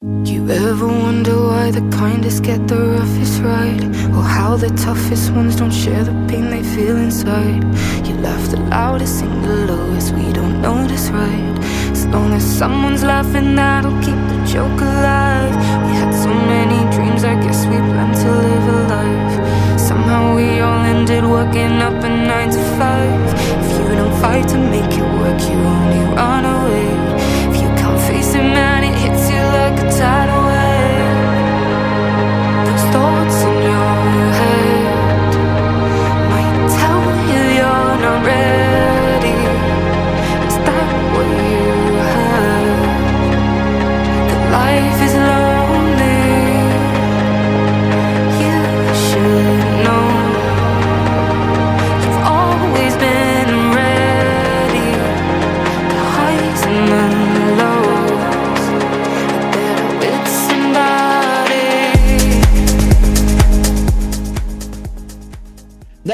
Do you ever wonder why the kindest get the roughest ride? Or how the toughest ones don't share the pain they feel inside? You laugh the loudest, sing the lowest, we don't notice, right? As long as someone's laughing, that'll keep the joke alive. We had so many dreams, I guess we planned to live a life. Somehow we all ended working up a nine to five. If you don't fight to make it work, you only run away. If you can't face it, man, it hits tired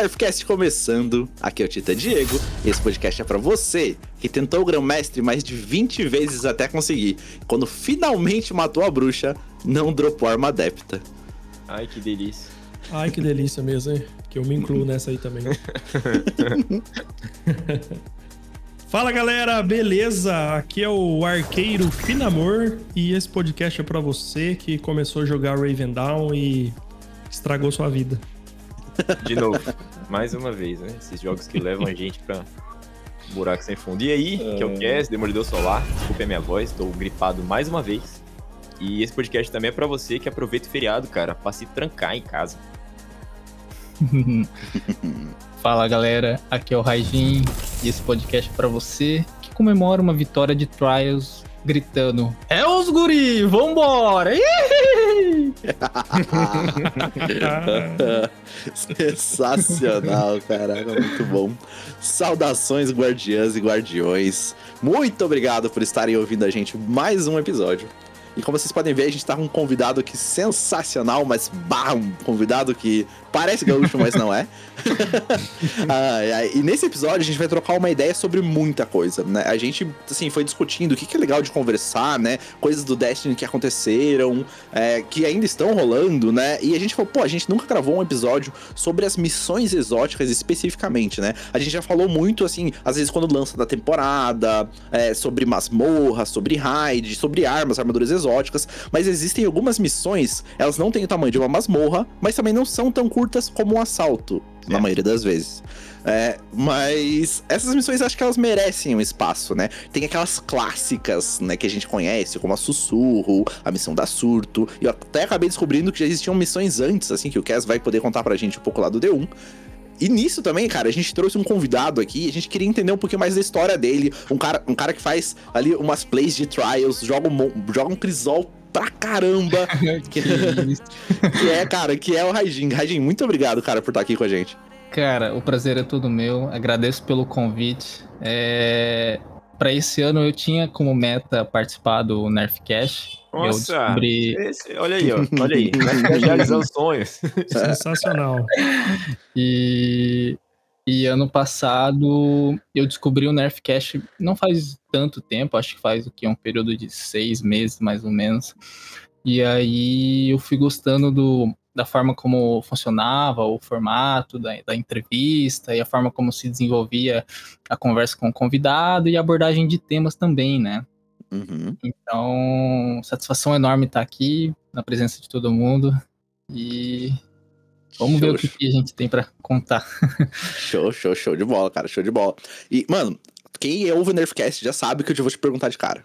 Nerfcast começando, aqui é o Tita Diego, e esse podcast é pra você que tentou o Grão-Mestre mais de 20 vezes até conseguir. Quando finalmente matou a bruxa, não dropou a arma adepta. Ai, que delícia. Ai, que delícia mesmo, hein? Que eu me incluo nessa aí também. Fala galera, beleza? Aqui é o Arqueiro Finamor e esse podcast é pra você que começou a jogar Raven Down e estragou sua vida. De novo, mais uma vez, né? Esses jogos que levam a gente pra buraco sem fundo. E aí, que é o Cass, Demolidor Solar, desculpe a minha voz, tô gripado mais uma vez. E esse podcast também é pra você que aproveita o feriado, cara, pra se trancar em casa. Fala galera, aqui é o Raijin e esse podcast é pra você que comemora uma vitória de Trials gritando: É os guri, vambora! Sensacional, caraca, muito bom. Saudações, guardiãs e guardiões. Muito obrigado por estarem ouvindo a gente mais um episódio. E como vocês podem ver, a gente tá com um convidado aqui sensacional, mas bah, um convidado que parece gaúcho, mas não é. Ai, e nesse episódio a gente vai trocar uma ideia sobre muita coisa, né? A gente, assim, foi discutindo o que, que é legal de conversar, né? Coisas do Destiny que aconteceram, é, que ainda estão rolando, né? E a gente falou, pô, a gente nunca gravou um episódio sobre as missões exóticas especificamente, né? A gente já falou muito, assim, às vezes quando lança da temporada, é, sobre masmorra, sobre raid, sobre armas, armaduras exóticas, mas existem algumas missões, elas não têm o tamanho de uma masmorra, mas também não são tão curtas como um assalto, na É. maioria das vezes. É, mas essas missões acho que elas merecem um espaço, né? Tem aquelas clássicas, né, que a gente conhece, como a Sussurro, a missão da Surto. E eu até acabei descobrindo que já existiam missões antes, assim, que o Cass vai poder contar pra gente um pouco lá do D1. E nisso também, cara, a gente trouxe um convidado aqui, a gente queria entender um pouquinho mais da história dele. Um cara, um cara que faz ali umas plays de trials, joga um, joga um crisol pra caramba. que, que é, cara, que é o Raijin. Raijin, muito obrigado, cara, por estar aqui com a gente. Cara, o prazer é todo meu. Agradeço pelo convite. É... Para esse ano eu tinha como meta participar do Nerfcast. Eu Nossa, descobri esse- olha aí, ó, olha aí, realizando sonhos. Sensacional. E, e ano passado eu descobri o Nerfcast não faz tanto tempo, acho que faz o que? Um período de seis meses mais ou menos. E aí eu fui gostando do, da forma como funcionava, o formato da, da entrevista e a forma como se desenvolvia a conversa com o convidado e a abordagem de temas também, né? Uhum. Então, satisfação enorme estar aqui na presença de todo mundo. E vamos ver o que, Show, que a gente tem pra contar. Show, show, show de bola, cara, show de bola. E, mano, quem ouve o Nerfcast já sabe que eu vou te perguntar de cara.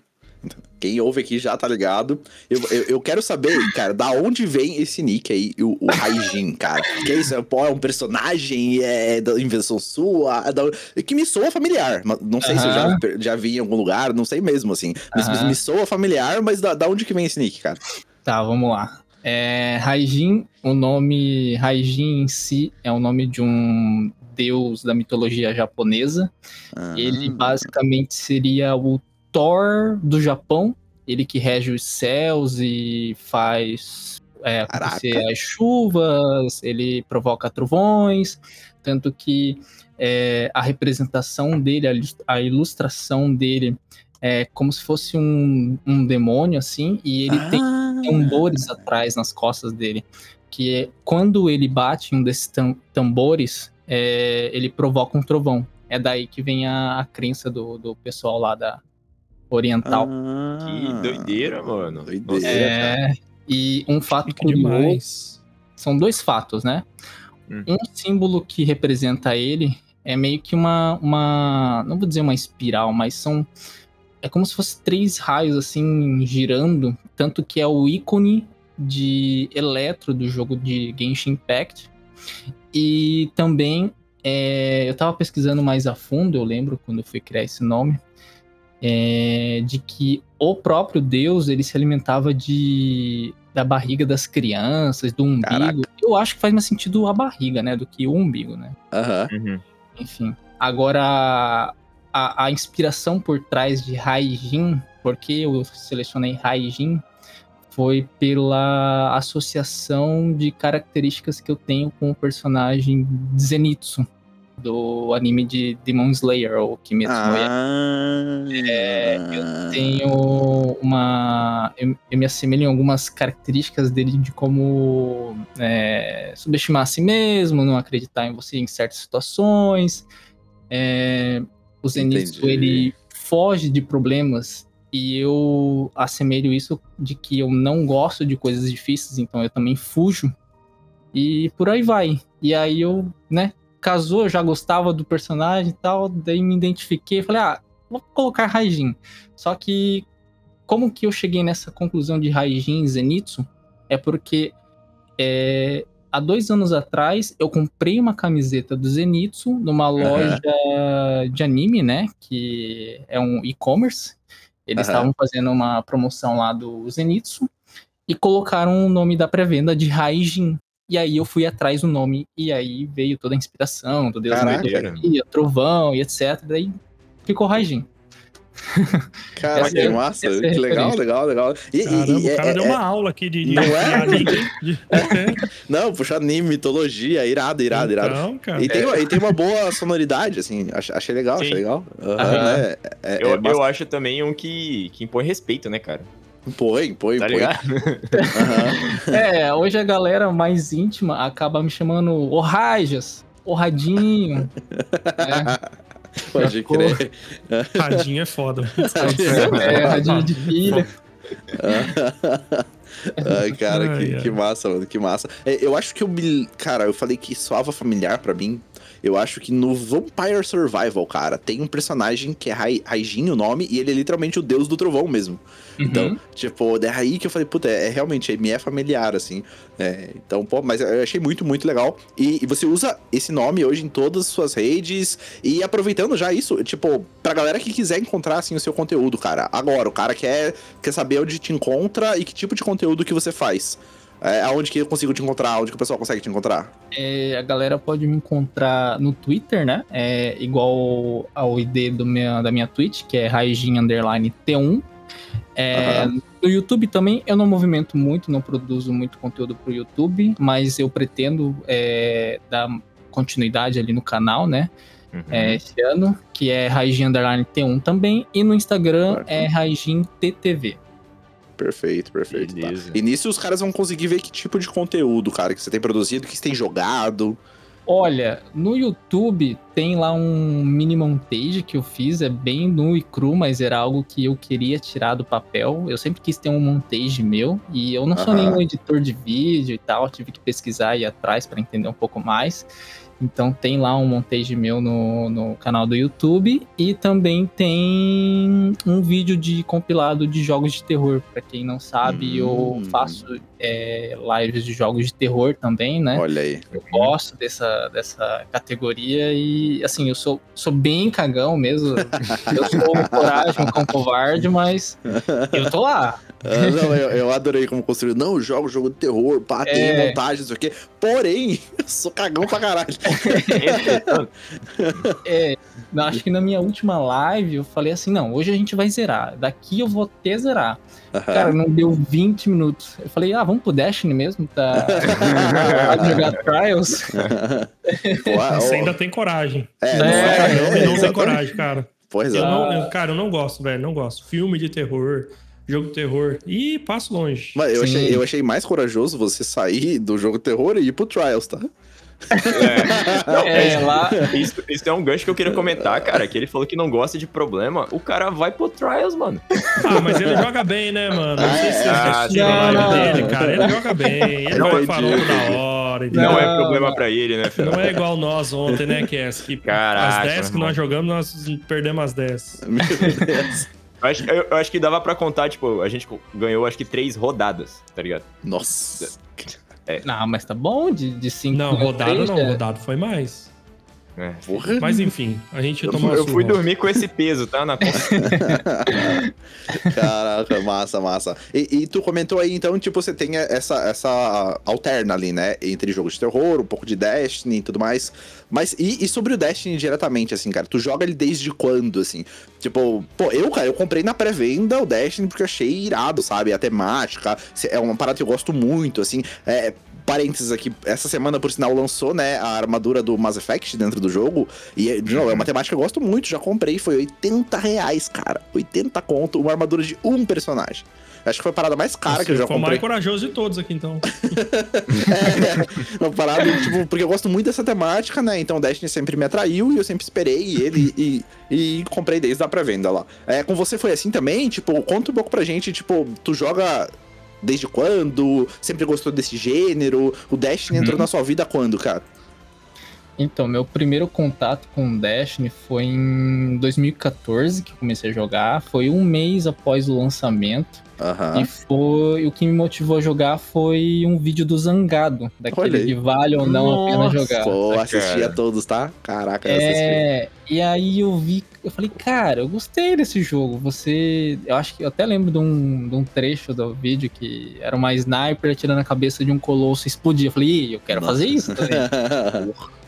Quem ouve aqui já tá ligado. Eu, eu, eu quero saber, cara, da onde vem esse nick aí, o, o Raijin, cara? Que é isso? É, é um personagem? É da invenção sua? É da- que me soa familiar. mas Não sei se eu já, já vi em algum lugar, não sei mesmo, assim. Me, Aham. me soa familiar, mas da, da onde que vem esse nick, cara? Tá, vamos lá. É, Raijin, o nome Raijin em si é o nome de um deus da mitologia japonesa. Ah, Ele basicamente seria o Thor do Japão, ele que rege os céus e faz é, acontecer Caraca. as chuvas, ele provoca trovões, tanto que é, a representação dele, a ilus- a ilustração dele é como se fosse um, um demônio, assim, e ele tem Ah. Tambores atrás nas costas dele. Que é, quando ele bate em um desses tam- tambores, é, ele provoca um trovão. É daí que vem a, a crença do, do pessoal lá da oriental. Que doideira, mano. Doideira. É, e um fato Chique curioso, demais. são dois fatos, né? Hum. Um símbolo que representa ele é meio que uma, uma, não vou dizer uma espiral, mas são é como se fosse três raios assim girando, tanto que é o ícone de Eletro do jogo de Genshin Impact. E também é, eu tava pesquisando mais a fundo, eu lembro quando eu fui criar esse nome, é, de que o próprio Deus ele se alimentava de da barriga das crianças, do umbigo. Caraca. Eu acho que faz mais sentido a barriga, né, do que o umbigo, né? Aham. Uhum. Enfim. Agora, a, a inspiração por trás de Raijin, porque eu selecionei Raijin, foi pela associação de características que eu tenho com o personagem Zenitsu, do anime de Demon Slayer, ou Kimetsu no. Ah, É, eu tenho uma. Eu, eu me assemelho em algumas características dele de como é, subestimar a si mesmo, não acreditar em você em certas situações. É, o Zenitsu, Entendi. ele foge de problemas e eu assemelho isso de que eu não gosto de coisas difíceis, então eu também fujo. E por aí vai. E aí eu, né, casou, eu já gostava do personagem e tal, daí me identifiquei, falei, ah, vou colocar Raijin. Só que como que eu cheguei nessa conclusão de Raijin e Zenitsu? É porque é, há dois anos atrás eu comprei uma camiseta do Zenitsu numa loja de anime, né? Que é um e-commerce. Eles estavam fazendo uma promoção lá do Zenitsu e colocaram o nome da pré-venda de Raijin. E aí eu fui atrás do nome e aí veio toda a inspiração do Deus Caraca. Mitologia, Trovão e etc. Daí ficou Raijin. Cara, que é- massa. é Que legal, legal, legal. E, Caramba, e o cara é- deu é- uma aula aqui de, de, Não de é? anime. De- Não, puxar anime, mitologia, irado, irado, irado. Então, cara. E tem, e tem uma boa sonoridade, assim. ach- Achei legal, achei Sim. legal. Aham, Aham. né? É, é Eu, eu acho também um que, que impõe respeito, né, cara? Põe, põe, Tá põe. Aham. É, hoje a galera mais íntima acaba me chamando o Rajas, o Radinho. é, Pode Ficou. crer. Radinho é foda. é, Radinho de pilha. Ai, cara, Ai, que, ai. que massa, mano, que massa. É, eu acho que eu me. Cara, eu falei que soava familiar pra mim. Eu acho que no Vampire Survival, cara, tem um personagem que é Rai- Raijin o nome, e ele é literalmente o deus do trovão mesmo. Então, Uhum. tipo, daí que eu falei, puta, é, é realmente, me é familiar, assim. É, então, pô, mas eu achei muito, muito legal. E, e você usa esse nome hoje em todas as suas redes. E aproveitando já isso, tipo, pra galera que quiser encontrar, assim, o seu conteúdo, cara. Agora, o cara quer, quer saber onde te encontra e que tipo de conteúdo que você faz. É, aonde que eu consigo te encontrar? Onde que o pessoal consegue te encontrar? É, a galera pode me encontrar no Twitter, né? É igual ao ID do minha, da minha Twitch, que é Raijin Underline T1. É, No YouTube também eu não movimento muito, não produzo muito conteúdo pro YouTube, mas eu pretendo é, dar continuidade ali no canal, né? Uhum. é, esse ano, que é Raijin Underline T1 também, e no Instagram Certo. é Raijin TTV. Perfeito, perfeito. tá. E nisso os caras vão conseguir ver que tipo de conteúdo, cara, que você tem produzido, que você tem jogado. Olha, no YouTube tem lá um mini montage que eu fiz, é bem nu e cru, mas era algo que eu queria tirar do papel. Eu sempre quis ter um montage meu, e eu não sou nenhum editor de vídeo e tal, tive que pesquisar e ir atrás para entender um pouco mais. Então tem lá um montage meu no, no canal do YouTube e também tem um vídeo de compilado de jogos de terror. Pra quem não sabe, eu Hum. faço é, lives de jogos de terror também, né? Olha aí. Eu gosto dessa, dessa categoria e, assim, eu sou, sou bem cagão mesmo. Eu sou um coragem, um covarde, mas eu tô lá. Ah, não, eu, eu adorei como construiu. Não, eu jogo jogo de terror, pá, tem É. montagem, isso aqui. Porém, eu sou cagão pra caralho. É, não, acho que na minha última live eu falei assim: não, hoje a gente vai zerar. Daqui eu vou até zerar. Cara, não deu 20 minutos. Eu falei, ah, vamos pro Destiny mesmo? Tá. Vai jogar Trials? Ah, Você ainda tem coragem. é, não é, é, não tem coragem, cara. Pois Eu é. não, eu- cara, eu não gosto, velho. Não gosto. Filme de terror, jogo de terror. Ih, passo longe. Mas eu Sim. achei, eu achei mais corajoso você sair do jogo terror e ir pro Trials, tá? Não, É, mas lá. Isso, isso é um gancho que eu queria comentar, cara. Que ele falou que não gosta de problema. O cara vai pro Trials, mano. Ah, mas ele joga bem, né, mano? Não sei se vocês Ah, assistiram a não, live não. dele, cara. Ele joga bem. Ele Não vai falando da hora. entendeu? Não, é problema pra ele, né, filho? Não é igual nós ontem, né, Cass? Que Caraca, as 10 que nós jogamos, nós perdemos as 10. Meu Deus. Eu acho, eu, eu acho que dava pra contar, tipo, a gente ganhou acho que três rodadas, tá ligado? Nossa. Não, mas tá bom de, de cinco. Não, rodado não, é. rodado foi mais. É. Porra. Mas enfim, a gente Eu, tomou fui- a eu fui surra. dormir com esse peso, tá? Na. Caraca, massa, massa. E, e tu comentou aí, então, tipo, você tem essa, essa alterna ali, né? Entre jogos de terror, um pouco de Destiny e tudo mais. Mas, e, e sobre o Destiny diretamente, assim, cara? Tu joga ele desde quando, assim? Tipo, pô, eu, cara, eu comprei na pré-venda o Destiny porque eu achei irado, sabe? A temática, é uma parada que eu gosto muito, assim. É, parênteses aqui, essa semana, por sinal, lançou, né, a armadura do Mass Effect dentro do jogo. E, de novo, é uma temática que eu gosto muito, já comprei, foi 80 reais, cara. 80 conto, uma armadura de um personagem. Acho que foi a parada mais cara que eu já Foi o comprei. mais corajoso de todos aqui, então. É, uma parada, tipo, porque eu gosto muito dessa temática, né? Então o Destiny sempre me atraiu e eu sempre esperei ele e, e comprei desde a pré-venda lá. É, com você foi assim também? Tipo, conta um pouco pra gente, tipo, tu joga desde quando? Sempre gostou desse gênero? O Destiny entrou Uhum. na sua vida quando, cara? Então, meu primeiro contato com Destiny foi em 2014 que eu comecei a jogar. Foi um mês após o lançamento. Aham. E foi o que me motivou a jogar foi um vídeo do Zangado, daquele de vale ou não a pena Nossa. jogar. Pô, cara. assisti a todos, tá? Caraca, eu assisti. É, e aí eu vi, eu falei, cara, eu gostei desse jogo. Você, eu acho que eu até lembro de um, de um trecho do vídeo que era uma sniper atirando a cabeça de um colosso e explodia. Eu falei, "Ih, eu quero Nossa. fazer isso também.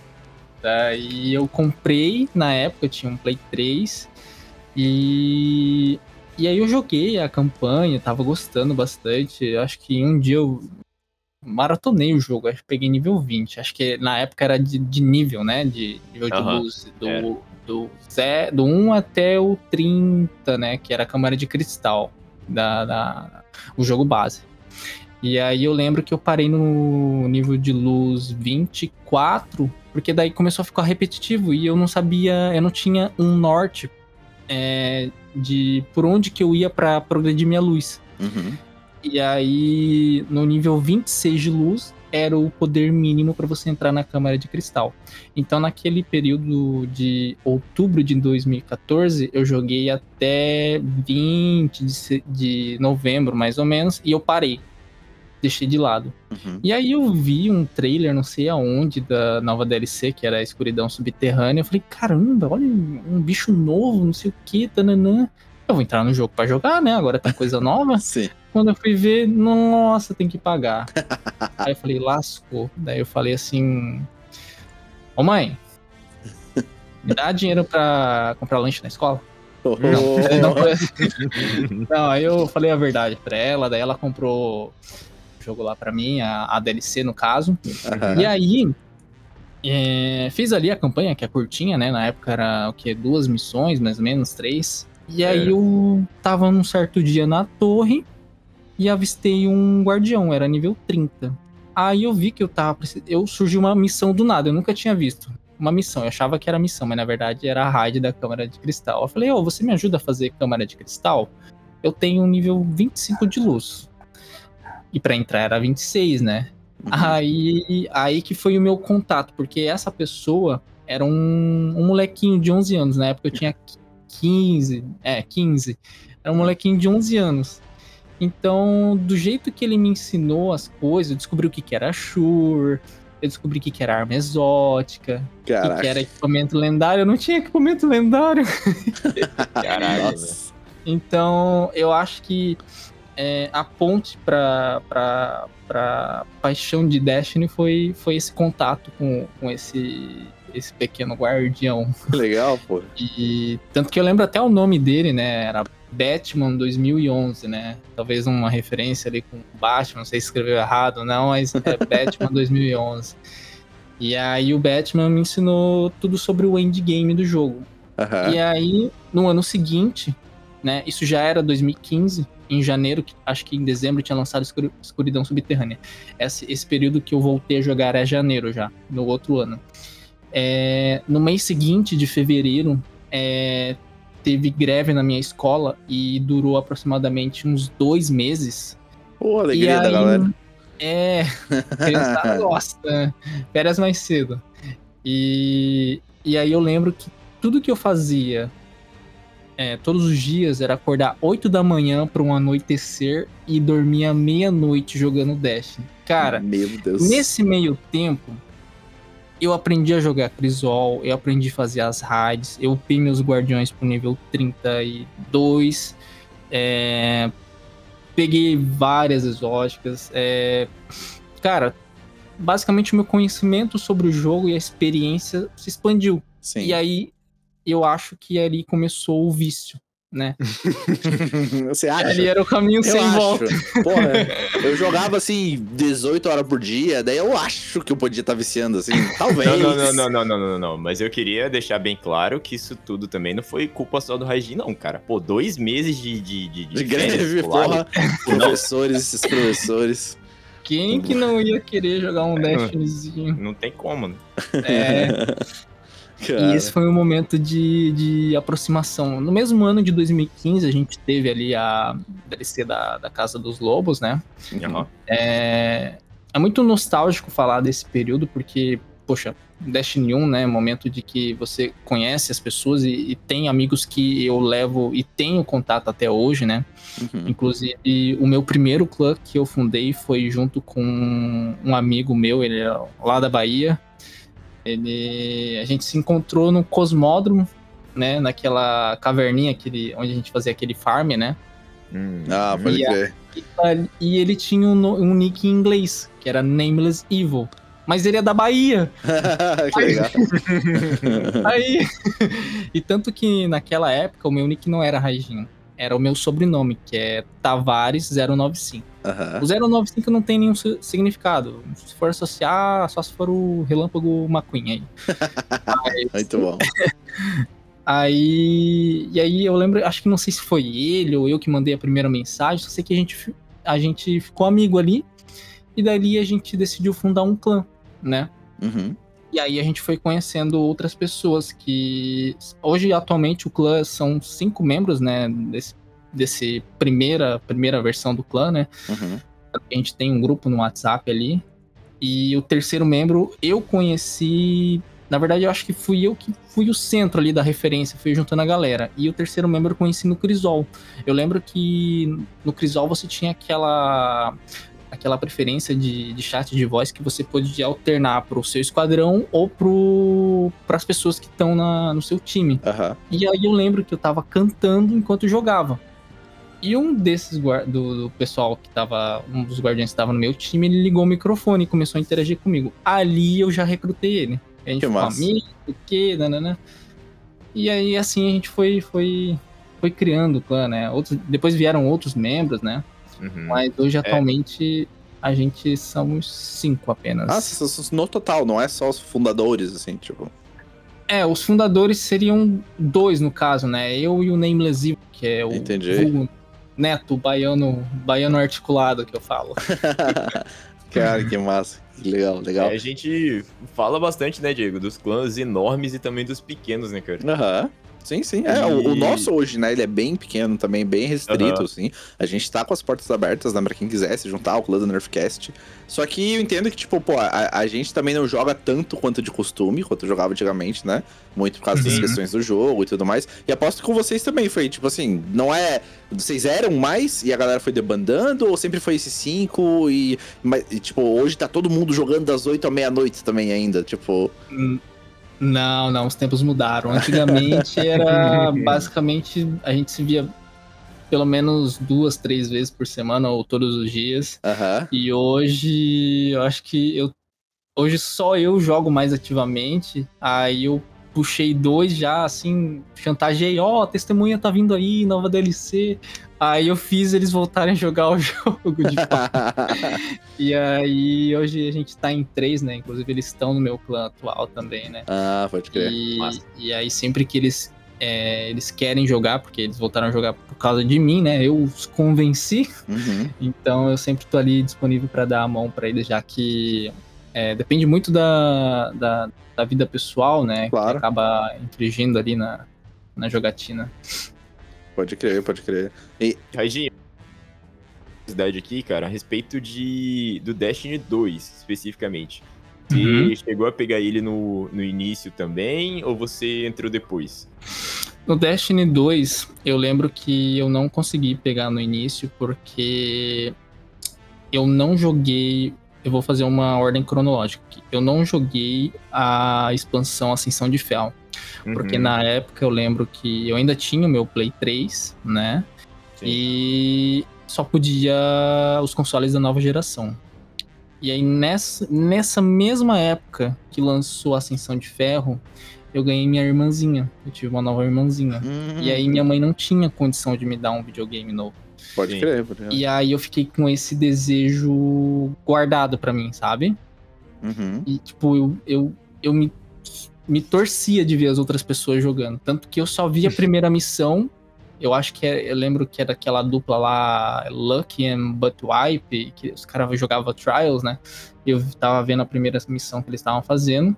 Daí eu comprei, na época eu tinha um Play 3 e e aí eu joguei a campanha, tava gostando bastante. Acho que um dia eu maratonei o jogo, acho que peguei nível 20. Acho que na época era de, de nível, né? De nível de Aham, luz do, era. do, zé- do 1 até o 30, né? Que era a câmara de cristal da, da o jogo base. E aí eu lembro que eu parei no nível de luz 24, porque daí começou a ficar repetitivo e eu não sabia, eu não tinha um norte é, de por onde que eu ia pra progredir minha luz. Uhum. E aí no nível 26 de luz era o poder mínimo para você entrar na câmara de cristal. Então naquele período de outubro de 2014 eu joguei até 20 de, de novembro mais ou menos e eu parei deixei de lado. Uhum. E aí eu vi um trailer, não sei aonde, da nova DLC, que era a Escuridão Subterrânea. Eu falei, caramba, olha um bicho novo, não sei o que, tananã. Eu vou entrar no jogo pra jogar, né? Agora tem coisa nova. Sim. Quando eu fui ver, nossa, tem que pagar. aí eu falei, lascou. Daí eu falei assim: Ô mãe, me dá dinheiro pra comprar lanche na escola? Oh, Não, não, não, aí eu falei a verdade pra ela, daí ela comprou jogo lá pra mim, a, a DLC no caso. aham. E aí, é, fiz ali a campanha, que é curtinha, né? Na época era o quê? Duas missões, mais ou menos, três. E aí É. eu tava num certo dia na torre e avistei um guardião, era nível 30. Aí eu vi que eu tava. Eu surgiu uma missão do nada, eu nunca tinha visto. Uma missão, eu achava que era missão, mas na verdade era a raid da câmara de cristal. Eu falei, ô, você me ajuda a fazer câmara de cristal? Eu tenho um nível 25 de luz. E pra entrar era 26, né? Uhum. Aí, aí que foi o meu contato, porque essa pessoa era um, um molequinho de 11 anos. Na época eu tinha 15, é, 15. Era um molequinho de 11 anos. Então, do jeito que ele me ensinou as coisas, eu descobri o que, que era Shure, eu descobri o que, que era arma exótica, o que, que era equipamento lendário. Eu não tinha equipamento lendário. Caralho. Então, eu acho que é, a ponte pra, pra paixão de Destiny foi, foi esse contato com, com esse, esse pequeno guardião. Legal, pô. E tanto que eu lembro até o nome dele, né? Era Batman 2011, né? Talvez uma referência ali com Batman, não sei se escreveu errado ou não, mas é Batman 2011. E aí o Batman me ensinou tudo sobre o endgame do jogo. Aham. E aí, no ano seguinte, né? Isso já era 2015, em janeiro, acho que em dezembro tinha lançado Escuri- Escuridão Subterrânea. Esse, esse período que eu voltei a jogar é janeiro já, no outro ano. É, no mês seguinte, de fevereiro, é, teve greve na minha escola e durou aproximadamente uns dois meses. Pô, alegria da aí, galera. É, criançada gosta, né? Férias mais cedo. E, e aí eu lembro que tudo que eu fazia é, todos os dias era acordar 8 da manhã para um anoitecer e dormir à meia-noite jogando Destiny. Cara. Nesse meio tempo, eu aprendi a jogar Crisol, eu aprendi a fazer as raids, eu upei meus guardiões pro nível 32, é, peguei várias exóticas. é, cara, basicamente o meu conhecimento sobre o jogo e a experiência se expandiu. Sim. E aí eu acho que ali começou o vício, né? Você acha? Ali era o caminho Eu sem acho. volta. Porra, eu jogava assim 18 horas por dia, daí eu acho que eu podia estar viciando assim, talvez. Não, não, não, não, não, não, não, não. Mas eu queria deixar bem claro que isso tudo também não foi culpa só do Raijin, não, cara. Pô, dois meses de. De, de, De férias greve, porra. Professores, esses professores. Quem que não ia querer jogar um Destinyzinho? Não tem como, né? É, Cara. E esse foi um momento de, de aproximação. No mesmo ano de 2015, a gente teve ali a DLC da, da Casa dos Lobos, né? Aham. É, é muito nostálgico falar desse período, porque, poxa, Destiny 1, né? Momento de que você conhece as pessoas e, e tem amigos que eu levo e tenho contato até hoje, né? Uhum. Inclusive, o meu primeiro clã que eu fundei foi junto com um amigo meu, ele é lá da Bahia. Ele, a gente se encontrou no Cosmódromo, né, naquela caverninha aquele, onde a gente fazia aquele farm, né? Hum. Ah, pode E a- crer. E ele tinha um, um nick em inglês, que era Nameless Evil. Mas ele é da Bahia. que legal. Aí. e tanto que naquela época o meu nick não era Raijin. Era o meu sobrenome, que é Tavares095. Aham. O 095 não tem nenhum si- significado. Se for associar, só se for o Relâmpago McQueen aí. Mas- Muito bom. Aí. E aí eu lembro, acho que não sei se foi ele ou eu que mandei a primeira mensagem, só sei que a gente, a gente ficou amigo ali. E dali a gente decidiu fundar um clã, né? Uhum. E aí a gente foi conhecendo outras pessoas que. Hoje, atualmente, o clã são cinco membros, né? Desse, desse primeira, primeira versão do clã, né? Uhum. A gente tem um grupo no WhatsApp ali. E o terceiro membro eu conheci. Na verdade, eu acho que fui eu que fui o centro ali da referência, fui juntando a galera. E o terceiro membro eu conheci no Crisol. Eu lembro que no Crisol você tinha aquela aquela preferência de, de chat de voz que você podia alternar pro seu esquadrão ou pro para as pessoas que estão no seu time. Aham. E aí eu lembro que eu tava cantando enquanto jogava. E um desses do, do pessoal que tava. Um dos guardiões que tava no meu time, ele ligou o microfone e começou a interagir comigo. Ali eu já recrutei ele. A gente Que ficou massa. amigo, o quê, nanana. E aí assim a gente foi, foi, foi criando o clã, né? Outros, depois vieram outros membros, né? Uhum. Mas hoje, atualmente, a gente somos cinco apenas. Ah, vocês são no total, não é só os fundadores, assim, tipo. É, os fundadores seriam dois, no caso, né? Eu e o Nameless Evil, que é o Entendi. Neto, baiano, baiano articulado que eu falo. Cara, que massa. Que legal, legal. É, a gente fala bastante, né, Diego, dos clãs enormes e também dos pequenos, né, cara? Aham. Sim, sim. É, o, o E- nosso hoje, né? Ele é bem pequeno também, bem restrito, Aham. assim. A gente tá com as portas abertas, né? Pra quem quiser se juntar ao clã do Nerfcast. Só que eu entendo que, tipo, pô, a, a gente também não joga tanto quanto de costume, quanto jogava antigamente, né? Muito por causa das Sim. questões do jogo e tudo mais. E aposto que com vocês também foi, tipo assim, não é. Vocês eram mais e a galera foi debandando, ou sempre foi esses cinco e. Mas, e, tipo, hoje tá todo mundo jogando das oito à meia-noite também ainda, tipo. Não, não, os tempos mudaram. Antigamente era basicamente a gente se via pelo menos duas, três vezes por semana ou todos os dias. Aham. E hoje eu acho que eu hoje só eu jogo mais ativamente. Aí eu puxei dois já, assim, chantageei, ó, a testemunha tá vindo aí, nova DLC. Aí eu fiz eles voltarem a jogar o jogo de E aí hoje a gente tá em três, né? Inclusive eles estão no meu clã atual também, né? ah, pode crer. E, e aí sempre que eles é, eles querem jogar, porque eles voltaram a jogar por causa de mim, né? Eu os convenci, Uhum. então eu sempre tô ali disponível para dar a mão para eles, já que é, depende muito da, da, da vida pessoal, né? Claro. Que acaba infringindo ali na, na jogatina. Pode crer, pode crer. Raijinho, curiosidade aqui, cara, a respeito de do Destiny 2, especificamente. Você Uhum. chegou a pegar ele no, no início também, ou você entrou depois? No Destiny 2, eu lembro que eu não consegui pegar no início porque eu não joguei. Eu vou fazer uma ordem cronológica aqui. Eu não joguei a expansão Ascensão de Fel. Porque Uhum, na época eu lembro que eu ainda tinha o meu Play 3, né? sim. E só podia os consoles da nova geração. E aí nessa, nessa mesma época que lançou Ascensão de Ferro, eu ganhei minha irmãzinha. Eu tive uma nova irmãzinha. Hum, E aí minha mãe não tinha condição de me dar um videogame novo. Pode crer, pode crer. E aí eu fiquei com esse desejo guardado pra mim, sabe? Uhum. E tipo, eu, eu, eu me, me torcia de ver as outras pessoas jogando. Tanto que eu só vi a primeira missão. Eu acho que é, eu lembro que era aquela dupla lá, Lucky and Buttwipe, que os caras jogavam Trials, né? Eu tava vendo a primeira missão que eles estavam fazendo.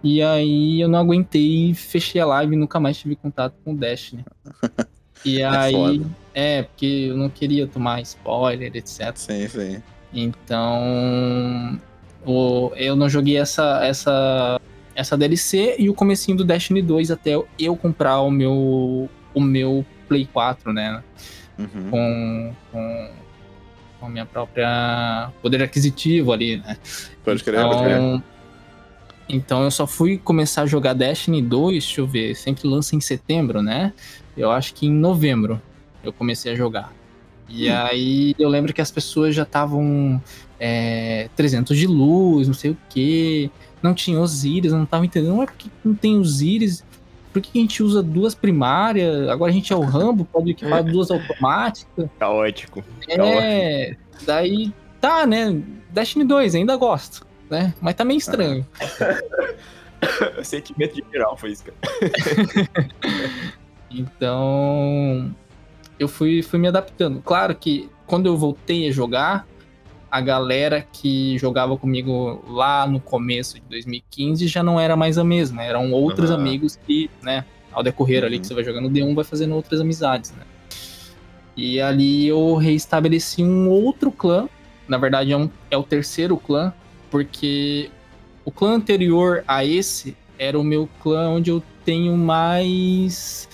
E aí eu não aguentei, fechei a live e nunca mais tive contato com o Destiny. E aí. foda. É, porque eu não queria tomar spoiler, etc. Sim, sim. Então, o, eu não joguei essa, essa, essa DLC e o comecinho do Destiny 2 até eu comprar o meu, o meu Play 4, né? Uhum. Com, com, com a minha própria poder aquisitivo ali, né? Pode crer, pode crer. Então, então eu só fui começar a jogar Destiny 2, deixa eu ver, sempre lança em setembro, né? Eu acho que em novembro eu comecei a jogar. E Hum. aí eu lembro que as pessoas já estavam é, 300 de luz, não sei o que, não tinha Osiris, eu não tava entendendo, não é porque não tem Osiris, por que a gente usa duas primárias, agora a gente é o Rambo, pode equipar duas automáticas. Caótico. É, daí tá, né? Destiny 2, ainda gosto, né? Mas tá meio estranho. Sentimento de geral foi isso, cara. Então, eu fui, fui me adaptando. Claro que quando eu voltei a jogar, a galera que jogava comigo lá no começo de 2015 já não era mais a mesma. Eram outros amigos que, né, ao decorrer ali Uhum. que você vai jogando D1, vai fazendo outras amizades, né? E ali eu reestabeleci um outro clã. Na verdade, é, um, é o terceiro clã, porque o clã anterior a esse era o meu clã onde eu tenho mais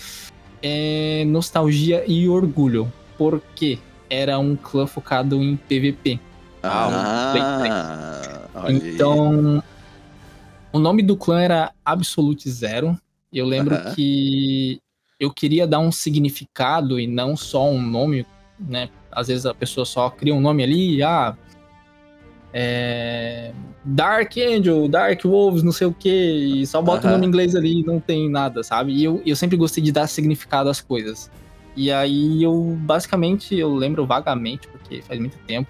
é, nostalgia e orgulho. Porque era um clã focado em PVP. Ah, aí. Então, o nome do clã era Absolute Zero. Eu lembro que eu queria dar um significado e não só um nome, né? Às vezes a pessoa só cria um nome ali, ah, é, Dark Angel, Dark Wolves, não sei o que, e só bota o nome em inglês ali e não tem nada, sabe? E eu, eu sempre gostei de dar significado às coisas. E aí eu, basicamente, eu lembro vagamente, porque faz muito tempo,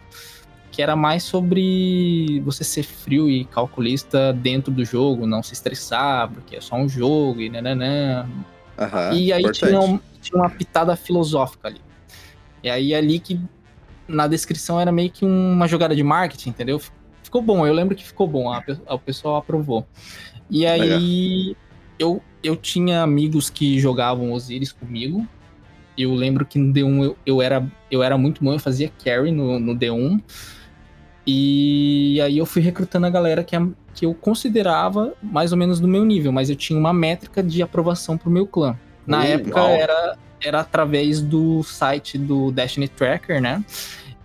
que era mais sobre você ser frio e calculista dentro do jogo, não se estressar, porque é só um jogo e nananã. Aham, e aí importante. tinha, um- tinha uma pitada filosófica ali. E aí ali que na descrição era meio que uma jogada de marketing, entendeu? Ficou bom, eu lembro que ficou bom, a, o pessoal aprovou. E aí eu, eu tinha amigos que jogavam Osiris comigo. Eu lembro que no D1 eu, eu, era, eu era muito bom, eu fazia carry no, no D1. E aí eu fui recrutando a galera que, é- que eu considerava mais ou menos do meu nível, mas eu tinha uma métrica de aprovação pro meu clã. Na Uh, época uau. era, era através do site do Destiny Tracker, né?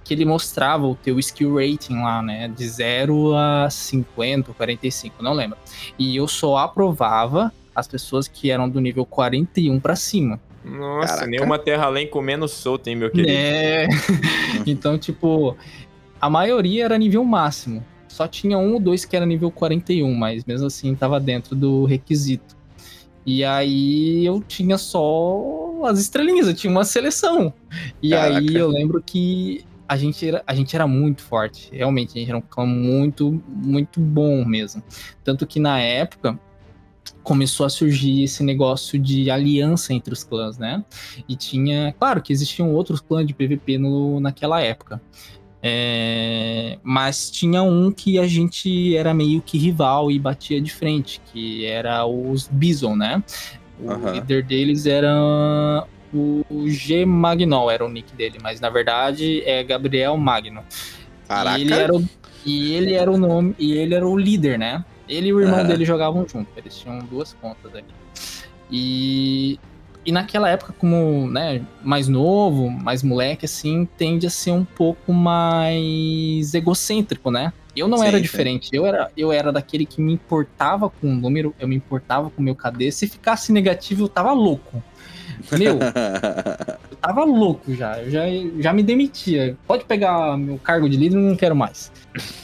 Que ele mostrava o teu skill rating lá, né? De 0 a 50, 45, não lembro. E eu só aprovava as pessoas que eram do nível 41 pra cima. Nossa, Caraca. nenhuma terra além comendo solto, hein, meu querido? Né? então, tipo, a maioria era nível máximo. Só tinha um ou dois que era nível 41, mas mesmo assim tava dentro do requisito. E aí eu tinha só as estrelinhas, eu tinha uma seleção. E Caraca. aí eu lembro que a gente, era, a gente era muito forte. Realmente, a gente era um clã muito, muito bom mesmo. Tanto que na época começou a surgir esse negócio de aliança entre os clãs, né? E tinha, claro que existiam outros clãs de PVP no, naquela época. É, mas tinha um que a gente era meio que rival e batia de frente, que era os Bison, né? O Aham. líder deles era o G Magnol, era o nick dele, mas na verdade é Gabriel Magno. Caraca. E ele era o, e ele era o nome, e ele era o líder, né? Ele e o irmão Aham. dele jogavam junto, eles tinham duas contas ali. E, e naquela época, como né, mais novo, mais moleque, assim, tende a ser um pouco mais egocêntrico, né? Eu não Sim, era sim. diferente, eu era, eu era daquele que me importava com o número, eu me importava com o meu KD. Se ficasse negativo, eu tava louco. Meu, eu tava louco já. Eu já, já me demitia. Pode pegar meu cargo de líder, eu não quero mais.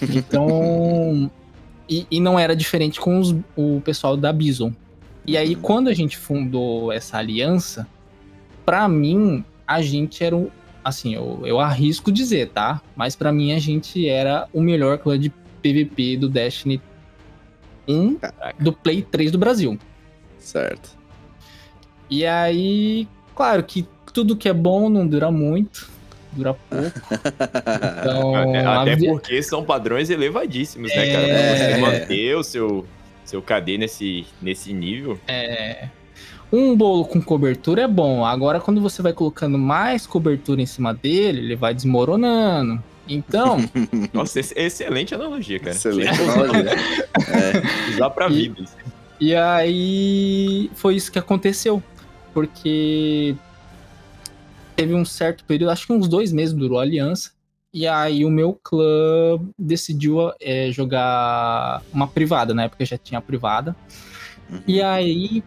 Então. e, e não era diferente com os- o pessoal da Bison. E aí, quando a gente fundou essa aliança, pra mim, a gente era um. Assim, eu, eu arrisco dizer, tá? Mas pra mim, a gente era o melhor clã de PVP do Destiny 1 do Play 3 do Brasil. certo. E aí, claro que tudo que é bom não dura muito, dura pouco. Então, Até, porque são padrões elevadíssimos, né, cara? É. Pra Você manter o seu, seu KD nesse, nesse nível. é, um bolo com cobertura é bom. Agora, quando você vai colocando mais cobertura em cima dele, ele vai desmoronando. Então, Nossa, ex- excelente analogia, cara. Excelente analogia. Usar pra E- vida. e aí foi isso que aconteceu. Porque teve um certo período, acho que uns dois meses durou a aliança. E aí o meu clã decidiu é, jogar uma privada, na época já tinha privada. E aí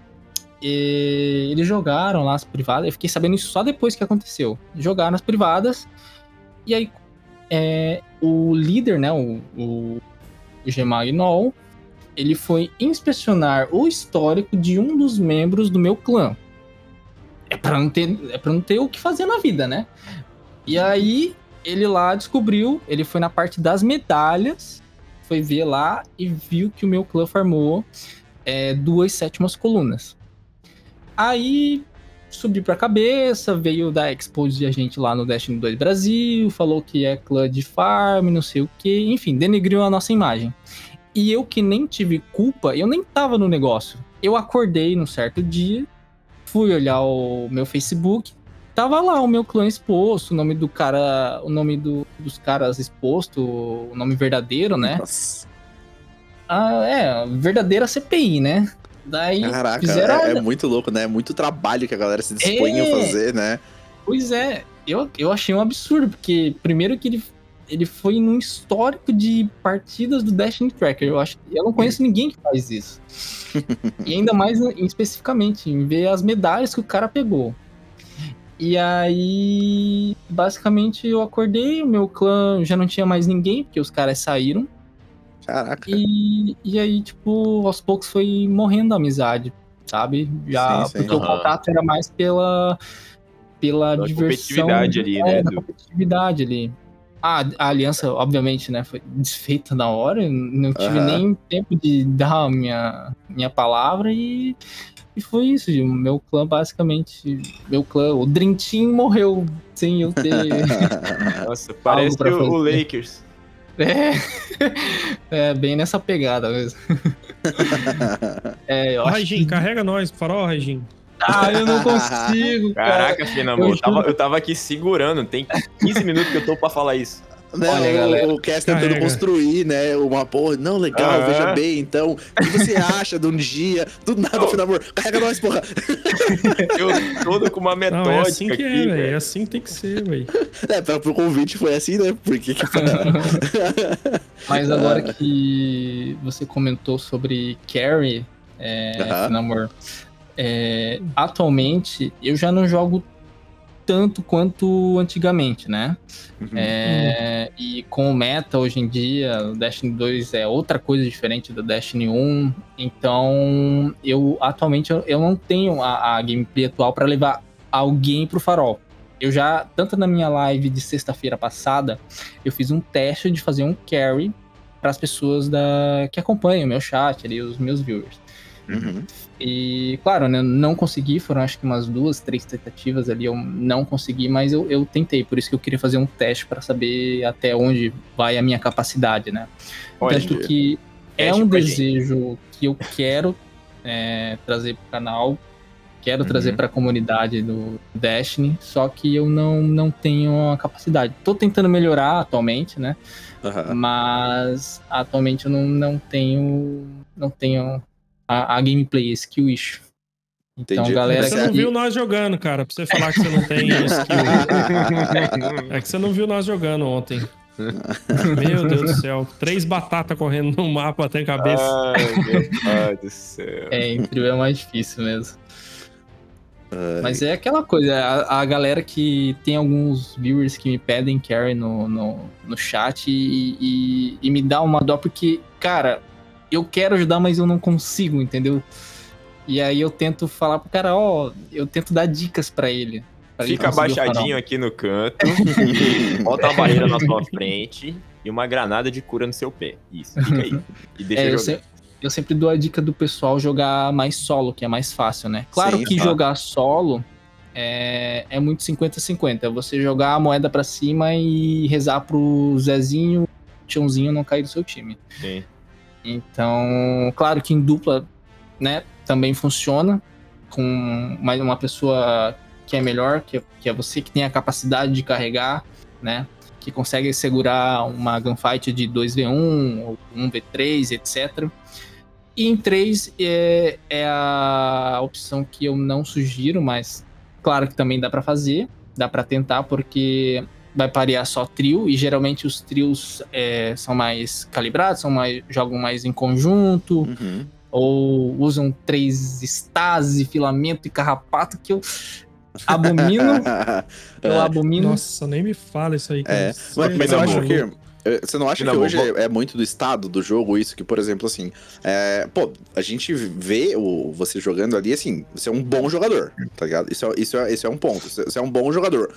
eh, eles jogaram lá as privadas. Eu fiquei sabendo isso só depois que aconteceu. Jogaram as privadas. E aí eh, o líder, né, o, o Gemagnol, ele foi inspecionar o histórico de um dos membros do meu clã. É pra não ter, é pra não ter o que fazer na vida, né? E aí ele lá descobriu, ele foi na parte das medalhas, foi ver lá e viu que o meu clã farmou é, duas sétimas colunas. Aí subiu pra cabeça, veio da Expo de a gente lá no Destiny 2 Brasil, falou que é clã de farm, não sei o que, enfim, denegriu a nossa imagem. E eu que nem tive culpa, eu nem tava no negócio. Eu acordei num certo dia, fui olhar o meu Facebook, tava lá o meu clã exposto, o nome do cara, o nome do- dos caras exposto, o nome verdadeiro, né? Nossa. Ah, é, verdadeira CPI, né? Daí Caraca, fizeram. é, é muito louco, né? É muito trabalho que a galera se dispõe a É. fazer, né? Pois é, eu, eu achei um absurdo, porque primeiro que ele, ele foi num histórico de partidas do Destiny Tracker. Eu, acho, eu não conheço ninguém que faz isso. e ainda mais em- especificamente, em ver as medalhas que o cara pegou. E aí, basicamente, eu acordei, o meu clã já não tinha mais ninguém, porque os caras saíram. Caraca. E, e aí, tipo, aos poucos foi morrendo a amizade, sabe? Já, Sim, sim. porque o Aham. contato era mais pela, pela Pela diversão. competitividade ali, é, né, da do- competitividade ali. Ah, a aliança, obviamente, né, foi desfeita na hora, não tive Aham. nem tempo de dar a minha, minha palavra e, e foi isso. O meu clã, basicamente, meu clã, o Dream Team morreu sem eu ter. Nossa, parece pra que o. Lakers. É, é bem nessa pegada mesmo. É, eu Regin, que... carrega nós, farol, Regin. Ah, eu não consigo, cara. Caraca, Finamor, eu eu, tava, eu tava aqui segurando. Tem 15 minutos que eu tô pra falar isso. Né, Olha, o, galera. o Cass tentando Carrega. construir, né? Uma porra. Não, legal, veja bem, então. O que você acha de um dia? Do nada, Não. filho amor. Carrega nós, porra. Eu todo com uma Não, metódica é assim que aqui, é, velho. É assim que tem que ser, velho. É, pra, pro convite foi assim, né? Porque que. Mas agora que você comentou sobre Carrie, é, Aham. Finamor, é, atualmente eu já não jogo tanto quanto antigamente, né? Uhum. É, E com o meta hoje em dia, o Destiny 2 é outra coisa diferente do Destiny 1. Então, eu atualmente eu, eu não tenho a, a gameplay atual para levar alguém pro farol. Eu já, tanto na minha live de sexta-feira passada, eu fiz um teste de fazer um carry para as pessoas da, que acompanham o meu chat ali, os meus viewers. Uhum. E, claro, né, não consegui, foram acho que umas duas, três tentativas ali, eu não consegui, mas eu, eu tentei, por isso que eu queria fazer um teste para saber até onde vai a minha capacidade, né? Tanto que é um a desejo que eu quero é, trazer pro canal, quero Uhum. trazer pra comunidade do Destiny, só que eu não, não tenho a capacidade. Tô tentando melhorar atualmente, né? Aham. Mas atualmente eu não, não tenho não tenho a, a gameplay, esse issue. Então, Entendi. galera Você não viu nós jogando, cara, pra você falar que você não tem skill. É que você não viu nós jogando ontem. Meu Deus do céu. Três batatas correndo no mapa até a cabeça. Ai, meu pai do céu. É, entre é mais difícil mesmo. Mas é aquela coisa, a, a galera que tem alguns viewers que me pedem carry no, no, no chat e, e, e me dá uma dó porque, cara, eu quero ajudar, mas eu não consigo, entendeu? E aí eu tento falar pro cara, ó, eu tento dar dicas pra ele. pra ele Fica abaixadinho aqui no canto, bota uma barreira na sua frente e uma granada de cura no seu pé. Isso, fica aí. E deixa É, eu, se- eu sempre dou a dica do pessoal jogar mais solo, que é mais fácil, né? Claro Sim, que tá. jogar solo é, é muito 50-50. É Você jogar a moeda pra cima e rezar pro Zezinho, Tiãozinho não cair do seu time. Sim. Então, claro que em dupla, né, também funciona com mais uma pessoa que é melhor, que, que é você que tem a capacidade de carregar, né, que consegue segurar uma gunfight de 2v1 ou 1v3, etc. E em 3 é, é a opção que eu não sugiro, mas claro que também dá pra fazer, dá pra tentar, porque vai parear só trio, e geralmente os trios é, são mais calibrados, são mais, jogam mais em conjunto, Uhum. ou usam três estase, filamento e carrapato, que eu abomino, eu abomino. Nossa, nem me fala isso aí. É, Você mas, mas eu acho que. Você não acha Não, que vou- hoje é, é muito do estado do jogo isso? Que, por exemplo, assim. é, pô, a gente vê o, você jogando ali, assim, você é um bom jogador, tá ligado? Isso é, isso é, isso é um ponto. Você é um bom jogador.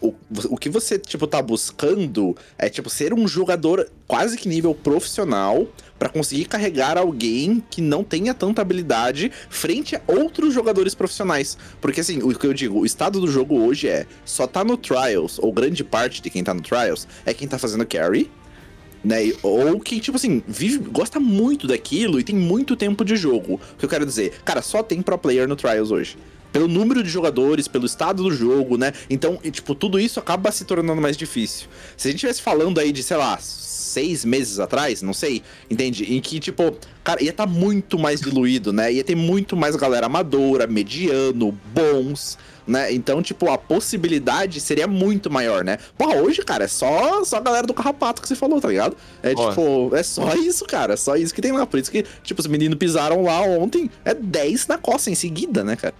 O, o que você, tipo, tá buscando é, tipo, ser um jogador quase que nível profissional pra conseguir carregar alguém que não tenha tanta habilidade frente a outros jogadores profissionais. Porque, assim, o que eu digo, o estado do jogo hoje é só tá no Trials, ou grande parte de quem tá no Trials é quem tá fazendo carry, né? Ou quem, tipo assim, vive, gosta muito daquilo e tem muito tempo de jogo. O que eu quero dizer, cara, só tem pro player no Trials hoje. Pelo número de jogadores, pelo estado do jogo, né? Então, tipo, tudo isso acaba se tornando mais difícil. Se a gente estivesse falando aí de, sei lá, seis meses atrás, não sei, entende? Em que, tipo, cara, ia estar muito mais diluído, né? Ia ter muito mais galera amadora, mediano, bons, né? Então, tipo, a possibilidade seria muito maior, né? Porra, hoje, cara, é só, só a galera do carrapato que você falou, tá ligado? É Ó. tipo, é só isso, cara. É só isso que tem lá. Por isso que, tipo, os meninos pisaram lá ontem, é 10 na costa em seguida, né, cara?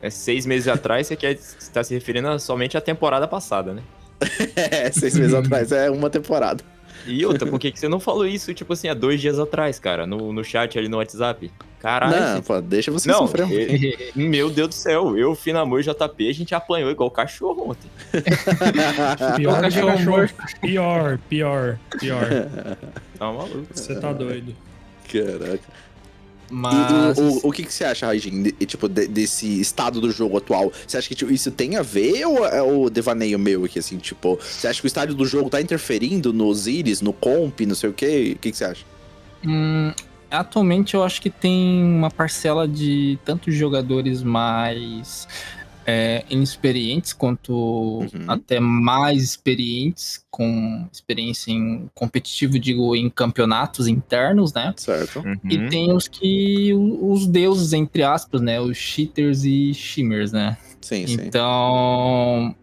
É seis meses atrás, você quer está se referindo a- somente à temporada passada, né? É, seis meses atrás, é uma temporada. E outra, por que que você não falou isso, tipo assim, há dois dias atrás, cara, no, no chat ali no WhatsApp? Caralho. não, você- pô, deixa você Não, sofrer. um e- meu Deus do céu, eu, Finamor e JP, a gente apanhou igual cachorro ontem. Pior, Cachorro que cachorro. pior, pior, pior. Tá maluco. Você tá doido. Caraca. E Mas. o, o, o que, que você acha, Raijin, de- tipo, de- desse estado do jogo atual? Você acha que tipo, isso tem a ver ou é o devaneio meu aqui, assim, tipo... Você acha que o estádio do jogo tá interferindo nos íris, no comp, não sei o quê? O que, que você acha? Hum, atualmente eu acho que tem uma parcela de tanto jogadores mais é, inexperientes quanto Uhum. até mais experientes, com experiência em competitivo, digo, em campeonatos internos, né? Certo. E Uhum. tem os que. os deuses, entre aspas, né? Os cheaters e shimmers, né? Sim, sim. Então,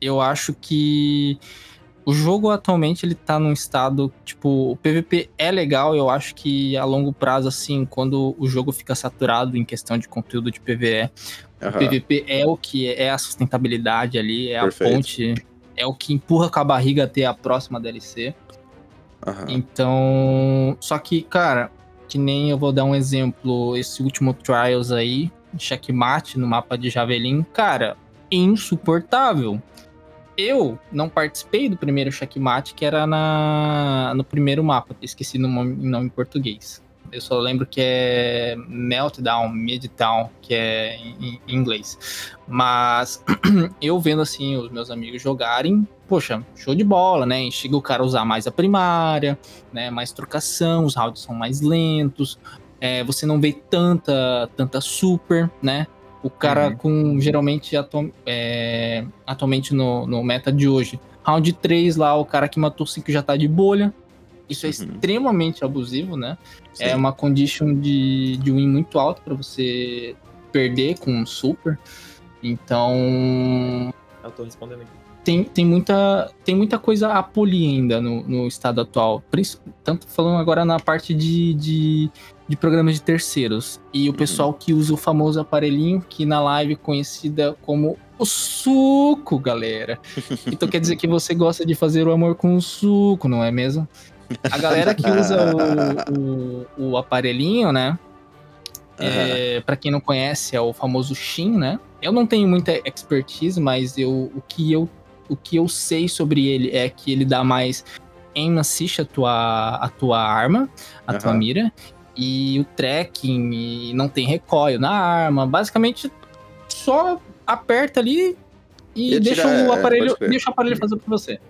eu acho que o jogo atualmente ele tá num estado, tipo, o PVP é legal, eu acho que a longo prazo assim, quando o jogo fica saturado em questão de conteúdo de PVE, o Aham. PVP é o que é a sustentabilidade ali, é Perfeito. a ponte, é o que empurra com a barriga até a próxima DLC. aham. Então, só que, cara, que nem eu vou dar um exemplo, esse último Trials aí, checkmate no mapa de Javelin, cara, insuportável. Eu não participei do primeiro checkmate, que era na, no primeiro mapa, esqueci o nome, nome em português. Eu só lembro que é Meltdown, Midtown, que é em, em inglês. Mas eu vendo assim os meus amigos jogarem, poxa, show de bola, né? Chega o cara a usar mais a primária, né? Mais trocação, os rounds são mais lentos. É, você não vê tanta, tanta super, né? O cara Uhum. com, geralmente, é, atualmente no, no meta de hoje, round 3 lá, o cara que matou 5 já tá de bolha. Isso é Uhum. extremamente abusivo, né? É Sim. uma condition de, de win muito alta para você perder com um super. Então, Eu tô respondendo aqui. tem, tem, muita, tem muita coisa a polir ainda no, no estado atual. Tanto falando agora na parte de, de, de programas de terceiros. E o pessoal que usa o famoso aparelhinho, que na live é conhecida como o suco, galera. Então quer dizer que você gosta de fazer o amor com o suco, não é mesmo? A galera que usa o, o, o aparelhinho, né? É, para quem não conhece, é o famoso Shin, né? Eu não tenho muita expertise, mas eu, o, que eu, o que eu sei sobre ele é que ele dá mais aim assist a tua, a tua arma, a tua Aham. mira, e o tracking, e não tem recoil na arma. Basicamente, só aperta ali e E deixa é, o pode aparelho, deixa o aparelho fazer pra você.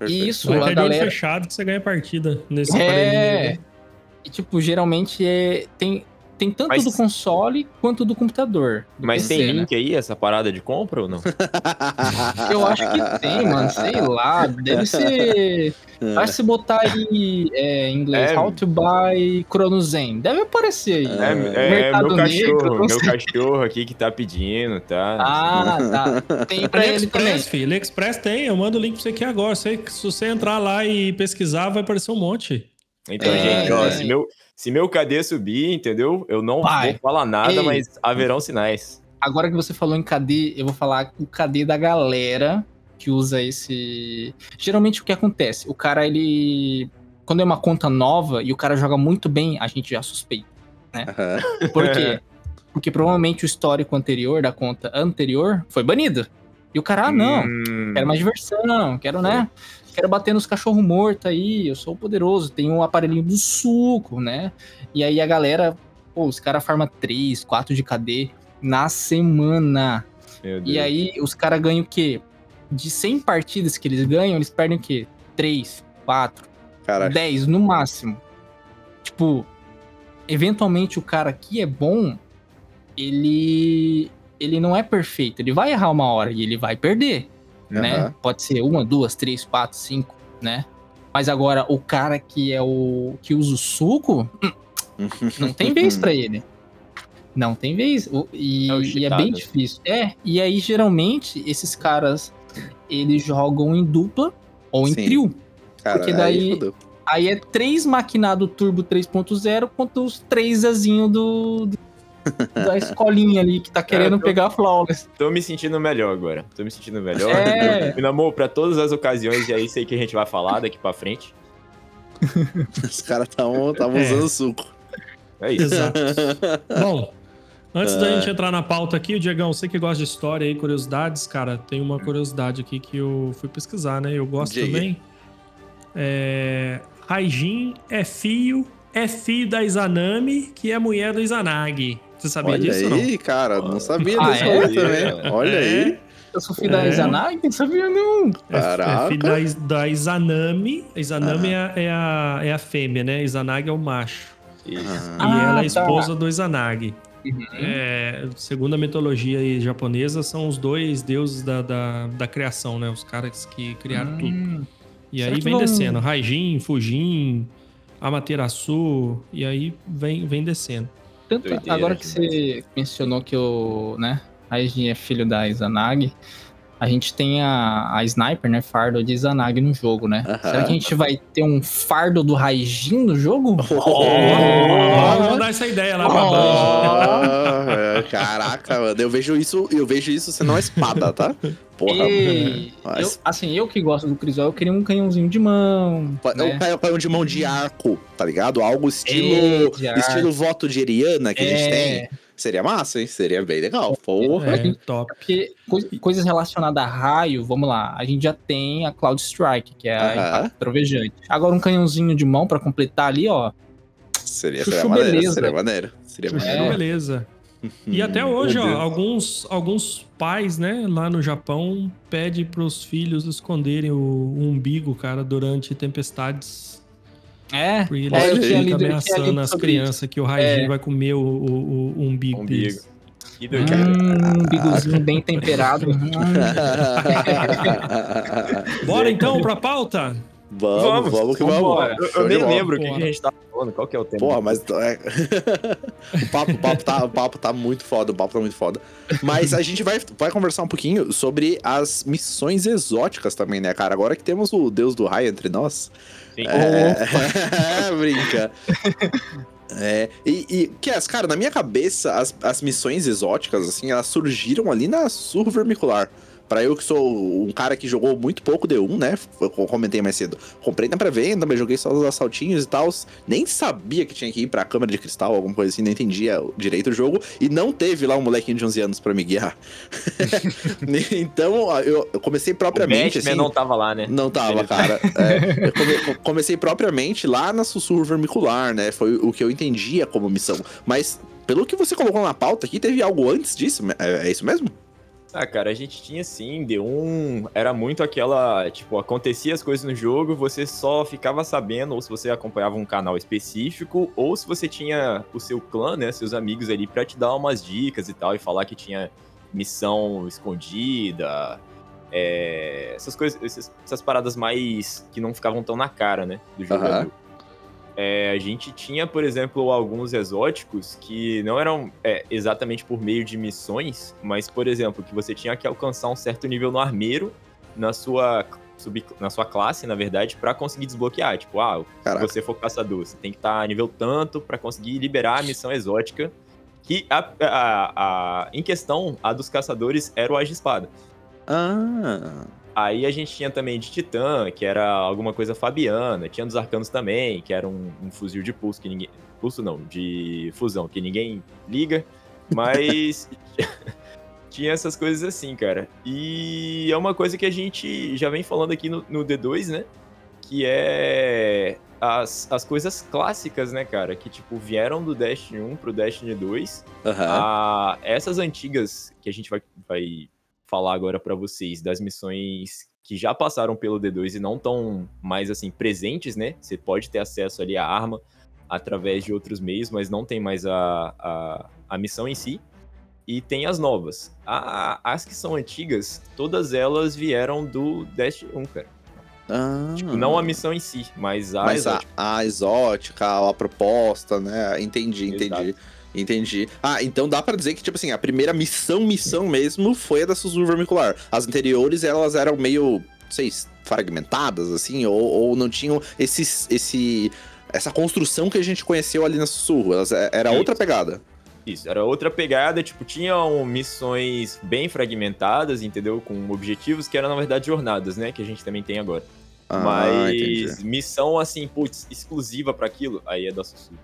Perfeito. Isso, Vai a de olho galera. fechado que você ganha partida nesse É. aparelhinho. E, tipo, geralmente é, tem, tem tanto Mas- do console quanto do computador. do Mas PC, tem né? link aí, essa parada de compra ou não? Eu acho que tem, mano. Sei lá. Deve ser. Acho que se botar aí é, em inglês, É. How to buy Chrono Zen. Deve aparecer aí. É, É, é, Mercado meu Negro, cachorro, não meu sei. cachorro aqui que tá pedindo, tá? Ah, tá. Tem pra ele também. AliExpress, filho. AliExpress tem. Eu mando o link pra você aqui agora. Você, se você entrar lá e pesquisar, vai aparecer um monte. Então, É, gente, ó, é. se meu, se meu KD subir, entendeu? Eu não Vai. vou falar nada, Ei. mas haverão sinais. Agora que você falou em KD, eu vou falar o KD da galera que usa esse. Geralmente o que acontece? O cara, ele. Quando é uma conta nova e o cara joga muito bem, a gente já suspeita. Aham. Por quê? Porque provavelmente o histórico anterior da conta anterior foi banido. E o cara, ah, não, Hum, quero mais diversão, quero, né? Quero bater nos cachorros mortos aí, eu sou poderoso, tenho um aparelhinho do suco, né? E aí a galera, pô, os caras farma 3, 4 de KD na semana. meu Deus. E aí os caras ganham o quê? De 100 partidas que eles ganham, eles perdem o quê? 3, 4, Caraca. 10 no máximo. Tipo, eventualmente o cara que é bom, ele ele não é perfeito, ele vai errar uma hora e ele vai perder, né? Pode ser uma, duas, três, quatro, cinco, né? Mas agora o cara que é o que usa o suco, não tem vez pra ele. Não tem vez. E É e é, bem difícil. É, e aí geralmente esses caras eles jogam em dupla ou em Sim. trio. Cara, Porque aí daí- fudeu. Aí é três maquinado turbo 3.0 contra os três azinho do, do- da escolinha ali que tá querendo É, eu tô- pegar flawless. Tô me sentindo melhor agora. Tô me sentindo melhor. É. Meu amor, pra todas as ocasiões, e aí sei que a gente vai falar daqui pra frente. Os caras estavam É. usando suco. É isso. Exato. Bom, antes É. da gente entrar na pauta aqui, o Diegão, você que gosta de história e curiosidades, cara, tem uma curiosidade aqui que eu fui pesquisar, né? Eu gosto Diga. também. É... Raijin é filho, é filho da Izanami, que é mulher do Izanagi. Você sabia Olha disso ou não? aí, cara, não sabia Ah, desse é? também. Olha aí. Eu sou filho É. da Izanagi, não sabia não. É, é Caraca. filho da, Iz- da Izanami. Izanami é, a, é, a, é a fêmea, né? Izanagi é o macho. Isso. E Ah, ela é tá. esposa do Izanagi. Uhum. É, segundo a mitologia aí japonesa, são os dois deuses da, da, da criação, né? Os caras que criaram tudo. Hum. E será aí vem vão- descendo. Raijin, Fujin, Amaterasu. E aí vem, vem descendo. Tanto Doideira agora que demais. você mencionou que o, né, Raijin é filho da Izanagi, a gente tem a, a Sniper, né, fardo de Izanagi no jogo, né? Aham. Será que a gente vai ter um fardo do Raijin no jogo? Vamos mandar essa ideia lá pra. Ah, é, caraca, mano. Eu vejo isso, eu vejo isso sendo uma espada, tá? Porra, Ei, Mas- eu- assim, eu que gosto do Crisol, eu queria um canhãozinho de mão. Pa- né? Eu pego pego de mão de arco, tá ligado? Algo estilo. É, estilo voto de Eriana que a gente É. tem. Seria massa, hein? Seria bem legal. Porra. É, top. Porque coi- coisas relacionadas a raio, vamos lá, a gente já tem a Cloud Strike, que é a Aham. impacto trovejante. Agora um canhãozinho de mão pra completar ali, ó. Seria, Chuchu seria maneiro, beleza. seria maneiro. Seria Chuchu, maneiro. É. beleza. E até hoje, ó, alguns, alguns pais, né, lá no Japão, pedem pros filhos esconderem o, o umbigo, cara, durante tempestades. É, Porque eles é, ficam lido, ameaçando as crianças que o Raijin É. vai comer o, o, o umbigo, Umbigo. Que doideira. Hum, umbigozinho bem temperado. Bora então pra pauta? vamos, vamos, que vamos. Eu, eu nem lembro o que, a gente tava falando, qual que é o tema. Porra, mas. é- o, papo, o, papo tá, o papo tá muito foda, o papo tá muito foda. Mas a gente vai, vai conversar um pouquinho sobre as missões exóticas também, né, cara? Agora que temos o Deus do Raio entre nós. Sim. É, brinca. É, e, e, Cass, cara, na minha cabeça, as, as missões exóticas, assim, elas surgiram ali na Surro Vermicular. Pra eu que sou um cara que jogou muito pouco D1, né? Eu comentei mais cedo. Comprei na pré-venda, mas joguei só os assaltinhos e tal. Nem sabia que tinha que ir pra câmera de cristal, alguma coisa assim, não entendia direito o jogo. E não teve lá um molequinho de 11 anos pra me guiar. então, eu, comecei O propriamente. Batman assim, não tava lá, né? não tava, cara. É, eu come- comecei propriamente lá na sussurro vermicular, né? Foi o que eu entendia como missão. Mas, pelo que você colocou na pauta aqui, teve algo antes disso? É, é isso mesmo? Ah, cara, a gente tinha sim, D1 era muito aquela, tipo, acontecia as coisas no jogo, você só ficava sabendo, ou se você acompanhava um canal específico, ou se você tinha o seu clã, né, seus amigos ali, pra te dar umas dicas e tal, e falar que tinha missão escondida, é, essas coisas, essas, essas paradas mais que não ficavam tão na cara, né, do jogador. É, a gente tinha, por exemplo, alguns exóticos que não eram é, exatamente por meio de missões, mas, por exemplo, que você tinha que alcançar um certo nível no armeiro na sua, sub, na sua classe, na verdade, pra conseguir desbloquear. Tipo, ah, se Caraca. você for caçador, você tem que estar nível tanto pra conseguir liberar a missão exótica. Que, a, a- a- em questão, a dos caçadores era o Age Espada. Ah. Aí a gente tinha também de Titã, que era alguma coisa fabiana. Tinha dos Arcanos também, que era um, um fuzil de pulso que ninguém. Pulso não, de fusão, que ninguém liga. Mas tinha essas coisas assim, cara. E é uma coisa que a gente já vem falando aqui no, no D2, né? Que é as, as coisas clássicas, né, cara? Que, tipo, vieram do Destiny 1 pro Destiny 2. Aham. Ah, essas antigas que a gente vai, vai falar agora pra vocês, das missões que já passaram pelo D2 e não estão mais assim presentes, né? Você pode ter acesso ali à arma através de outros meios, mas não tem mais a, a, a missão em si. E tem as novas. A- as que são antigas, todas elas vieram do Destiny 1, cara. Ah. Tipo, não a missão em si, mas a Mas a, exótica. a exótica, a proposta, né? Entendi, entendi. Entendi. Ah, então dá pra dizer que, tipo assim, a primeira missão, missão mesmo, foi a da Sussurro Vermicular. As anteriores, elas eram meio, não sei, fragmentadas, assim, ou, ou não tinham esse, esse, essa construção que a gente conheceu ali na Sussurro. Elas, é- era Isso. outra pegada. Isso, era outra pegada, tipo, tinham missões bem fragmentadas, entendeu? Com objetivos que eram, na verdade, jornadas, né? Que a gente também tem agora. Ah, Mas entendi. missão, assim, putz, exclusiva pra aquilo, aí é da Sussurro.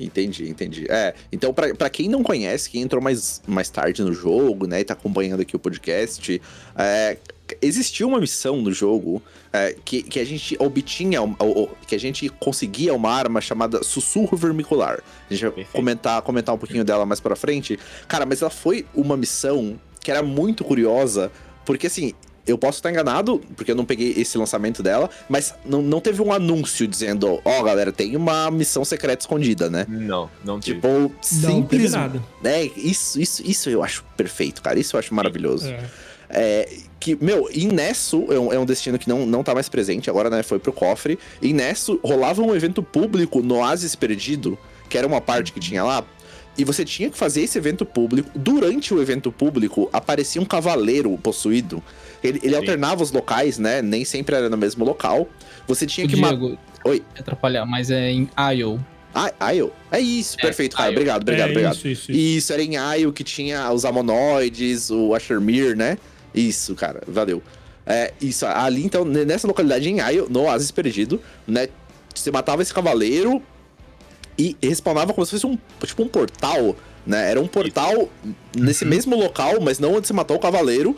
Entendi, entendi. É, então pra, pra quem não conhece, quem entrou mais, mais tarde no jogo, né, e tá acompanhando aqui o podcast, é, existia uma missão no jogo é, que, que a gente obtinha, um- o- o- que a gente conseguia uma arma chamada Sussurro Vermicular. A gente vai Perfeito. comentar, comentar um pouquinho dela mais pra frente. Cara, mas ela foi uma missão que era muito curiosa, porque assim, eu posso estar enganado, porque eu não peguei esse lançamento dela, mas não, não teve um anúncio dizendo, ó, galera, tem uma missão secreta escondida, né? Não, não teve. Tipo, Não teve simples. nada. É, isso, isso, isso eu acho perfeito, cara. Isso eu acho maravilhoso. É. É, que, meu, Inesso é um, é um destino que não, não tá mais presente, agora, né, foi pro cofre. Inesso rolava um evento público no Oasis Perdido, que era uma parte que tinha lá. E você tinha que fazer esse evento público. Durante o evento público, aparecia um cavaleiro possuído. Ele, ele alternava os locais, né? Nem sempre era no mesmo local. Você tinha O que matar. Diego, Oi. atrapalhar, mas é em Isle. Ah, Ayo? É isso, É, perfeito, cara. Obrigado, obrigado, é, obrigado. Isso, isso, isso. Isso, era em Ayo que tinha os Amonoides, o Ashermir, né? Isso, cara, valeu. É, isso, ali então, nessa localidade em Ayo, no Oasis Perdido, né? Você matava esse cavaleiro e respawnava como se fosse um, tipo um portal, né? Era um portal nesse mesmo local, mas não onde você matou o cavaleiro.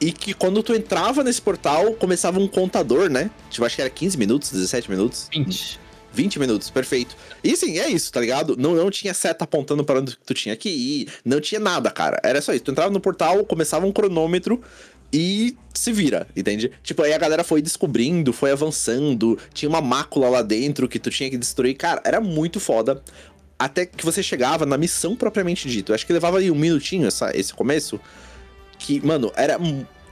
E que quando tu entrava nesse portal, começava um contador, né? Tipo, acho que era 15 minutos, 17 minutos. 20. 20 minutos, perfeito. E sim, é isso, tá ligado? Não, não tinha seta apontando para onde tu tinha que ir, não tinha nada, cara. Era só isso. Tu entrava no portal, começava um cronômetro e se vira, entende? Tipo, aí a galera foi descobrindo, foi avançando, tinha uma mácula lá dentro que tu tinha que destruir. Cara, era muito foda. Até que você chegava na missão propriamente dita. Eu acho que levava aí um minutinho essa, esse começo. Que, mano, era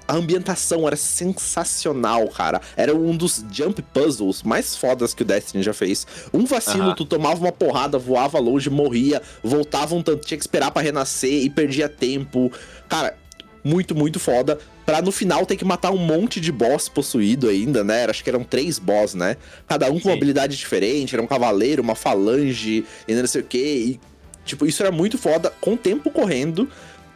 a ambientação era sensacional, cara. Era um dos jump puzzles mais fodas que o Destiny já fez. Um vacilo, Aham. tu tomava uma porrada, voava longe, morria, voltava um tanto, tinha que esperar pra renascer e perdia tempo. Cara, muito, muito foda. Pra no final ter que matar um monte de boss possuído ainda, né? Acho que eram três boss, né? Cada um com uma Sim. habilidade diferente. Era um cavaleiro, uma falange, e não sei o quê. E, tipo, isso era muito foda, com o tempo correndo.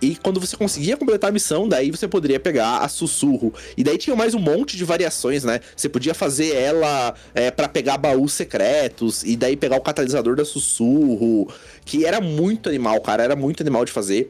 E quando você conseguia completar a missão, daí você poderia pegar a sussurro. E daí tinha mais um monte de variações, né? Você podia fazer ela é, para pegar baús secretos, e daí pegar o catalisador da sussurro. Que era muito animal, cara. Era muito animal de fazer.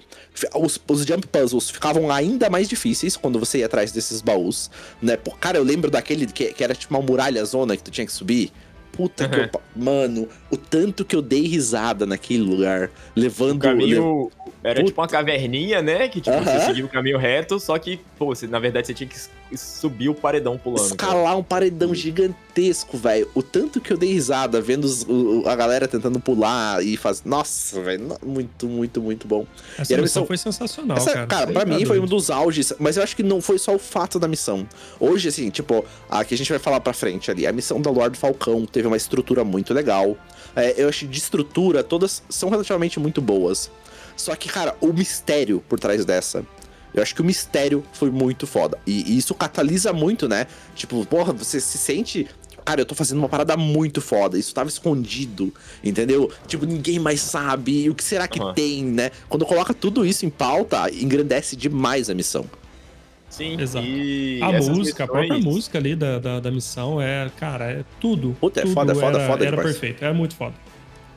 Os, os jump puzzles ficavam ainda mais difíceis quando você ia atrás desses baús, né? Pô, cara, eu lembro daquele que, que era tipo uma muralha zona que tu tinha que subir. Puta que eu. Mano, o tanto que eu dei risada naquele lugar. Levando. O caminho era Puta. tipo uma caverninha, né? Que tipo, Aham. você seguia o caminho reto, só que, pô, você, na verdade você tinha que subir o paredão pulando. cara. escalar um paredão gigantesco, velho. O tanto que eu dei risada vendo os- o- a galera tentando pular e fazer. Nossa, velho. Muito, muito, muito bom. Essa E era missão missão- foi sensacional, Essa, cara. cara, pra mim foi um doido. dos auges, mas eu acho que não foi só o fato da missão. Hoje, assim, tipo, aqui a gente vai falar pra frente ali. A missão da Lord Falcão teve uma estrutura muito legal. É, eu acho que de estrutura, todas são relativamente muito boas. Só que, cara, o mistério por trás dessa. Eu acho que o mistério foi muito foda. E, e isso catalisa muito, né? Tipo, porra, você se sente. Cara, eu tô fazendo uma parada muito foda. Isso tava escondido, entendeu? Tipo, ninguém mais sabe. E o que será que Aham. tem, né? Quando coloca tudo isso em pauta, engrandece demais a missão. Sim, Exato. e A música, a própria missões- música ali da, da, da missão é, cara, é tudo. Puta, é tudo foda, foda, era, foda Era demais. perfeito, é muito foda.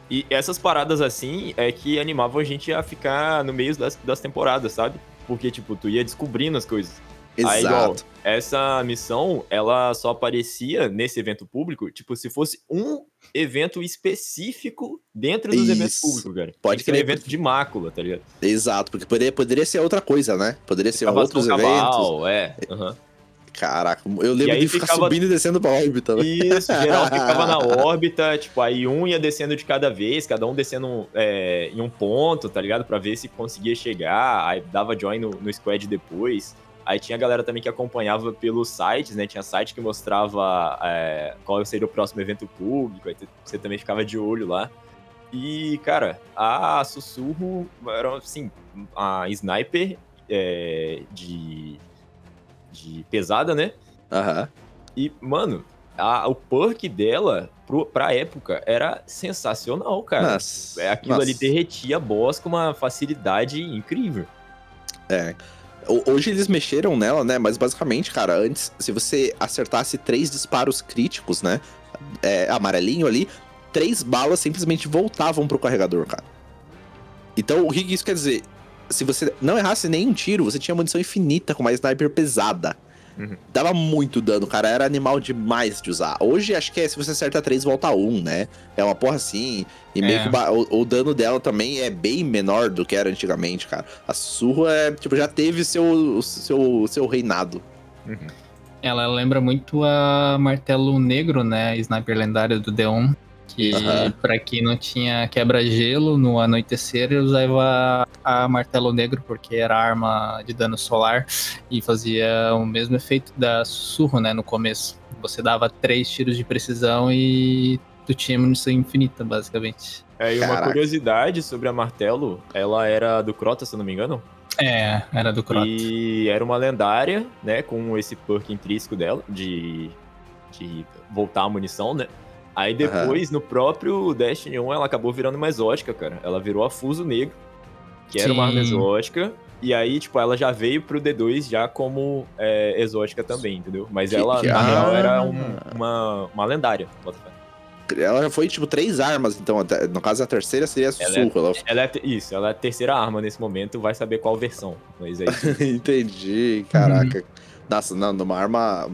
E essas paradas assim é que animavam a gente a ficar no meio das, das temporadas, sabe? Porque, tipo, tu ia descobrindo as coisas. Aí, igual, Exato. essa missão, ela só aparecia nesse evento público, tipo, se fosse um evento específico dentro dos eventos Isso. públicos, cara. Pode ser um crer. evento de mácula, tá ligado? Exato, porque poderia, poderia ser outra coisa, né? Poderia ser outros eventos. Caval, é. aham. Caraca, eu lembro aí de ficar ficava- subindo e descendo pra órbita. Isso, geral ficava na órbita, tipo, aí um ia descendo de cada vez, cada um descendo é, em um ponto, tá ligado? Pra ver se conseguia chegar, aí dava join no, no squad depois. Aí tinha a galera também que acompanhava pelos sites, né? Tinha site que mostrava é, qual seria o próximo evento público, aí você também ficava de olho lá. E, cara, a Sussurro era, assim, a sniper é, de, de pesada, né? Aham. E, mano, a- o perk dela, pro, pra época, era sensacional, cara. Nossa. É, Aquilo nossa. ali derretia boss com uma facilidade incrível. É. Hoje eles mexeram nela, né? Mas basicamente, cara, antes, se você acertasse três disparos críticos, né? É, amarelinho ali, três balas simplesmente voltavam pro carregador, cara. Então, o que isso quer dizer? Se você não errasse nenhum tiro, você tinha munição infinita com uma sniper pesada. Uhum. Dava muito dano, cara. Era animal demais de usar. Hoje, acho que é se você acerta três, volta um, né? É uma porra assim. E meio É. que o o, dano dela também é bem menor do que era antigamente, cara. A surra é, tipo, já teve seu, seu, seu reinado. Ela lembra muito a Martelo Negro, né? A sniper lendária do Deon. Que, pra quem não tinha quebra-gelo no anoitecer, eu usava a Martelo Negro, porque era arma de dano solar e fazia o mesmo efeito da Sussurro, né? No começo. Você dava três tiros de precisão e tu tinha munição infinita, basicamente. É, e uma Caraca. curiosidade sobre a Martelo, ela era do Crota, se eu não me engano. É, era do Crota. E era uma lendária, né? Com esse perk intrínseco dela, de, de voltar a munição, né? Aí depois, no próprio Destiny 1, ela acabou virando uma exótica, cara. Ela virou a Fuso Negro, que era uma arma Sim. exótica. E aí, tipo, ela já veio pro D2 já como é, exótica também, entendeu? Mas Que- ela, que- na ah. real, era um- uma, uma lendária. Ela já foi, tipo, três armas, então. No caso, a terceira seria a Ela sussurro. Ela... Ela é, isso, ela é a terceira arma nesse momento, vai saber qual versão. Mas é isso. Entendi, caraca. Nossa, não, numa arma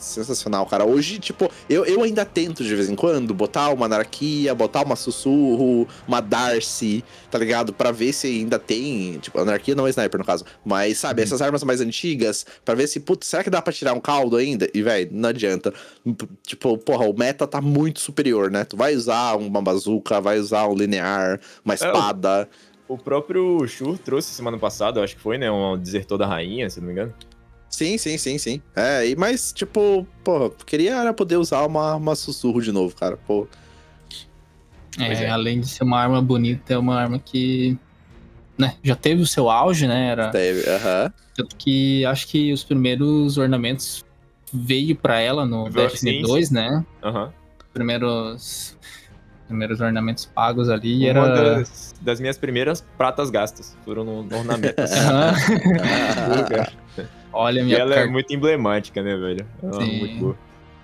sensacional, cara. Hoje, tipo, eu, eu ainda tento de vez em quando botar uma anarquia, botar uma sussurro, uma Darcy, tá ligado? Pra ver se ainda tem. Tipo, anarquia não é sniper no caso. Mas, sabe, essas armas mais antigas, pra ver se, putz, será que dá pra tirar um caldo ainda? E, velho, não adianta. Tipo, porra, o meta tá muito superior, né? Tu vai usar uma bazuca, vai usar um linear, uma espada. O próprio Shur trouxe semana passada, eu acho que foi, né? Um desertor da rainha, se não me engano. Sim, sim, sim, sim. É, e- mas, tipo, pô, queria era poder usar uma, uma sussurro de novo, cara. Pô, É, é. Além de ser uma arma bonita, é uma arma que né, já teve o seu auge, né? Era, teve, aham. tanto que acho que os primeiros ornamentos veio pra ela no Destiny sim, 2, né? Aham. Primeiros, primeiros ornamentos pagos ali. Uma era. das, das minhas primeiras pratas gastas. Foram no, no ornamento. assim. Aham. Cara. Olha a e minha ela é muito emblemática, né, velho? É uma arma Sim. muito boa.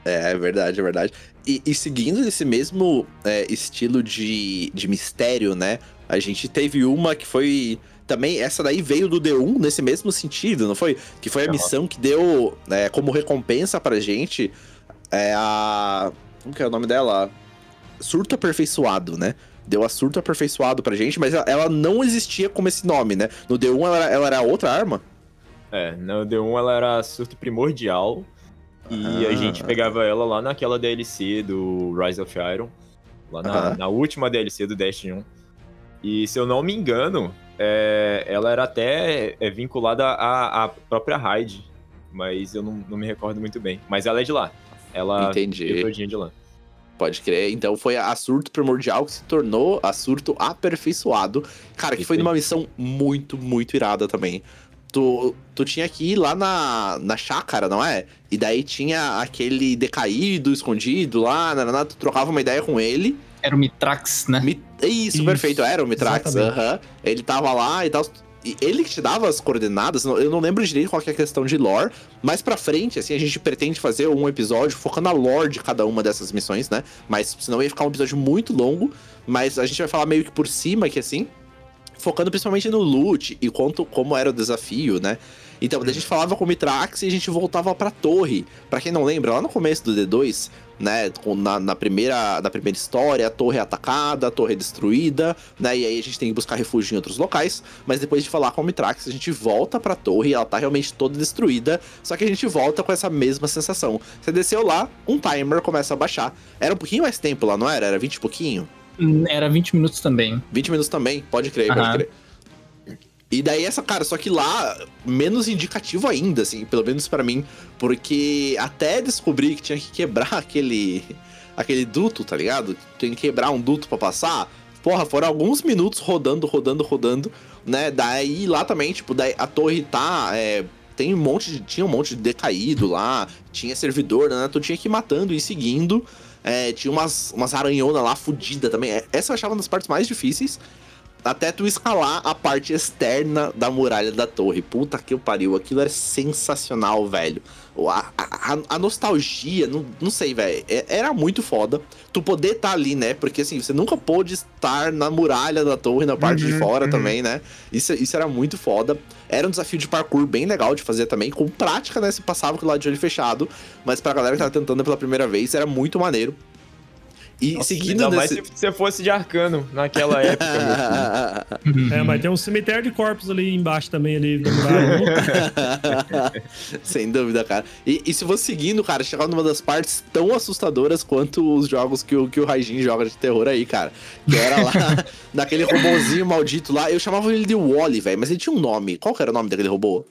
É, é verdade, é verdade. E, e seguindo esse mesmo é, estilo de, de mistério, né? A gente teve uma que foi. Também, essa daí veio do D1 nesse mesmo sentido, não foi? Que foi a missão que deu é, como recompensa pra gente é a. Como que é o nome dela? Surto aperfeiçoado, né? Deu a surto aperfeiçoado pra gente, mas ela, ela não existia como esse nome, né? No D1 ela, era- ela era outra arma. É, no D1 ela era surto primordial. E Ah. a gente pegava ela lá naquela DLC do Rise of Iron. Lá na, Aham. na última DLC do Destiny 1. E se eu não me engano, é, ela era até é, vinculada à, à própria raid. Mas eu não, não me recordo muito bem. Mas ela é de lá. Ela Entendi. todinha de lá. Pode crer. Então foi a surto primordial que se tornou a surto aperfeiçoado. Cara, que foi numa missão muito, muito irada também. Tu, tu tinha que ir lá na, na chácara, não é? E daí tinha aquele decaído, escondido lá, nananá, tu trocava uma ideia com ele. Era o Mitrax, né? Mi- Isso, Isso, perfeito, era o Mitrax. Ele tava lá e tal. E ele que te dava as coordenadas, eu não lembro direito qual que é a questão de lore. Mais pra frente, assim, a gente pretende fazer um episódio focando na lore de cada uma dessas missões, né? Mas senão ia ficar um episódio muito longo. Mas a gente vai falar meio que por cima aqui, assim. Focando principalmente no loot e quanto, como era o desafio, né? Então, a gente falava com o Mitrax e a gente voltava pra torre. Pra quem não lembra, lá no começo do D2, né? Na, na primeira, na primeira história, a torre é atacada, a torre é destruída, né? E aí a gente tem que buscar refúgio em outros locais. Mas depois de falar com o Mitrax, a gente volta pra torre e ela tá realmente toda destruída. Só que a gente volta com essa mesma sensação. Você desceu lá, um timer começa a baixar. Era um pouquinho mais tempo lá, não era? Era 20 e pouquinho? Era 20 minutos também. 20 minutos também, pode crer, pode Aham. crer. E daí essa, cara, só que lá, menos indicativo ainda, assim, pelo menos pra mim, porque até descobrir que tinha que quebrar aquele aquele duto, tá ligado? Tem que quebrar um duto pra passar. Porra, foram alguns minutos rodando, rodando, rodando, né? Daí lá também, tipo, daí a torre tá, é, tem um monte de, tinha um monte de decaído lá, tinha servidor, né? Tu tinha que ir matando e seguindo. É, tinha umas, umas aranhonas lá fodida também. É, Essa eu achava uma das partes mais difíceis. Até tu escalar a parte externa da muralha da torre. Puta que pariu. Aquilo era sensacional, velho. A, a, a nostalgia, não, não sei, velho. é- Era muito foda. Tu poder estar ali, né? Porque assim, você nunca pôde estar na muralha da torre, na parte de Uhum, fora uhum. também, né? Isso, isso era muito foda. Era um desafio de parkour bem legal de fazer também. Com prática, né? Se passava com o lado de olho fechado. Mas pra galera que tava tentando pela primeira vez, era muito maneiro. E Nossa, seguindo ainda mais se você fosse de arcano naquela época, meu filho. É, mas tem um cemitério de corpos ali embaixo também, ali muralha. Sem dúvida, cara. E, e se você seguindo, cara, chegar numa das partes tão assustadoras quanto os jogos que o, que o Raijin joga de terror aí, cara. Que era lá, daquele robôzinho maldito lá. Eu chamava ele de Wally, velho, mas ele tinha um nome. Qual que era o nome daquele robô?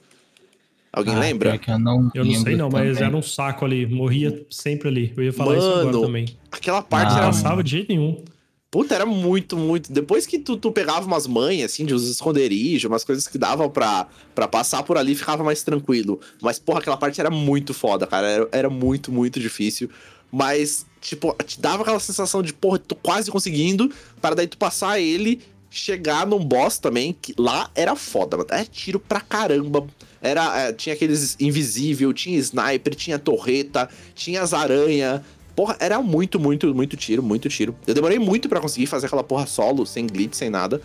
Alguém Ah, lembra? eu não, Eu não sei não, mas também. era um saco ali. Morria sempre ali. Eu ia falar isso agora Mano, também. Aquela parte Ah, Não era. passava de jeito nenhum. Puta, era muito, muito. Depois que tu, tu pegava umas manhas, assim, de uns esconderijos, umas coisas que davam pra, pra passar por ali, ficava mais tranquilo. Mas, porra, aquela parte era muito foda, cara. Era, era muito, muito difícil. Mas, tipo, te dava aquela sensação de, porra, tô quase conseguindo, para daí tu passar ele, chegar num boss também, que lá era foda, mano. É tiro pra caramba. Era, é, tinha aqueles invisível, tinha sniper, tinha torreta, tinha as aranha. Porra, era muito, muito, muito tiro, muito tiro. Eu demorei muito pra conseguir fazer aquela porra solo, sem glitch, sem nada.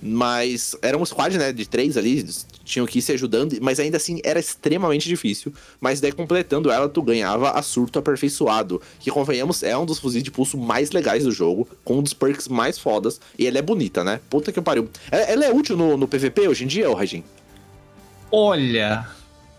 Mas era um squad, né, de três ali, tinham que ir se ajudando, mas ainda assim era extremamente difícil. Mas daí completando ela, tu ganhava a surto aperfeiçoado, que convenhamos é um dos fuzis de pulso mais legais do jogo, com um dos perks mais fodas, e ela é bonita, né? Puta que pariu. Ela, ela é útil no, no PVP hoje em dia, ô Regin? Olha,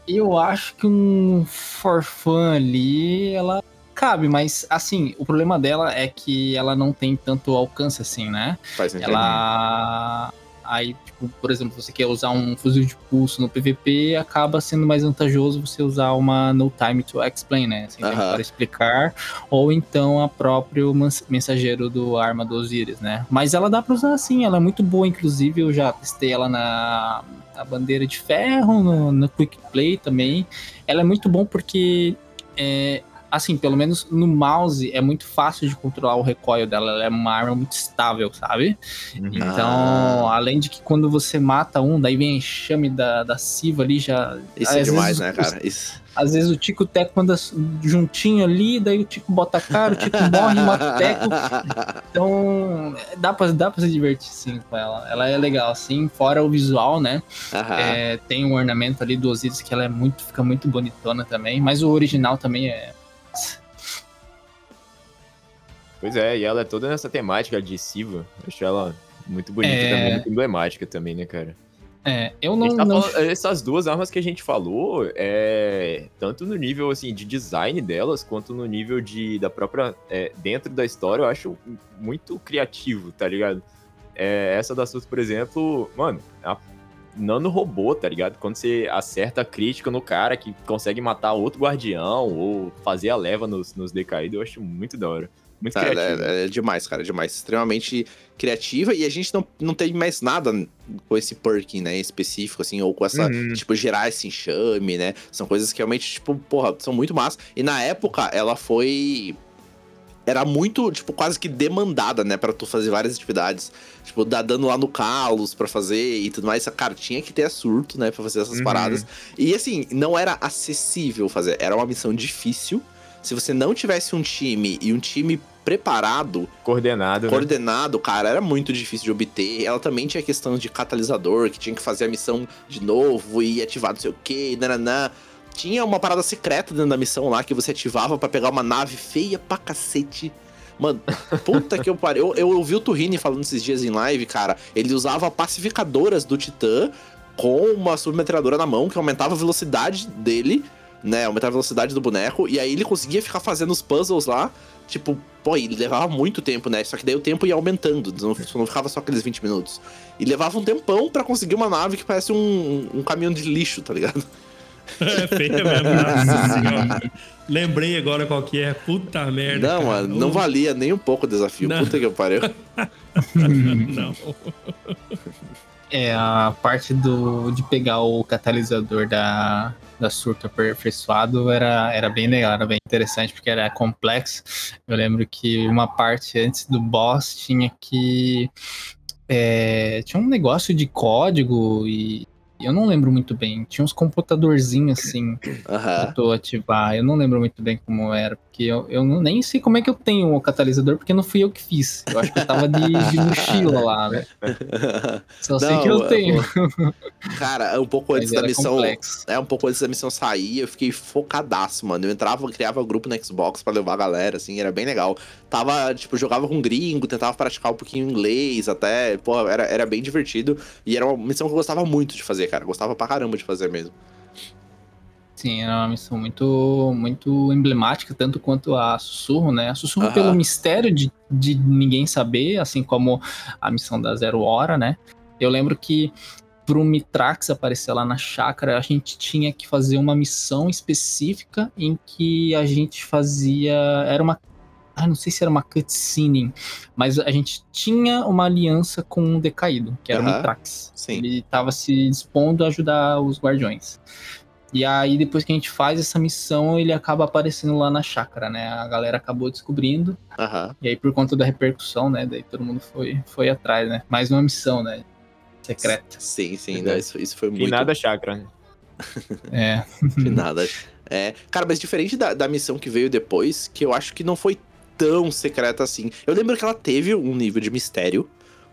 eu acho que um for fun ali, ela cabe, mas assim, o problema dela é que ela não tem tanto alcance assim, né? Faz sentido. Ela. Aí, tipo, por exemplo, você quer usar um fuzil de pulso no PVP, acaba sendo mais vantajoso você usar uma No Time to Explain, né? Sem tempo Aham. para explicar, ou então a próprio mens- mensageiro do Arma do Osiris, né? Mas ela dá pra usar assim, ela é muito boa, inclusive eu já testei ela na, na bandeira de ferro, no, no Quick Play também. Ela é muito bom porque é, assim, pelo menos no mouse é muito fácil de controlar o recoil dela. Ela é uma arma muito estável, sabe? Uhum. Então, Ah. além de que quando você mata um, daí vem enxame da, da Siva ali já. Isso é demais, vezes né, cara? Isso. Às vezes o Tico Teco anda juntinho ali, daí o Tico bota a cara, o Tico morre e mata o Teco. Então, dá pra, dá pra se divertir sim com ela. Ela é legal, assim, fora o visual, né? Aham. É, tem um ornamento ali do Osiris que ela é muito, fica muito bonitona também, mas o original também é. Pois é, e ela é toda nessa temática adesiva. Eu acho ela muito bonita É. também, muito emblemática também, né, cara? É, eu A não. tá não- falando- essas duas armas que a gente falou, é, tanto no nível assim, de design delas, quanto no nível de, da própria. é, dentro da história, eu acho muito criativo, tá ligado? É, essa da Sus, por exemplo, mano, é uma nano robô, tá ligado? Quando você acerta a crítica no cara que consegue matar outro guardião ou fazer a leva nos, nos decaídos, eu acho muito da hora. Muito Cara, criativo. é, é demais, cara, demais. Extremamente criativa e a gente não, não tem mais nada com esse perk, né, específico, assim, ou com essa, Uhum. tipo, gerar esse enxame, né? São coisas que realmente, tipo, porra, são muito massa. E na época, ela foi. Era muito, tipo, quase que demandada, né, pra tu fazer várias atividades. Tipo, dar dano lá no Kalos pra fazer e tudo mais. Essa cartinha que ter surto, né, pra fazer essas Uhum. paradas. E assim, não era acessível fazer, era uma missão difícil. Se você não tivesse um time e um time preparado, Coordenado. né? coordenado, cara, era muito difícil de obter. Ela também tinha questão de catalisador, que tinha que fazer a missão de novo e ativar não sei o que, nananã. Tinha uma parada secreta dentro da missão lá que você ativava pra pegar uma nave feia pra cacete. Mano, puta que eu parei. Eu, eu ouvi o Turrini falando esses dias em live, cara. Ele usava pacificadoras do Titã com uma submetralhadora na mão que aumentava a velocidade dele, né? Aumentava a velocidade do boneco. E aí ele conseguia ficar fazendo os puzzles lá. Tipo, pô, e levava muito tempo, né? Só que daí o tempo ia aumentando, não, não ficava só aqueles 20 minutos. E levava um tempão pra conseguir uma nave que parece um, um caminhão de lixo, tá ligado? É feia mesmo. Nossa senhora. Lembrei agora qual que é. Puta merda. não, cara. mano, não valia nem um pouco o desafio. Não. Puta que pariu. Não. É a parte do, de pegar o catalisador da, da surto aperfeiçoado era, era bem legal, era bem interessante, porque era complexo. Eu lembro que uma parte antes do boss tinha que. é, tinha um negócio de código e eu não lembro muito bem. Tinha uns computadorzinhos assim pra tu ativar. Eu não lembro muito bem como era, porque eu, eu nem sei como é que eu tenho o catalisador, porque não fui eu que fiz. Eu acho que eu tava de, de mochila lá, né? Só sei Não, que eu tenho. Cara, um pouco antes da missão. complexo. É, um pouco antes da missão sair, eu fiquei focadaço, mano. Eu entrava, criava grupo no Xbox pra levar a galera, assim, era bem legal. Tava, tipo, jogava com gringo, tentava praticar um pouquinho inglês até. Pô, era, era bem divertido. E era uma missão que eu gostava muito de fazer, cara. Gostava pra caramba de fazer mesmo. Sim, era uma missão muito, muito emblemática, tanto quanto a Sussurro, né? A Sussurro pelo mistério de, de ninguém saber, assim como a missão da Zero Hora, né? Eu lembro que pro Mitrax aparecer lá na chácara, a gente tinha que fazer uma missão específica em que a gente fazia. Era uma. Ah, não sei se era uma cutscene, mas a gente tinha uma aliança com um decaído, que era o. Mitrax. Sim. Ele estava se dispondo a ajudar os guardiões. E aí, depois que a gente faz essa missão, ele acaba aparecendo lá na chácara, né? A galera acabou descobrindo. Aham. E aí, por conta da repercussão, né? Daí todo mundo foi, foi atrás, né? Mais uma missão, né? Secreta. Sim, sim, né? Isso, isso foi muito. Finada chakra, né? É. Nada. É, cara, mas diferente da, da missão que veio depois, que eu acho que não foi tão secreta assim. Eu lembro que ela teve um nível de mistério,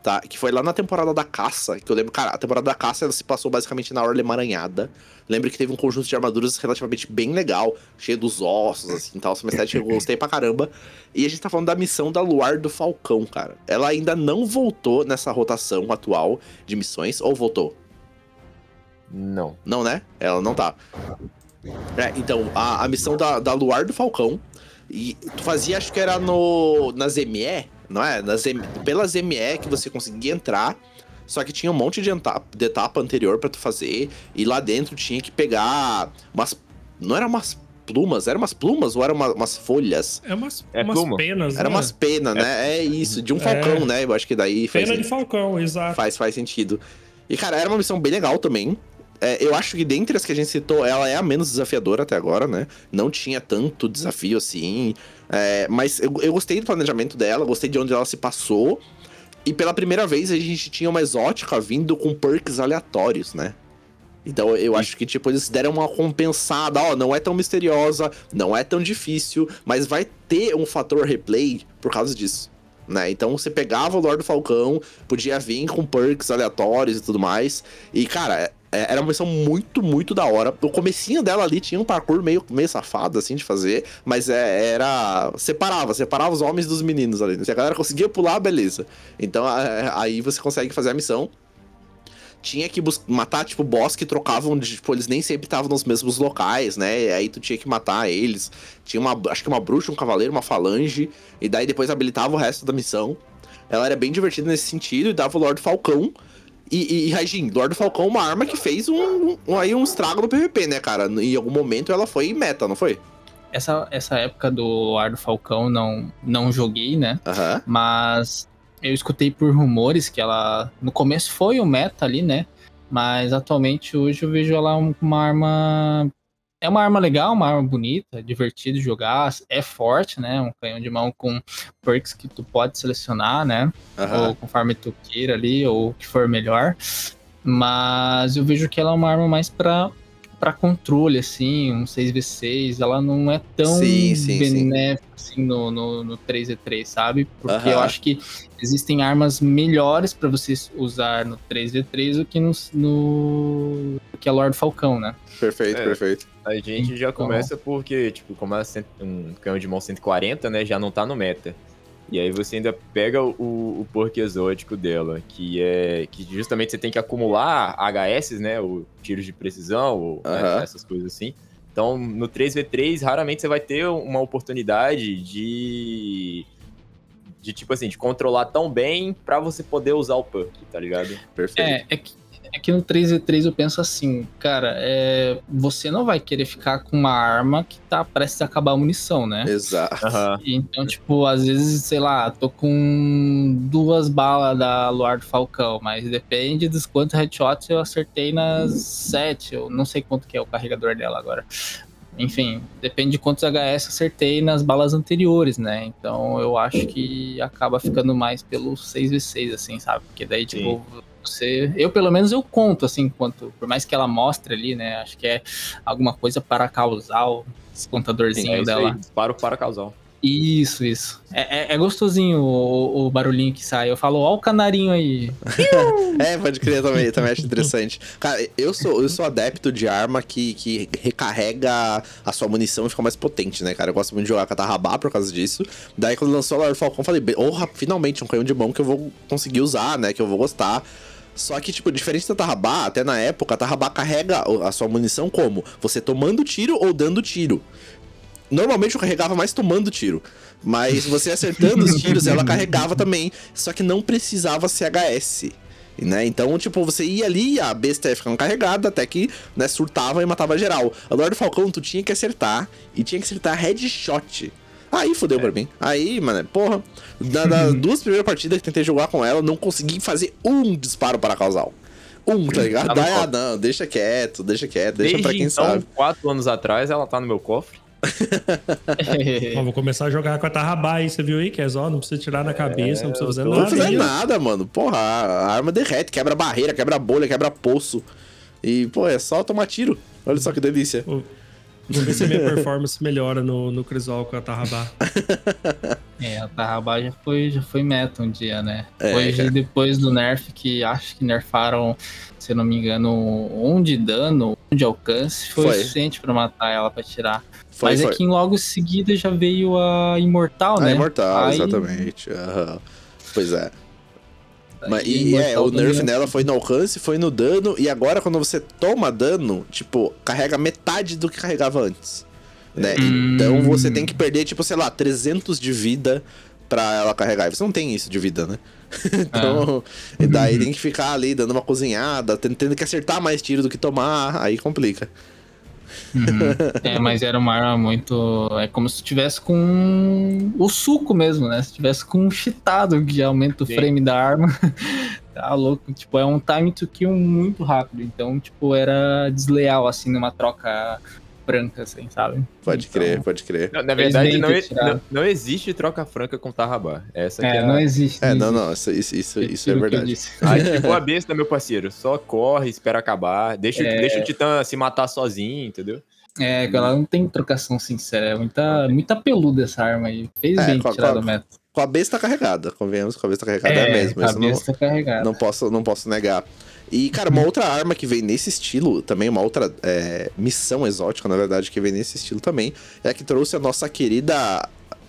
tá? Que foi lá na temporada da caça, que eu lembro, cara, a temporada da caça ela se passou basicamente na Orla Emaranhada. Lembro que teve um conjunto de armaduras relativamente bem legal, cheio dos ossos, assim, tal. Uma estética que eu gostei pra caramba. E a gente tá falando da missão da Luar do Falcão, cara. Ela ainda não voltou nessa rotação atual de missões, ou voltou? Não. Não, né? Ela não tá. É, então, a, a missão da, da Luar do Falcão. E tu fazia, acho que era no. Nas ME, não é? Nas pelas ME que você conseguia entrar. Só que tinha um monte de etapa, de etapa anterior para tu fazer. E lá dentro tinha que pegar umas. Não era umas plumas, eram umas plumas ou eram uma, umas folhas? É umas, É umas pluma. penas, Era né? umas penas, né? É isso, de um É. falcão, né? Eu acho que daí faz, Pena de falcão, exato. faz, faz sentido. E, cara, era uma missão bem legal também. É, eu acho que dentre as que a gente citou, ela é a menos desafiadora até agora, né? Não tinha tanto desafio assim. É, mas eu, eu gostei do planejamento dela, gostei de onde ela se passou. E pela primeira vez a gente tinha uma exótica vindo com perks aleatórios, né? Então eu acho que, tipo, eles deram uma compensada, ó, não é tão misteriosa, não é tão difícil, mas vai ter um fator replay por causa disso. Né? Então você pegava o Lord Falcão, podia vir com perks aleatórios e tudo mais. E, cara, era uma missão muito, muito da hora. O comecinho dela ali tinha um parkour meio, meio safado, assim, de fazer, mas é, era. Separava, separava os homens dos meninos ali. Se a galera conseguia pular, beleza. Então é, aí você consegue fazer a missão tinha que matar, tipo, boss que trocavam de, tipo, eles nem sempre estavam nos mesmos locais, né? E aí tu tinha que matar eles. Tinha uma, acho que uma bruxa, um cavaleiro, uma falange, e daí depois habilitava o resto da missão. Ela era bem divertida nesse sentido e dava o Lord Falcão. E, e, Raijin, Lord Falcão é uma arma que fez um, um- aí um estrago no PVP, né, cara? Em algum momento ela foi meta, não foi? Essa, essa época do do Falcão não, não joguei, né? Aham. Mas eu escutei por rumores que ela no começo foi o meta ali, né? Mas atualmente hoje eu vejo ela um- uma arma. É uma arma legal, uma arma bonita, divertido de jogar, é forte, né? Um canhão de mão com perks que tu pode selecionar, né? Aham. Ou conforme tu queira ali, ou o que for melhor. Mas eu vejo que ela é uma arma mais pra, pra controle, assim, um 6v6. Ela não é tão Sim, sim, sim. benéfica assim no, no, no 3v3, sabe? Porque eu Aham. acho que existem armas melhores pra você usar no 3v3 do que no, no que a Lord Falcão, né? Perfeito, É. perfeito. A gente já Então- começa porque, tipo, como é um canhão de mão 140, né, já não tá no meta. E aí você ainda pega o, o perk exótico dela, que é que justamente você tem que acumular HS, né, o tiros de precisão, ou, né, essas coisas assim. Então, no 3v3, raramente você vai ter uma oportunidade de de tipo assim, de controlar tão bem pra você poder usar o perk, tá ligado? Perfeito. É, é que, é que no 3v3 eu penso assim, cara, é, você não vai querer ficar com uma arma que tá prestes a acabar a munição, né? Exato. Aham. Então, tipo, às vezes, sei lá, tô com duas balas da Luar do Falcão, mas depende dos quantos headshots eu acertei nas sete. Eu não sei quanto que é o carregador dela agora. Enfim, depende de quantos HS acertei nas balas anteriores, né? Então eu acho que acaba ficando mais pelo 6v6, assim, sabe? Porque daí, tipo, você. Eu, pelo menos, eu conto, assim, quanto. Por mais que ela mostre ali, né? Acho que é alguma coisa para causar o contadorzinho É isso dela. aí, disparo para casal. Isso, isso. É, é- é gostosinho o, o barulhinho que sai. Eu falo, ó o canarinho aí. É, pode crer também, também acho interessante. Cara, eu sou, eu sou adepto de arma que, que recarrega a sua munição e fica mais potente, né, cara? Eu gosto muito de jogar com a Tarrabá por causa disso. Daí quando lançou o Lord Falcon, eu falei, porra, finalmente um canhão de mão que eu vou conseguir usar, né? Que eu vou gostar. Só que, tipo, diferente da Tarrabá, até na época, a Tarrabá carrega a sua munição como? Você tomando tiro ou dando tiro. Normalmente eu carregava mais tomando tiro. Mas você acertando os tiros, ela carregava também. Só que não precisava ser HS. Né? Então, tipo, você ia ali e a besta ia ficando carregada até que né, surtava e matava geral. Agora do Falcão, tu tinha que acertar e tinha que acertar headshot. Aí fodeu pra mim. Aí, mano, porra. Na- nas duas primeiras partidas que tentei jogar com ela, não consegui fazer um disparo para causal. Um, tá ligado? Tá ah, não, deixa quieto, deixa quieto, deixa Desde pra quem então, sabe. quatro anos atrás, ela tá no meu cofre. Ó, vou começar a jogar com a Tarrabá aí, você viu aí, que é só, não precisa tirar na cabeça, não precisa fazer tô Não nada. precisa ó. nada, mano. Porra, a arma derrete, quebra barreira, quebra bolha, quebra poço. E, pô, é só tomar tiro. Olha só que delícia. Vou ver se a minha performance melhora no, no Crisol com a Tarrabá. É, a Tarrabá já foi, já foi meta um dia, né? É, Hoje, cara. depois do nerf, que acho que nerfaram, se eu não me engano, um de dano, um de alcance, foi, Foi. o suficiente pra matar ela, pra tirar. Foi, Mas foi. é que logo em seguida já veio a Imortal, né? imortal, Aí- exatamente. aham. Pois é. Mas, aí e é, o nerf nela foi no alcance, foi no dano, e agora quando você toma dano, tipo, carrega metade do que carregava antes. Né? Hum. Então você tem que perder, tipo, sei lá, 300 de vida pra ela carregar. E você não tem isso de vida, né? então, e daí tem que ficar ali dando uma cozinhada, tendo, tendo que acertar mais tiro do que tomar, aí complica. Uhum. É, mas era uma arma muito. É como se tivesse com o suco mesmo, né? Se tivesse com um cheatado que aumenta o Sim. frame da arma. tá louco. Tipo, é um time to kill muito rápido. Então, tipo, era desleal, assim, numa troca franca, assim, sabe? Pode Então, crer, pode crer. Não, na verdade, não, não, não existe troca franca com Tarrabá. Essa é, É, a... não existe. É, não, não, isso, isso, isso, isso é verdade. Aí ficou a besta, meu parceiro. Só corre, espera acabar. Deixa, o- É. deixa o Titã se matar sozinho, entendeu? É, ela não tem trocação sincera. É muita, muita peluda essa arma aí. Fez É, bem com a- tirar com a- do meta. Com a besta carregada, convenhamos, com a besta carregada é, mesmo. Isso não, cabeça carregada. não, posso, não posso negar. E, cara, uma outra arma que vem nesse estilo, também uma outra é, missão exótica, na verdade, que vem nesse estilo também, é a que trouxe a nossa querida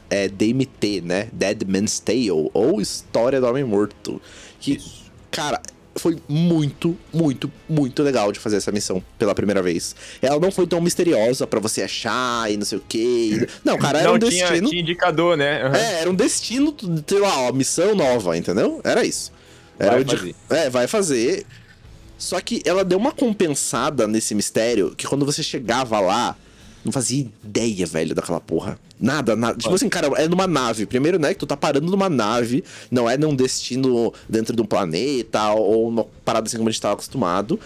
é, DMT, né? Dead Man's Tale, ou História do Homem Morto. Que, cara, foi muito, muito, muito legal de fazer essa missão pela primeira vez. Ela não foi tão misteriosa pra você achar e não sei o quê. Não, cara, era não um tinha, destino. tinha indicador, né? Aham. É, era um destino, sei lá, ó, missão nova, entendeu? Era isso. Era Vai o de-. É, vai fazer. Só que ela deu uma compensada nesse mistério que quando você chegava lá, não fazia ideia, velho, daquela porra. Nada, nada. Tipo assim, cara, é numa nave. Primeiro, né, que tu tá parando numa nave, não é num destino dentro de um planeta ou uma parada assim como a gente tava acostumado.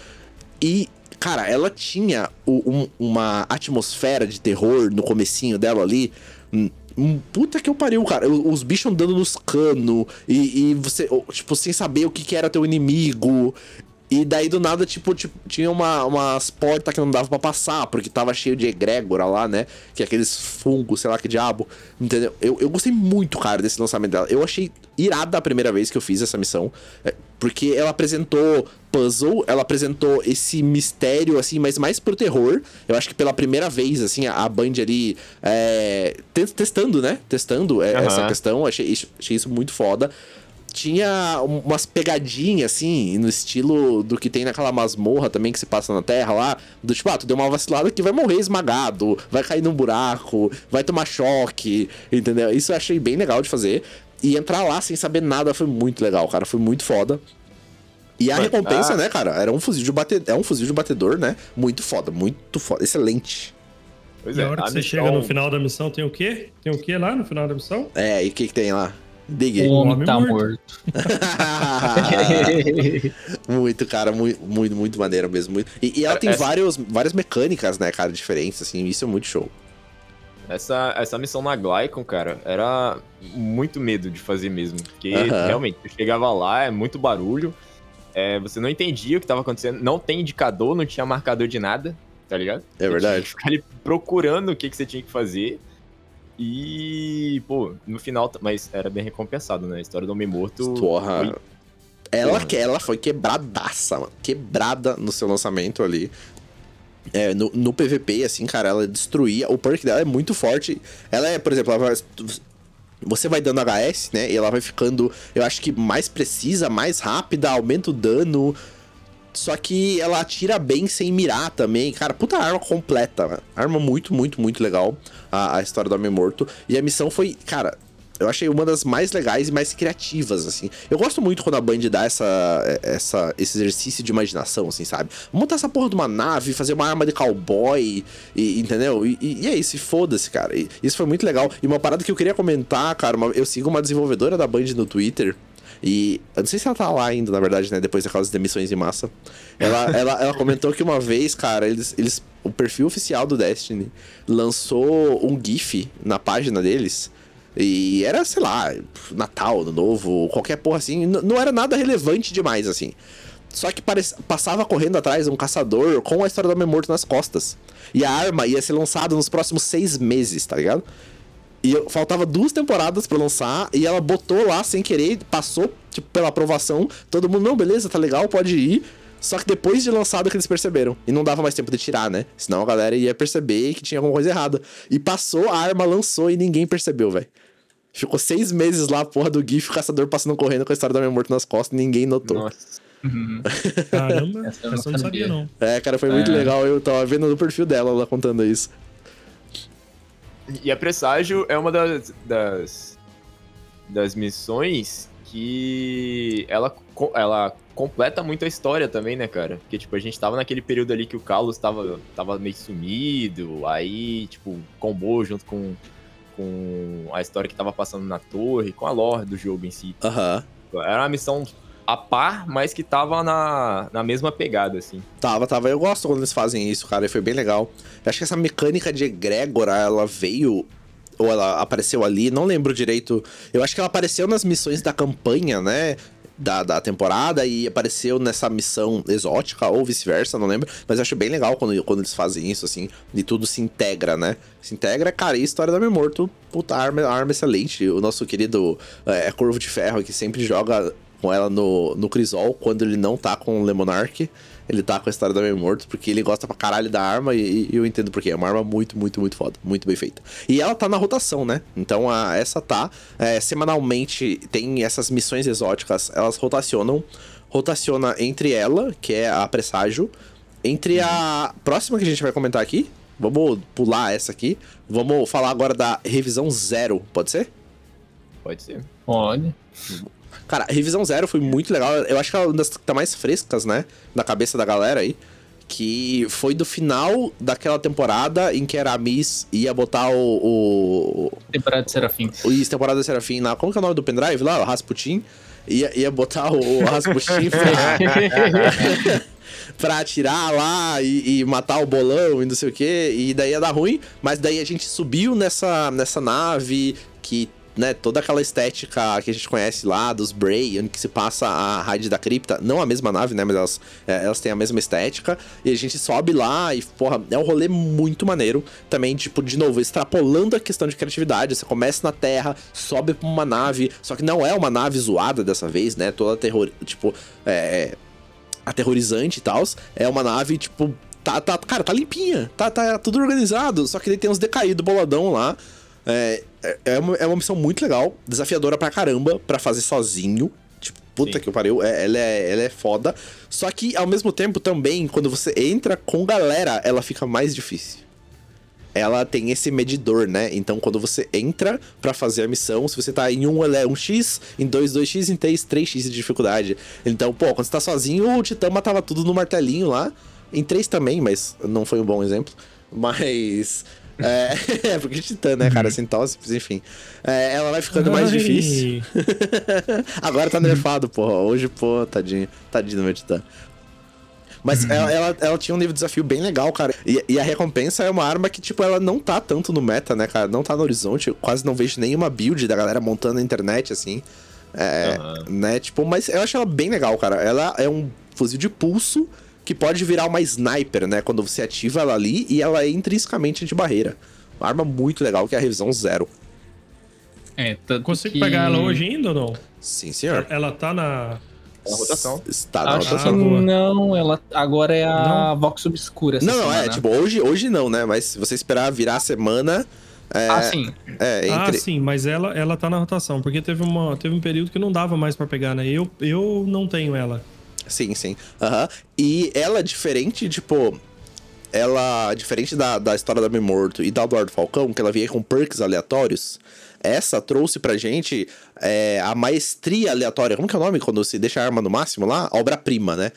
E, cara, ela tinha um- uma atmosfera de terror no comecinho dela ali. Hum, hum, Puta que eu pariu, cara. Os bichos andando nos canos. E, e você, tipo, sem saber o que, que era teu inimigo. E daí do nada, tipo, tipo, tinha uma, umas portas que não dava pra passar, porque tava cheio de egrégora lá, né? Que é aqueles fungos, sei lá que diabo. Entendeu? Eu, eu gostei muito, cara, desse lançamento dela. Eu achei irada a primeira vez que eu fiz essa missão. é, Porque ela apresentou puzzle, ela apresentou esse mistério, assim, mas mais pro terror. Eu acho que pela primeira vez, assim, a, Band ali é, te- testando, né? Testando Aham. essa questão. Achei, achei isso muito foda tinha um- umas pegadinhas, assim, no estilo do que tem naquela masmorra também que se passa na Terra lá. Do tipo, ah, tu deu uma vacilada que vai morrer esmagado, vai cair num buraco, vai tomar choque, entendeu? Isso eu achei bem legal de fazer. E entrar lá sem saber nada foi muito legal, cara. Foi muito foda. E a Foi. recompensa, Ah. né, cara? Era um fuzil de batedor, é um fuzil de batedor, né? Muito foda, muito foda, excelente. Pois E é, a hora que a você missão- chega no final da missão, tem o quê? Tem o quê lá no final da missão? É, e o que que tem lá? Diga. O homem tá morto. muito, cara, muito, muito, muito maneiro mesmo. muito- E, e ela Cara, tem essa- vários, várias mecânicas, né, cara, diferentes, assim, isso é muito show. Essa, essa missão na Glycon, cara, era muito medo de fazer mesmo. Porque Aham. realmente, tu chegava lá, é muito barulho. é, você não entendia o que tava acontecendo. Não tem indicador, não tinha marcador de nada, tá ligado? É Você verdade. tinha que ficar ali procurando o que, que você tinha que fazer. E, pô, no final, mas era bem recompensado, né? A história do Homem Morto. Porra. foi- Ela, que ela foi quebradaça, mano. Quebrada no seu lançamento ali. É, no, no PVP, assim, cara, ela destruía. O perk dela é muito forte. Ela é, por exemplo, ela vai- você vai dando HS, né? E ela vai ficando, eu acho que mais precisa, mais rápida, aumenta o dano. Só que ela atira bem sem mirar também. Cara, puta arma completa, mano. Arma muito, muito, muito legal. A, a história do Homem Morto. E a missão foi, cara, eu achei uma das mais legais e mais criativas, assim. Eu gosto muito quando a Band dá essa, essa, esse exercício de imaginação, assim, sabe? Montar essa porra de uma nave, fazer uma arma de cowboy, e, entendeu? E, e- é isso, foda-se, cara. E isso foi muito legal. E uma parada que eu queria comentar, cara, uma- eu sigo uma desenvolvedora da Band no Twitter. E eu não sei se ela tá lá ainda, na verdade, né? Depois daquelas demissões em massa. Ela, ela, ela comentou que uma vez, cara, eles, eles. O perfil oficial do Destiny lançou um GIF na página deles. E era, sei lá, Natal, Ano Novo, qualquer porra assim. Não era nada relevante demais, assim. Só que passava correndo atrás um caçador com a história do Homem Morto nas costas. E a arma ia ser lançada nos próximos seis meses, tá ligado? E eu- faltava duas temporadas pra lançar, e ela botou lá sem querer, passou, tipo, pela aprovação. Todo mundo, não, beleza, tá legal, pode ir. Só que depois de lançado que eles perceberam. E não dava mais tempo de tirar, né? Senão a galera ia perceber que tinha alguma coisa errada. E passou, a arma lançou e ninguém percebeu, velho. Ficou seis meses lá, a porra do GIF, o caçador passando correndo com a história da minha morte nas costas, ninguém notou. Nossa. Uhum. Caramba, Essa eu não sabia. não. É, cara, foi muito É. legal. Eu tava vendo no perfil dela lá contando isso. E a Presságio é uma das, das, das missões que ela, ela completa muito a história também, né, cara? Porque, tipo, a gente tava naquele período ali que o Carlos tava, tava meio sumido, aí, tipo, combou junto com, com a história que tava passando na torre, com a lore do jogo em si. Aham. Era uma missão a par, mas que tava na, na mesma pegada, assim. Tava, tava. Eu gosto quando eles fazem isso, cara. Foi bem legal. Eu acho que essa mecânica de egrégora, ela veio. Ou ela apareceu ali, não lembro direito. Eu acho que ela apareceu nas missões da campanha, né? Da, da temporada e apareceu nessa missão exótica, ou vice-versa, não lembro. Mas eu acho bem legal quando, quando eles fazem isso, assim. E tudo se integra, né? Se integra, cara, e a história da Homem Morto, puta, arma, arma excelente. O nosso querido é, Corvo de Ferro, que sempre joga com ela no, no Crisol, quando ele não tá com o Lemonark. Ele tá com a história da Homem Morto, porque ele gosta pra caralho da arma e, e eu entendo por quê. É uma arma muito, muito, muito foda. Muito bem feita. E ela tá na rotação, né? Então a, essa tá. é, semanalmente tem essas missões exóticas, elas rotacionam. Rotaciona entre ela, que é a Presságio, entre a próxima que a gente vai comentar aqui. Vamos pular essa aqui. Vamos falar agora da revisão zero, pode ser? Pode ser. Pode. Cara, revisão zero foi muito legal. Eu acho que é uma das que tá mais frescas, né? Na cabeça da galera aí. Que foi do final daquela temporada em que a Aramis ia botar o. o, Temporada de Serafins. o isso, temporada da Serafim lá. Como que é o nome do pendrive lá? O Rasputin. Ia, ia botar o, o Rasputin pra, pra atirar lá e, e matar o bolão e não sei o que. E daí ia dar ruim. Mas daí a gente subiu nessa, nessa nave que. Né, toda aquela estética que a gente conhece lá dos Bray, onde se passa a raid da cripta, não a mesma nave, né, mas elas, é, elas têm a mesma estética, e a gente sobe lá e, porra, é um rolê muito maneiro, também, tipo, de novo, extrapolando a questão de criatividade, você começa na Terra, sobe pra uma nave, só que não é uma nave zoada dessa vez, né, toda terror, tipo, é, aterrorizante e tal. É uma nave, tipo, tá, tá, cara, tá limpinha, tá, tá tudo organizado, só que ele tem uns decaídos boladão lá. É, é, é uma, é uma missão muito legal, desafiadora pra caramba, pra fazer sozinho. Tipo, puta Sim. que pariu, é, ela, é, ela é foda. Só que, ao mesmo tempo, também, quando você entra com galera, ela fica mais difícil. Ela tem esse medidor, né? Então, quando você entra pra fazer a missão, se você tá em um, ela é um X, em dois, 2x, em três, 3x de dificuldade. Então, pô, quando você tá sozinho, o Titã matava tudo no martelinho lá. Em três também, mas não foi um bom exemplo. Mas. É, é porque Titã, né, cara? Sem tosse, enfim. É, ela vai ficando mais Ai. difícil. Agora tá nerfado, porra. Hoje, pô, tadinho. Tadinho do meu Titã. Mas ela, ela, ela tinha um nível de desafio bem legal, cara. E, e a recompensa é uma arma que, tipo, ela não tá tanto no meta, né, cara? Não tá no horizonte. Eu quase não vejo nenhuma build da galera montando na internet, assim. É, Aham. né? Tipo, mas eu acho ela bem legal, cara. Ela é um fuzil de pulso que pode virar uma sniper, né? Quando você ativa ela ali e ela é intrinsecamente de barreira. Uma arma muito legal que é a revisão zero. É, tanto Consigo que... pegar ela hoje ainda ou não? Sim, senhor. Ela tá na. É a rotação. Está na Acho rotação. que Ah, não, ela agora é a Vox Obscura. essa Não, não, é, semana. tipo, hoje, hoje não, né? Mas se você esperar virar a semana. É, Ah, sim. É, Ah, entre. sim, mas ela, ela tá na rotação, porque teve, uma, teve um período que não dava mais pra pegar, né? Eu, eu não tenho ela. Sim, sim. Aham. E ela, diferente, tipo. Ela, diferente da, da história da Me Morto e da Eduardo Falcão, que ela vinha com perks aleatórios, essa trouxe pra gente é, a maestria aleatória. Como que é o nome quando se deixa a arma no máximo lá? Obra-prima, né?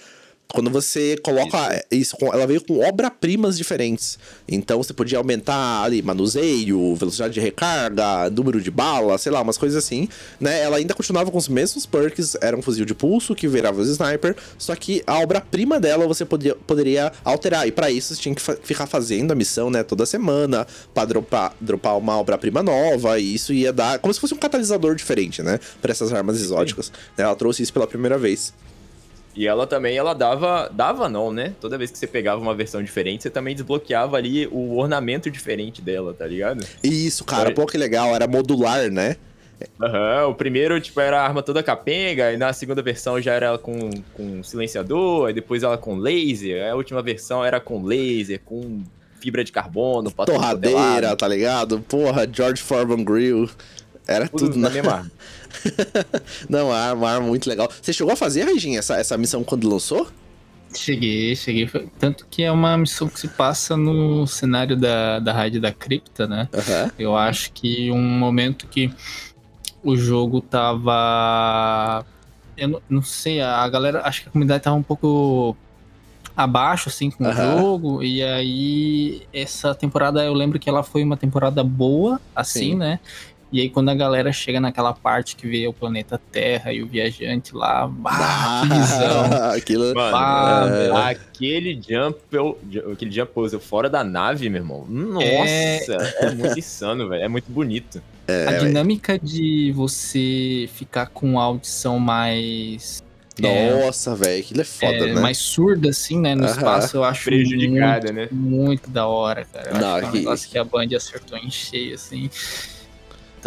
Quando você coloca isso, com- ela veio com obra-primas diferentes. Então você podia aumentar ali manuseio, velocidade de recarga, número de bala, sei lá, umas coisas assim, né? Ela ainda continuava com os mesmos perks, era um fuzil de pulso que virava os sniper, só que a obra-prima dela você podia, poderia alterar. E pra isso você tinha que fa- ficar fazendo a missão, né, toda semana, pra dropar, dropar uma obra-prima nova, e isso ia dar como se fosse um catalisador diferente, né, pra essas armas exóticas. Ela trouxe isso pela primeira vez. E ela também, ela dava. Dava não, né? Toda vez que você pegava uma versão diferente, você também desbloqueava ali o ornamento diferente dela, tá ligado? Isso, cara, Foi. pô, que legal, era modular, né? Aham, o primeiro, tipo, era a arma toda capenga, e na segunda versão já era com, com silenciador, aí depois ela com laser, a última versão era com laser, com fibra de carbono, é Torradeira, lado, tá ligado? Porra, George Foreman Grill. Era tudo tudo, na né? mesma arma. Não, arma, uma arma muito legal. Você chegou a fazer, Reginha, essa, essa missão quando lançou? Cheguei, cheguei. Tanto que é uma missão que se passa no cenário da, da raid da cripta, né? Aham. Eu acho que um momento que o jogo tava. Eu não, não sei, a galera. Acho que a comunidade tava um pouco abaixo, assim, com Aham. o jogo. E aí, essa temporada, eu lembro que ela foi uma temporada boa, assim, Sim. né? E aí, quando a galera chega naquela parte que vê o planeta Terra e o viajante lá, bah, que visão. Aquilo. Mano, Ah, é, aquele jump, eu- aquele jump pose fora da nave, meu irmão. Nossa, É. é, muito insano, velho. É muito bonito. É, a velho. dinâmica de você ficar com a audição mais. é, Nossa, velho, aquilo é foda, é, né? mais surda, assim, né? No Aham. espaço, eu acho Prejudicada, né? muito, muito da hora, cara. Eu Não, acho que é um que a Band acertou em cheio, assim.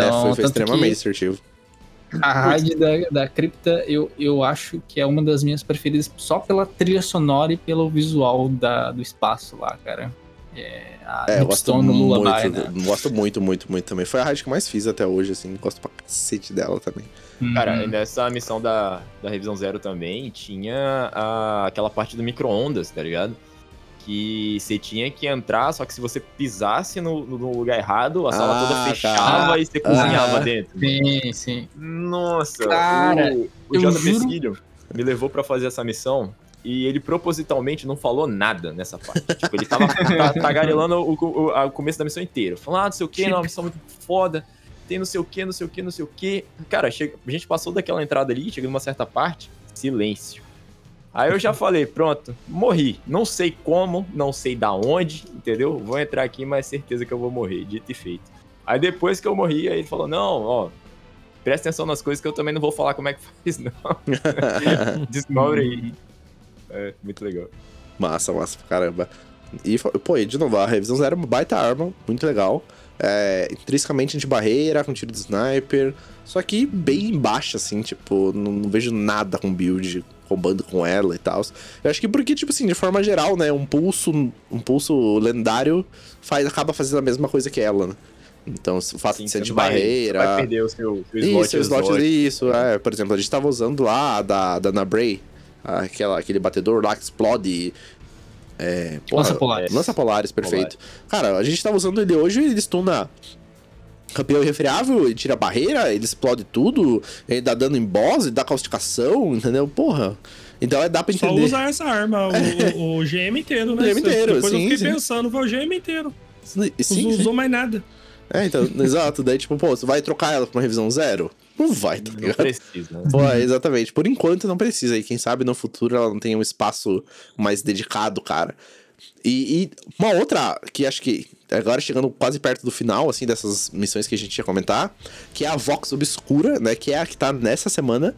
É, foi, foi tanto extremamente assertivo. A raid da, da cripta, eu, eu acho que é uma das minhas preferidas só pela trilha sonora e pelo visual da, do espaço lá, cara. É, a É, eu gosto Lipstone no muito, Lullaby, né? gosto muito, muito, muito também. Foi a rádio que eu mais fiz até hoje, assim, gosto pra cacete dela também. Cara, Uhum. nessa missão da, da Revisão Zero também tinha a- aquela parte do micro-ondas, tá ligado? Que você tinha que entrar, só que se você pisasse no, no lugar errado, a sala Ah, toda tá. fechava e você cozinhava Ah. dentro. Sim, sim. Nossa, Cara, o, o juro- Filho me levou pra fazer essa missão e ele propositalmente não falou nada nessa parte. tipo, ele tava ta- tagarelando o, o, o começo da missão inteira. Falando, ah, não sei o que, é uma missão muito foda, tem não sei o que, não sei o que, não sei o que. Cara, chega, a gente passou daquela entrada ali, chega numa certa parte, silêncio. Aí eu já falei, pronto, morri. Não sei como, não sei da onde, entendeu? Vou entrar aqui, mas certeza que eu vou morrer, dito e feito. Aí depois que eu morri, aí ele falou, não, ó, presta atenção nas coisas que eu também não vou falar como é que faz, não. Descobre aí. É, muito legal. Massa, massa pra caramba. E, pô, e de novo, a revisão zero é uma baita arma, muito legal. É, intrinsecamente anti-barreira, com tiro de sniper. Só que bem baixa, assim, tipo, não, não vejo nada com build roubando com ela e tal. Eu acho que porque, tipo assim, de forma geral, né, um pulso, um pulso lendário faz, acaba fazendo a mesma coisa que ela, né? Então, o fato Sim, de ser você não vai- perder o seu, seu slot. Isso, slots, exótico. isso. É, por exemplo, a gente tava usando lá da, da Nabray, aquela, aquele batedor lá que explode. É, porra, Lança Polaris. Lança Polaris, perfeito. Cara, a gente tava usando ele hoje e ele stuna campeão irrefriável, ele tira a barreira, ele explode tudo, ele dá dano em boss, ele dá causticação, entendeu? Porra. Então é, dá pra Só entender. usar essa arma, o, o- GM inteiro, né? O GM inteiro, Depois eu sim, fiquei sim. pensando, foi o GM inteiro. Sim, Não sim. usou mais nada. É, então, exato. Daí, tipo, pô, você vai trocar ela pra uma revisão zero? Não vai, tá Não ligado? precisa, né? Pô, é, exatamente. Por enquanto não precisa. E quem sabe no futuro ela não tenha um espaço mais dedicado, cara. E, e uma outra que acho que agora chegando quase perto do final, assim, dessas missões que a gente ia comentar, que é a Vox Obscura, né? Que é a que tá nessa semana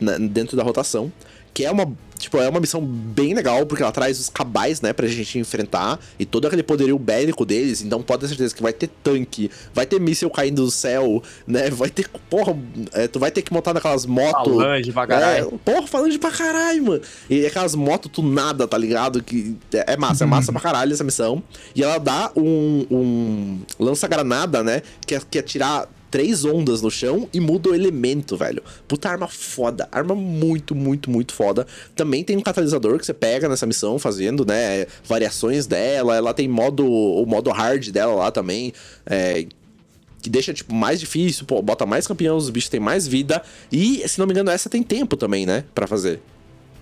na- dentro da rotação. Que é uma, tipo, é uma missão bem legal, porque ela traz os cabais, né, pra gente enfrentar, e todo aquele poderio bélico deles, então pode ter certeza que vai ter tanque, vai ter míssil caindo do céu, né, vai ter, porra, é, tu vai ter que montar naquelas motos... Falange pra caralho. É, porra, falando pra caralho, mano. E aquelas motos tunadas, tá ligado? Que é é massa, é massa pra caralho essa missão. E ela dá um, um lança-granada, né? Que é, que é tirar três ondas no chão e muda o elemento, velho. Puta arma foda. Arma muito, muito, muito foda. Também tem um catalisador que você pega nessa missão fazendo, né? Variações dela. Ela tem modo, o modo hard dela lá também. É, que deixa, tipo, mais difícil, pô, bota mais campeão, os bichos têm mais vida. E, se não me engano, essa tem tempo também, né? Pra fazer.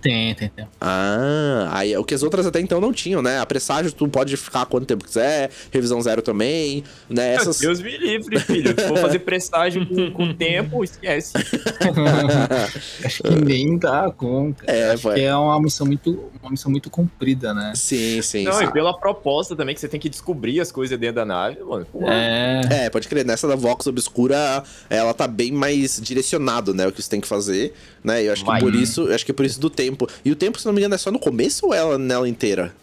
Tem, tem, tem. Ah, aí o que as outras até então não tinham, né? A presságio tu pode ficar quanto tempo quiser, revisão zero também, né? Essas. Deus me livre, filho. Se for fazer presságio com, com tempo, esquece. Acho que nem dá conta. É, Acho vai. que é uma missão muito, uma missão muito comprida, né? Sim, sim, Não, sim. e pela proposta também, que você tem que descobrir as coisas dentro da nave, mano. Pô, É, É, pode crer. Nessa da Vox Obscura, ela tá bem mais direcionado, né? O que você tem que fazer, né? E eu acho que Vai. por isso, eu acho que por isso do tempo tempo. E o tempo, se não me engano, é só no começo ou ela nela inteira?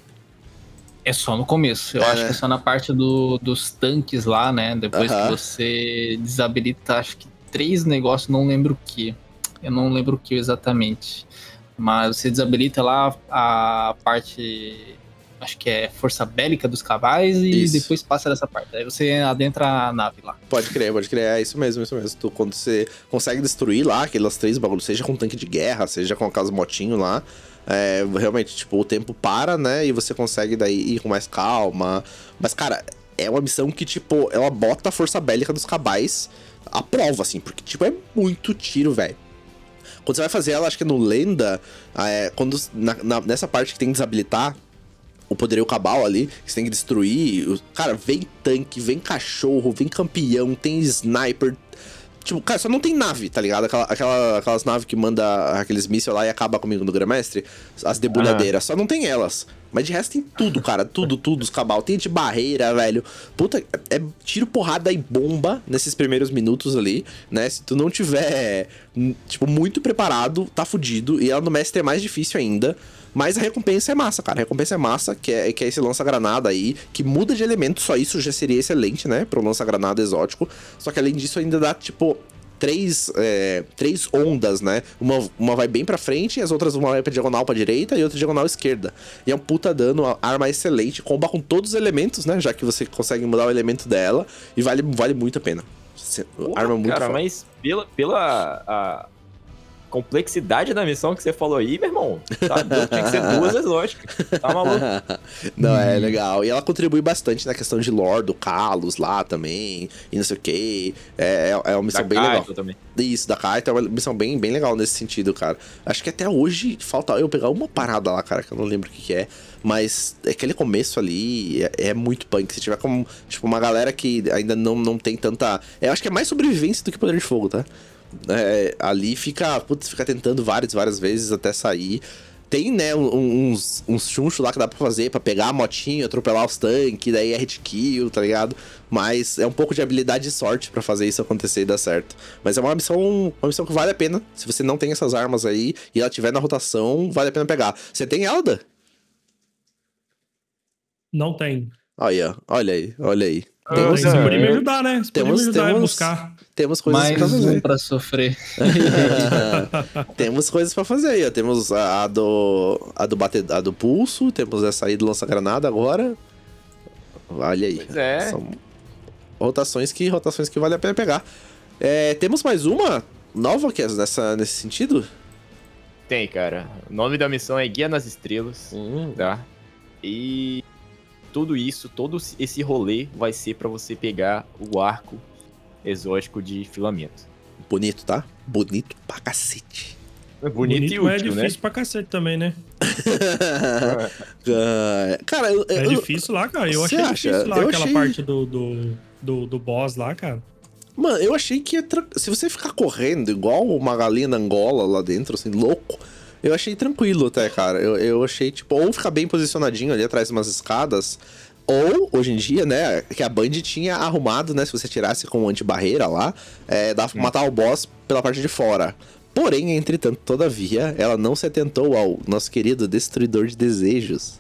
É só no começo. Eu É, acho né? que é só na parte do, dos tanques lá, né? Depois Aham. que você desabilita, acho que três negócios, não lembro o que. Eu não lembro o que exatamente. Mas você desabilita lá a parte. Acho que é força bélica dos cavais e Isso. depois passa dessa parte. Aí você adentra a nave lá. Pode crer, pode crer. É isso mesmo, isso mesmo. Tu, quando você consegue destruir lá aquelas três bagulhos, seja com tanque de guerra, seja com aquelas motinhos lá, é, realmente, tipo, o tempo para, né? E você consegue daí ir com mais calma. Mas, cara, é uma missão que, tipo, ela bota a força bélica dos cabais à prova, assim, porque, tipo, é muito tiro, velho. Quando você vai fazer ela, acho que é no Lenda, é, quando, na- na- nessa parte que tem que desabilitar o poderio cabal ali, que você tem que destruir. Cara, vem tanque, vem cachorro, vem campeão, tem sniper. Tipo, cara, só não tem nave, tá ligado? Aquela, aquela- aquelas naves que manda aqueles mísseis lá e acaba comigo no Grandmestre. As debulhadeiras. Só não tem elas. Mas de resto tem tudo, cara. Tudo, tudo, os cabal. Tem de barreira, velho. Puta, é tiro, porrada e bomba nesses primeiros minutos ali, né? Se tu não tiver, tipo, muito preparado, tá fudido. E ela no mestre é mais difícil ainda. Mas a recompensa é massa, cara. A recompensa é massa, que é, que é esse lança-granada aí, que muda de elemento, só isso já seria excelente, né? Pro lança-granada exótico. Só que além disso, ainda dá, tipo, três, é, três ondas, né? Uma, uma vai bem pra frente, e as outras uma vai pra diagonal pra direita e outra diagonal esquerda. E é um puta dano, arma excelente, comba com todos os elementos, né? Já que você consegue mudar o elemento dela, e vale, vale muito a pena. Porra, arma muito Cara, foda. mas pela, pela a complexidade da missão que você falou aí, meu irmão, tá tinha que ser duas exóticas. Tá maluco? não, é legal. E ela contribui bastante na questão de lore do Kalos lá também, e não sei o que. É, é uma missão Da bem legal. Kaito também. Isso, da Kaito é uma missão bem, bem legal nesse sentido, cara. Acho que até hoje falta eu pegar uma parada lá, cara, que eu não lembro o que, que é. Mas aquele começo ali é, é muito punk. Se tiver como, tipo, uma galera que ainda não, não tem tanta. Eu acho que é mais sobrevivência do que poder de fogo, tá? É, ali fica, putz, fica tentando várias, várias vezes até sair. Tem, né, uns, uns chunchos lá que dá pra fazer, pra pegar a motinha, atropelar os tanques, daí é hit kill, tá ligado? Mas é um pouco de habilidade e sorte pra fazer isso acontecer e dar certo. Mas é uma missão, uma missão que vale a pena. Se você não tem essas armas aí e ela tiver na rotação, vale a pena pegar. Você tem Elda? Não tem. Olha, olha aí, olha aí. Ah, Temos, Você é. podia me ajudar, né? Você podia Temos- me ajudar a temos- buscar. temos coisas Mais pra um fazer. pra sofrer. temos coisas pra fazer aí, ó. Temos a, a do a do bate, a do pulso, temos essa aí do lança-granada agora. Olha aí. Pois é. São rotações que rotações que vale a pena pegar. É, temos mais uma nova que é nessa nesse sentido? Tem, cara. O nome da missão é Guia nas Estrelas, Hum, tá? E tudo isso, todo esse rolê vai ser pra você pegar o arco exótico de filamento. bonito, tá? Bonito pra cacete. É bonito, e mas útil, é né? difícil pra cacete também, né? Cara, eu, É eu- difícil lá, cara. Eu Você achei acha? difícil lá Eu aquela achei- parte do, do, do, do boss lá, cara. Mano, eu achei que ia tra- se você ficar correndo igual uma galinha da Angola lá dentro, assim, louco, eu achei tranquilo até, cara. Eu, eu achei, tipo, ou ficar bem posicionadinho ali atrás de umas escadas, ou, hoje em dia, né, que a Band tinha arrumado, né, se você tirasse com anti-barreira lá, é, dava pra matar o boss pela parte de fora. Porém, entretanto, todavia, ela não se atentou ao nosso querido Destruidor de Desejos.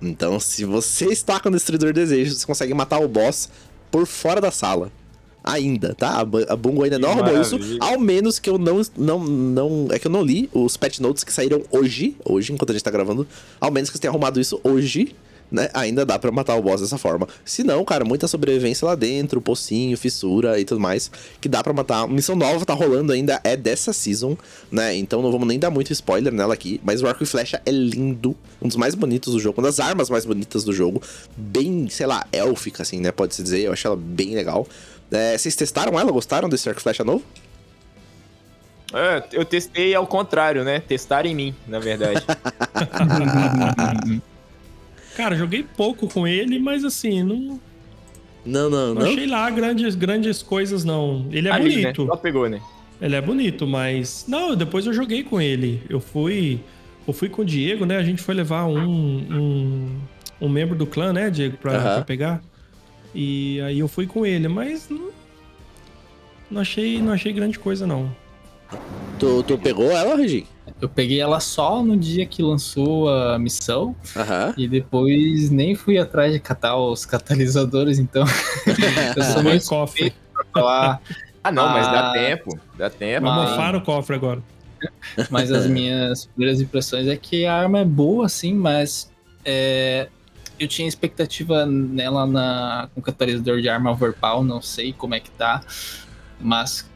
Então, se você está com o Destruidor de Desejos, você consegue matar o boss por fora da sala. Ainda, tá? A, Bu- a Bungo ainda Que não arrumou isso. Ao menos que eu não, não, não. É que eu não li os patch notes que saíram hoje. Hoje, enquanto a gente tá gravando. Ao menos que você tenha arrumado isso hoje. Né? Ainda dá pra matar o boss dessa forma. Se não, cara, muita sobrevivência lá dentro, pocinho, fissura e tudo mais. Que dá pra matar. Missão nova tá rolando ainda, é dessa season, né? Então não vamos nem dar muito spoiler nela aqui. Mas o arco e flecha é lindo. Um dos mais bonitos do jogo. Uma das armas mais bonitas do jogo. Bem, sei lá, élfica, assim, né? Pode-se dizer. Eu achei ela bem legal. É, vocês testaram ela? Gostaram desse arco flecha novo? É, eu testei ao contrário, né? Testar em mim, na verdade. Cara, joguei pouco com ele, mas assim, não, Não, não, não, não. achei lá grandes, grandes coisas, não. Ele é Ali, né? bonito. Só pegou, né? Ele é bonito, mas. Não, depois eu joguei com ele. Eu fui. Eu fui com o Diego, né? A gente foi levar um, um, um membro do clã, né, Diego, pra, pra pegar. E aí eu fui com ele, mas não, não achei, não achei grande coisa, não. Tu, tu pegou ela, Regi? eu peguei ela só no dia que lançou a missão Aham. e depois nem fui atrás de catar os catalisadores, então eu sou meio cofre. pra falar. Ah, não, mas dá Ah. tempo. Dá tempo. Vamos mofar o cofre agora. Mas as minhas primeiras impressões é que a arma é boa, assim, mas é, eu tinha expectativa nela na, com catalisador de arma overpower, não sei como é que tá, mas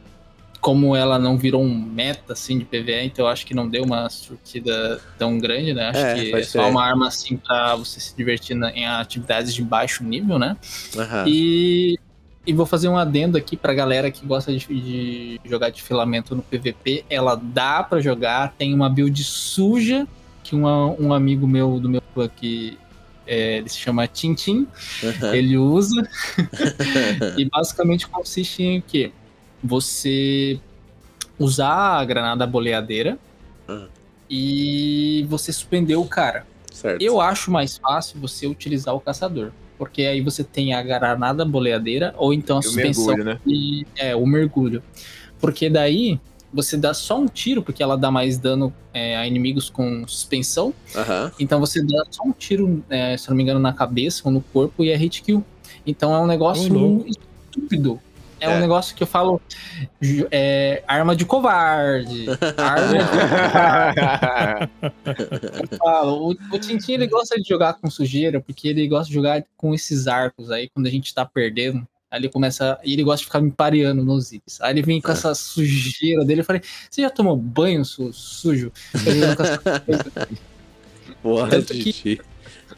como ela não virou um meta, assim, de PvE, então eu acho que não deu uma surtida tão grande, né? Acho É, que é só crer. uma arma, assim, pra você se divertir na- em atividades de baixo nível, né? Aham. E, e vou fazer um adendo aqui pra galera que gosta de, de jogar de filamento no PVP. Ela dá pra jogar, tem uma build suja que uma- um amigo meu do meu clã aqui. É, ele se chama Tintin, Aham. ele usa. e basicamente consiste em o quê? Você usar a granada boleadeira Ah. e você suspender o cara. Certo. Eu acho mais fácil você utilizar o caçador. Porque aí você tem a granada boleadeira ou então a E o suspensão. mergulho, né? E, é, o mergulho. Porque daí você dá só um tiro, porque ela dá mais dano é, a inimigos com suspensão. Aham. Então você dá só um tiro, é, se não me engano, na cabeça ou no corpo e é hit kill. Então é um negócio louco. estúpido. É, É. um negócio que eu falo. É, arma de covarde. arma de eu falo, o, o Tintin ele gosta de jogar com sujeira, porque ele gosta de jogar com esses arcos aí, quando a gente tá perdendo. Aí ele começa. E ele gosta de ficar me pareando nos itens. Aí ele vem com essa sujeira dele. Eu falei: Você já tomou banho, su, sujo? Boa, Tanto que-.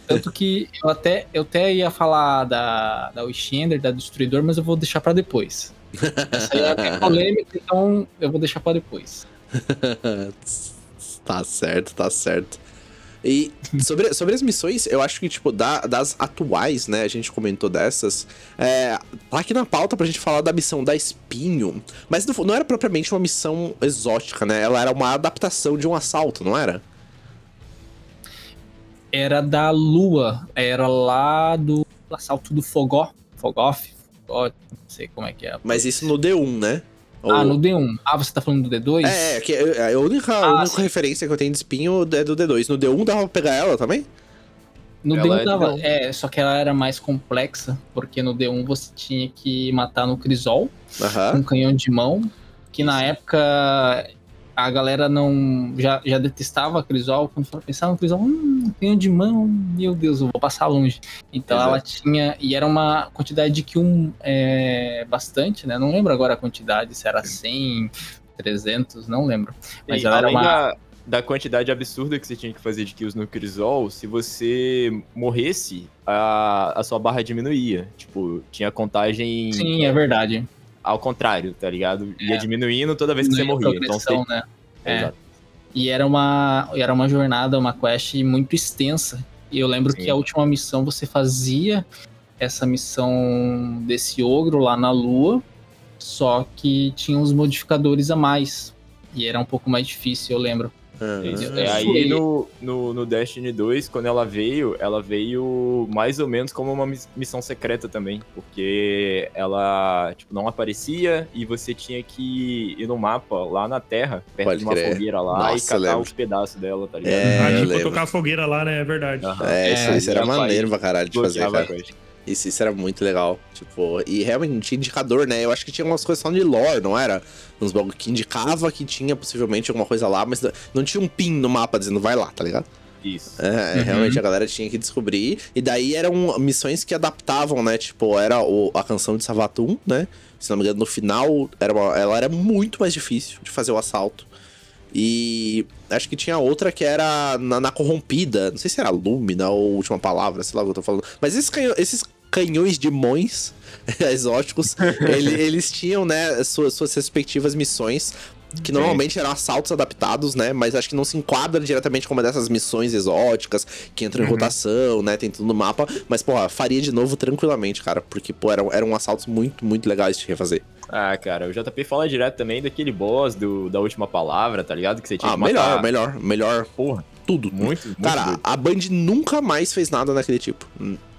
Tanto que eu até, eu até ia falar da, da Wishender, da Destruidor, mas eu vou deixar pra depois. Essa aí é polêmica, então eu vou deixar pra depois. tá certo, tá certo. E sobre, sobre as missões, eu acho que, tipo, da- das atuais, né? A gente comentou dessas. É, tá aqui na pauta pra gente falar da missão da Espinho. Mas não, não era propriamente uma missão exótica, né? Ela era uma adaptação de um assalto, não era? Era da Lua, era lá do assalto do Fogó. Fogoff? Fogó, não sei como é que é. Mas isso no D1, né? Ah, Ou- no D1. Ah, você tá falando do D2? É, é, que é a única, a Ah, única sim. referência que eu tenho de espinho é do D2. No D1 dava pra pegar ela também? No Ela D1 é dava. D1. É, só que ela era mais complexa, porque no D1 você tinha que matar no Crisol, Aham. um canhão de mão, que na época a galera não já, já detestava a Crisol, quando pensar no Crisol, hum, canhão de mão, meu Deus, eu vou passar longe. Então Exato. ela tinha, e era uma quantidade de Q1 é, bastante, né? Não lembro agora a quantidade, se era 100, 300, não lembro. Mas E ela era uma... da, da quantidade absurda que você tinha que fazer de kills no Crisol, se você morresse, a, a sua barra diminuía. Tipo, tinha contagem Sim, é verdade. Ao contrário, tá ligado? Ia É. diminuindo toda vez que você morria. Então você... né? É. Exato. E era uma, era uma jornada, uma quest muito extensa. E eu lembro Sim. que a última missão você fazia essa missão desse ogro lá na lua, só que tinha uns modificadores a mais. E era um pouco mais difícil, eu lembro. É, É, aí no, no, no Destiny 2, quando ela veio, ela veio mais ou menos como uma miss- missão secreta também. Porque ela, tipo, não aparecia e você tinha que ir no mapa lá na Terra, perto Pode de uma crer. fogueira lá Nossa, e catar lembro. os pedaços dela, tá ligado? É, ah, tipo, tocar a fogueira lá, né? É verdade. Aham. É, isso, É, isso era maneiro pra caralho de fazer, cara. Isso, isso era muito legal. Tipo, e realmente tinha indicador, né? Eu acho que tinha umas coisas só de lore, não era? Uns bagulho que indicava que tinha possivelmente alguma coisa lá, mas não tinha um pin no mapa dizendo vai lá, tá ligado? Isso. É, Uhum. realmente a galera tinha que descobrir. E daí eram missões que adaptavam, né? Tipo, era o- a canção de Savatum, né? Se não me engano, no final, era uma- ela era muito mais difícil de fazer o assalto. E acho que tinha outra que era na, na corrompida. Não sei se era Lúmina ou última palavra, sei lá o que eu tô falando. Mas esses, canhões, esses canhões de mões exóticos, ele- eles tinham, né, suas, suas respectivas missões. Que normalmente eram assaltos adaptados, né? Mas acho que não se enquadra diretamente como uma dessas missões exóticas que entram em Uhum. rotação, né? Tem tudo no mapa. Mas, porra, faria de novo tranquilamente, cara. Porque, pô, eram, eram assaltos muito, muito legais de refazer. Ah, cara, o JP fala direto também daquele boss do, da última palavra, tá ligado? Que você tinha Ah, que matar. melhor, melhor, melhor. Porra, Tudo. muito, muito Cara, a Band nunca mais fez nada daquele tipo.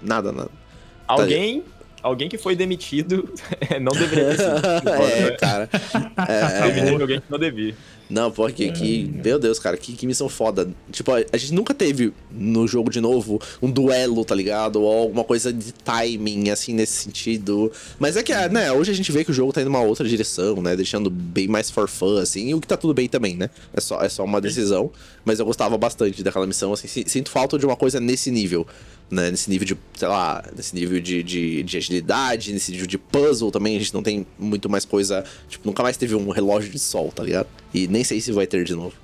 Nada, nada. Alguém alguém que foi demitido não deveria ter sido. é, é, cara. É, Demitindo alguém que não devia. Não, pô, que. Meu Deus, cara, que, que missão foda. Tipo, a, a gente nunca teve no jogo de novo um duelo, tá ligado? Ou alguma coisa de timing, assim, nesse sentido. Mas é que, ah, né, hoje a gente vê que o jogo tá indo uma outra direção, né? Deixando bem mais for fun, assim, e o que tá tudo bem também, né? É só, é só uma decisão. Mas eu gostava bastante daquela missão, assim, si- sinto falta de uma coisa nesse nível. Né, nesse nível de, sei lá, nesse nível de, de, de agilidade, nesse nível de puzzle também, a gente não tem muito mais coisa. Tipo, nunca mais teve um relógio de sol, tá ligado? E nem sei se vai ter de novo.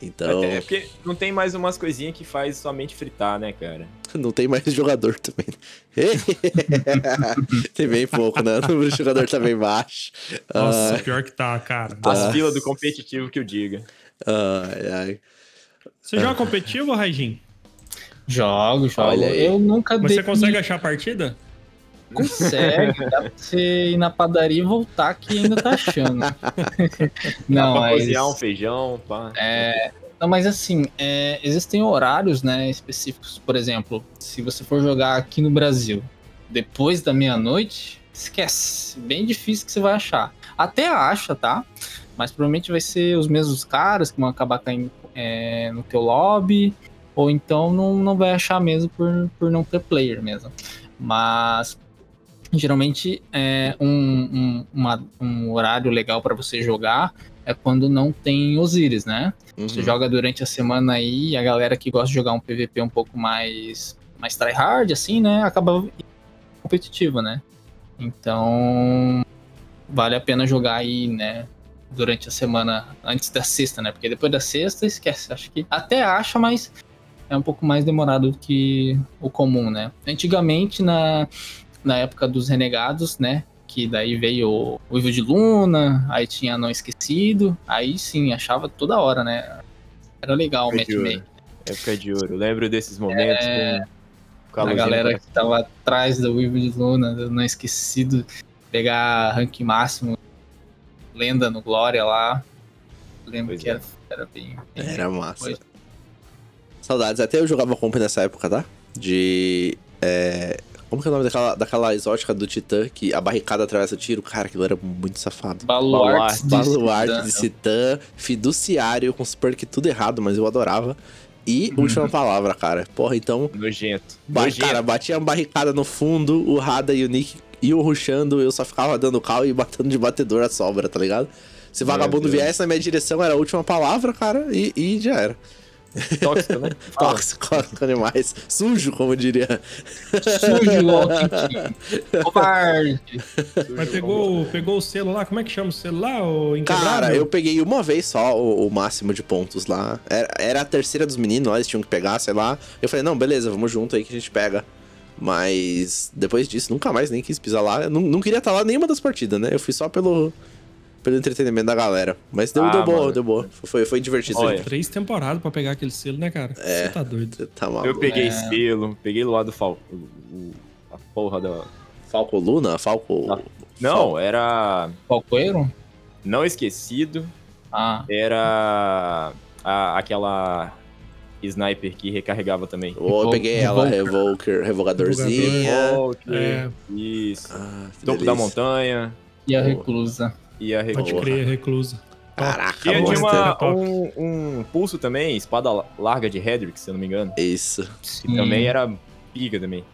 Então, É porque não tem mais umas coisinhas que faz sua mente fritar, né, cara? não tem mais jogador também. tem bem pouco, né? O número de jogador tá bem baixo. Nossa, Ai, pior que tá, cara. Tá. As filas do competitivo que eu diga. ai, ai. Você joga competitivo, Raijin? Jogo, jogo. Eu nunca Mas você consegue achar a partida? Consegue, dá pra você ir na padaria e voltar que ainda tá achando. Dá Não, pra mas... cozinhar um feijão, pá. É, não, mas assim, é, existem horários né, específicos. Por exemplo, se você for jogar aqui no Brasil depois da meia-noite, esquece. Bem difícil que você vai achar. Até acha, tá? Mas provavelmente vai ser os mesmos caras que vão acabar caindo é, no teu lobby. Ou então não, não vai achar mesmo por, por não ter player mesmo. Mas geralmente é um, um, uma- um horário legal para você jogar é quando não tem Osiris, né? Você Uhum. joga durante a semana aí, e a galera que gosta de jogar um PVP um pouco mais, mais tryhard, assim, né? Acaba competitivo, né? Então, vale a pena jogar aí, né? Durante a semana, antes da sexta, né? Porque depois da sexta, esquece. Acho que até acha, mas é um pouco mais demorado do que o comum, né? Antigamente, na, na época dos renegados, né? Que daí veio o Ivo de Luna, aí tinha Não Esquecido, aí sim, achava toda hora, né? Era legal o Época de matchmaking. Época de ouro. Eu lembro desses momentos com A galera que tava atrás do Ivo de Luna, do Não Esquecido, pegar rank máximo, lenda no Glória lá. Lembro Pois que é. era, era bem. bem Era massa. Foi. Saudades. Até eu jogava comp nessa época, tá? De. é, Como que é o nome daquela, daquela exótica do Titã que a barricada atravessa o tiro? Cara, aquilo era muito safado. Baluarte Baluarte de Titã, fiduciário, com super que tudo errado, mas eu adorava. E última palavra, cara. Porra, então. Nojento. ba- Nojento. cara, batia uma barricada no fundo, o Rada e o Nick iam rushando, eu só ficava dando cal e batendo de batedor a sobra, tá ligado? Se vagabundo viesse na minha direção, era a última palavra, cara, e, e já era. Tóxico, né? Tóxico com animais. Sujo, como diria. Sujo Tintin. Covarde. Mas pegou, pegou o selo lá, como é que chama o selo lá? O? Cara, eu peguei uma vez só o, o máximo de pontos lá. Era, era a terceira dos meninos, eles tinham que pegar, sei lá. Eu falei, não, beleza, vamos junto aí que a gente pega. Mas depois disso, nunca mais nem quis pisar lá. Eu não, não queria estar lá nenhuma das partidas, né? Eu fui só pelo, pelo entretenimento da galera. Mas deu, Ah, deu boa, deu boa. Foi, foi divertido. Olha. Três temporadas pra pegar aquele selo, né, cara? É. Você tá doido. Você tá maluco. Eu peguei É. selo, peguei lá do Falco. A porra da. Falco Luna? Falco. Ah. Não, era. Palcoeiro? Não esquecido. Ah, Era. a- aquela. Sniper que recarregava também. Oh, eu peguei ela, Revoker. Revoker, revogadorzinha. Revolver, É. Isso. Ah, Topo da montanha e a reclusa. E a Pode reclusa. crer, reclusa. Caraca, Tinha de uma, um, um pulso também, espada larga de Hedrick, se eu não me engano. Isso. Que Sim. também era pica também.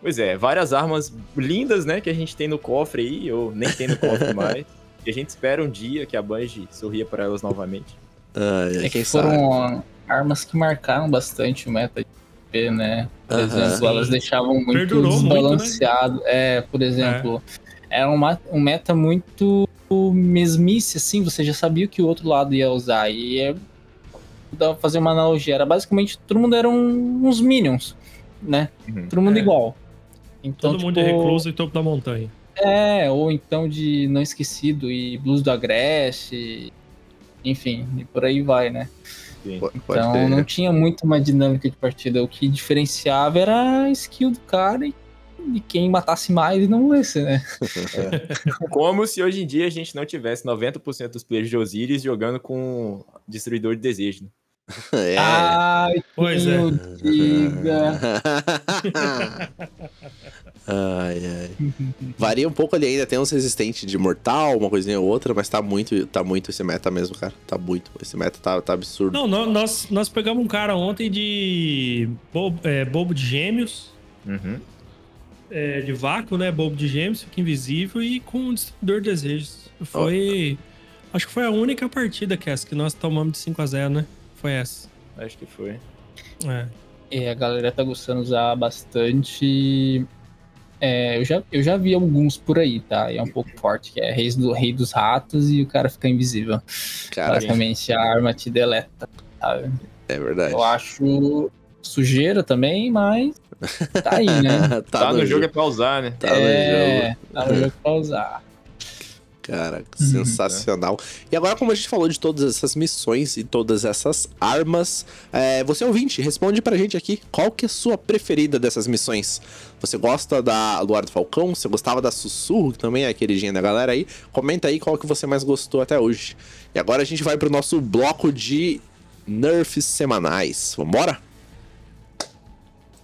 Pois é, várias armas lindas, né, que a gente tem no cofre aí, ou nem tem no cofre mais. E a gente espera um dia que a Bungie sorria para elas novamente. Ai, ai, É que sabe? foram armas que marcaram bastante o meta de PvP, né? Por Aham. exemplo, elas deixavam muito Perdurou muito, né? desbalanceado. É, por exemplo, era um, ma- um meta muito mesmice, assim, você já sabia o que o outro lado ia usar. E é, dá pra fazer uma analogia. Era basicamente todo mundo era um- uns minions, né? Uhum. Todo mundo É. igual. Então, Todo mundo tipo, de recluso e topo da montanha. É, ou então de Não Esquecido e Blues do Agreste, enfim, e por aí vai, né? Sim. Então crer. não tinha muito uma dinâmica de partida. O que diferenciava era a skill do cara e, e quem matasse mais e não morresse, né? Como se hoje em dia a gente não tivesse 90% dos players de Osiris jogando com Destruidor de Desejo. né? É. Ai, Pois é. diga. Ai, ai. Varia um pouco ali ainda, tem uns resistentes de mortal, uma coisinha ou outra, mas tá muito, tá muito esse meta mesmo, cara. Tá muito. Esse meta tá, tá absurdo. Não, nó- nós, nós pegamos um cara ontem de bobo, é, bobo de gêmeos, Uhum. É, de vácuo, né? Bobo de gêmeos, fica invisível e com um destruidor de desejos. Foi. Acho que foi a única partida, Cass, que nós tomamos de 5x0, né? Foi essa. Acho que foi. É. É, a galera tá gostando de usar bastante. É, eu, já, eu já vi alguns por aí, tá? E é um pouco forte, que é Reis do, Rei dos Ratos e o cara fica invisível. Cara, Basicamente a arma te deleta. sabe? é verdade. Eu acho sujeira também, mas tá aí, né? Tá, no, jogo é pra usar, né? Tá no jogo. é, tá no jogo pra usar. Cara, sensacional. E agora, como a gente falou de todas essas missões e todas essas armas, é, você ouvinte, responde pra gente aqui qual que é a sua preferida dessas missões. Você gosta da Luar do Falcão? Você gostava da Sussurro, que também é a queridinha da galera aí? Comenta aí qual que você mais gostou até hoje. E agora a gente vai pro nosso bloco de nerfs semanais. Vambora?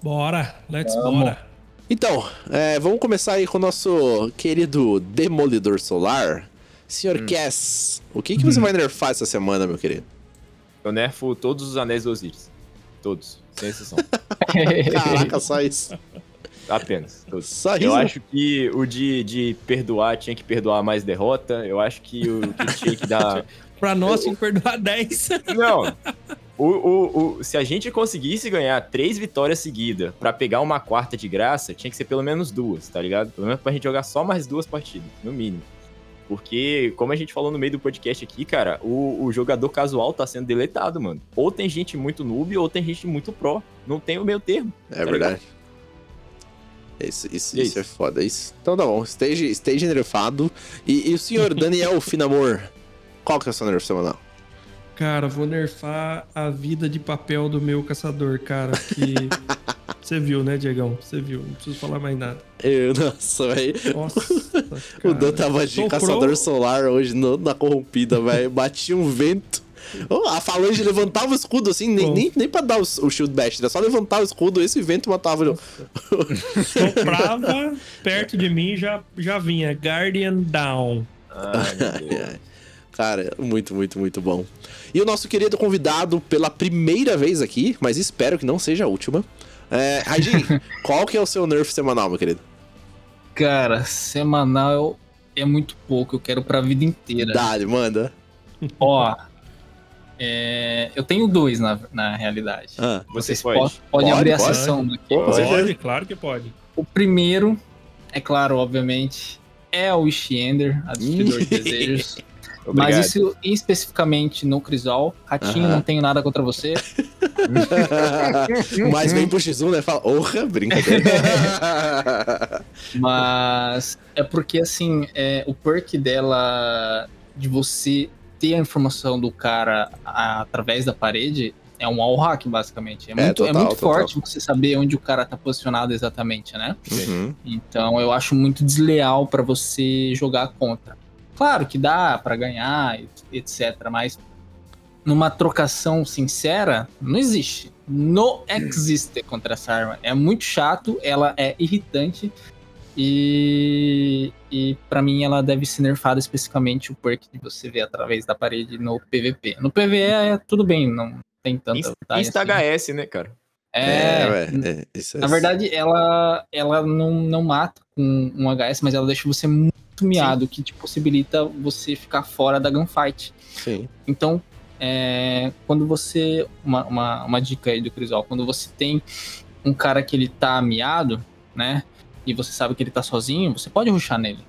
Bora, let's Vamos. bora. Então, é, vamos começar aí com o nosso querido Demolidor Solar. Senhor Cass, o que, que você vai nerfar essa semana, meu querido? Eu nerfo todos os anéis do Osiris. Todos, sem exceção. Caraca, só isso. Apenas. Todos. Só isso. Eu acho que o de, de perdoar tinha que perdoar mais derrota. Eu acho que o que tinha que dar. Pra nós, tem que perdoar 10. Não. O, o, o, se a gente conseguisse ganhar três vitórias seguidas pra pegar uma quarta de graça, tinha que ser pelo menos duas, tá ligado? Pelo menos pra gente jogar só mais duas partidas, no mínimo. Porque, como a gente falou no meio do podcast aqui, cara, o, o jogador casual tá sendo deletado, mano. Ou tem gente muito noob, ou tem gente muito pro. Não tem o meio termo. É tá verdade. Isso, isso, E isso é isso? foda. Isso. Então tá bom, stage, stage nerfado. E, e o senhor Daniel Finamor, qual que é o seu nerf semanal? Cara, vou nerfar a vida de papel do meu caçador, cara. Que. Você viu, né, Diegão? Você viu. Não preciso falar mais nada. Eu, nossa, velho. Nossa. O Dan tava de caçador solar hoje no- na corrompida, velho. Batia um vento. Oh, a falange levantava o escudo assim, nem, Bom. nem, nem pra dar o, o shield bash, era só levantar o escudo, esse vento matava. ele. Soprava perto de mim já já vinha Guardian Down. Ai, meu Deus. Cara, muito, muito, muito bom. E o nosso querido convidado pela primeira vez aqui, mas espero que não seja a última. É, Raidin, qual que é o seu nerf semanal, meu querido? Cara, semanal é muito pouco, eu quero pra vida inteira. Dale, manda. Ó, é, eu tenho dois na, na realidade. Ah, Você Vocês pode. po- podem Pode, abrir a pode. sessão daqui. Com Pode, claro que pode. O primeiro, é claro, obviamente, é o Wish Ender, a Destruidor de Desejos. Obrigado. Mas isso especificamente no Crisol. Ratinho, não tenho nada contra você. Mas vem pro X1, né? Fala, orra, brincadeira. Mas é porque, assim, é, o perk dela, de você ter a informação do cara através da parede, é um wall hack, basicamente. É muito, é total, muito total. forte você saber onde o cara tá posicionado exatamente, né? Uhum. Então eu acho muito desleal pra você jogar contra. Claro que dá pra ganhar, e- etc. Mas numa trocação sincera, não existe. Não existe contra essa arma. É muito chato, ela é irritante. E, e para mim ela deve ser nerfada especificamente o perk de você ver através da parede no PVP. No PVE é tudo bem, não tem tanta Insta, vantagem Insta assim. HS, né, cara? É, ué, é, isso é na verdade, ela, ela não, não mata com um HS, mas ela deixa você muito miado, que te possibilita você ficar fora da gunfight. Sim. Então, é, quando você. Uma, uma, uma dica aí do Crisol, quando você tem um cara que ele tá miado, né? E você sabe que ele tá sozinho, você pode ruxar nele.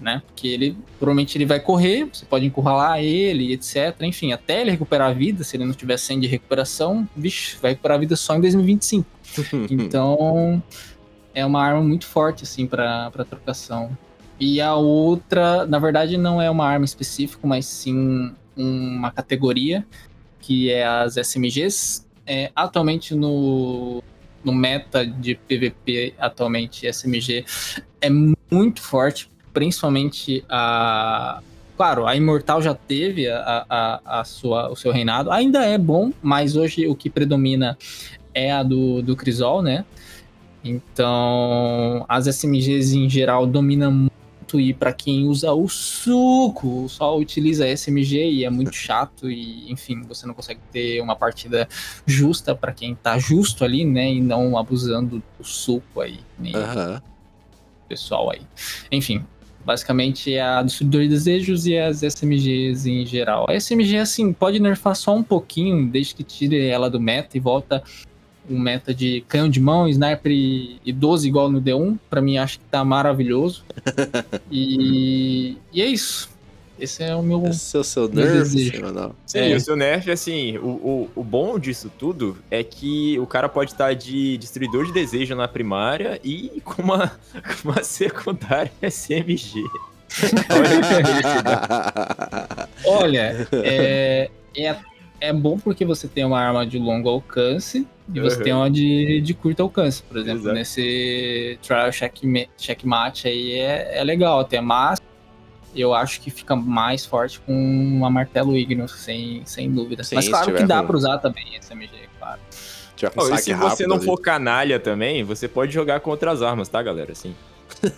Né? Porque ele provavelmente ele vai correr, você pode encurralar ele, etc. Enfim, até ele recuperar a vida, se ele não tiver 100 de recuperação, vixe, vai recuperar a vida só em 2025. Então, é uma arma muito forte, assim, pra, pra trocação. E a outra, na verdade, não é uma arma específica, mas sim uma categoria, que é as SMGs. É, atualmente no, no meta de PVP, atualmente SMG é muito forte, principalmente a. Claro, a Imortal já teve a, a, a sua, o seu reinado, ainda é bom, mas hoje o que predomina é a do, do Crisol, né? Então, as SMGs em geral dominam e para quem usa o suco, só utiliza SMG e é muito chato e, enfim, você não consegue ter uma partida justa para quem tá justo ali, né, e não abusando do suco aí, nem Aham. pessoal aí. Enfim, basicamente é a Destruidor de Desejos e as SMGs em geral. A SMG, assim, pode nerfar só um pouquinho, desde que tire ela do meta e volta um meta de canhão de mão, sniper e e 12 igual no D1. Pra mim, acho que tá maravilhoso. e, e é isso. Esse é o meu... Esse é o seu Meu nerf semanal. Sim, É. o seu nerf, assim, o, o, o bom disso tudo é que o cara pode estar de destruidor de desejo na primária e com uma, com uma secundária SMG. Olha. Olha, é, é, é bom porque você tem uma arma de longo alcance e você Uhum. tem uma de, de curto alcance. Por exemplo, Exato. nesse Trial Checkmate, checkmate aí é, é legal até, mas eu acho que fica mais forte com uma martelo Ignis, sem, sem dúvida. Sim, mas claro que dá com- pra usar também SMG, claro. Tiver com Oh, e se você não ali. for canalha também, você pode jogar com outras armas, tá, galera? Assim,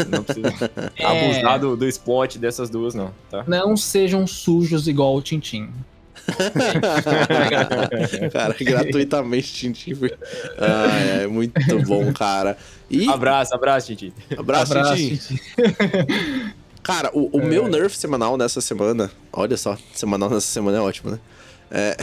não precisa É, abusar do, do spot dessas duas, não, tá? Não sejam sujos igual o Tintin. Cara, gratuitamente, Tintin. Ah, é muito bom, cara. E Abraço, abraço, Titi. abraço, Abraço, Tintin. Tintin. Cara, o, o meu nerf semanal nessa semana, olha só, semanal nessa semana é ótimo, né? É,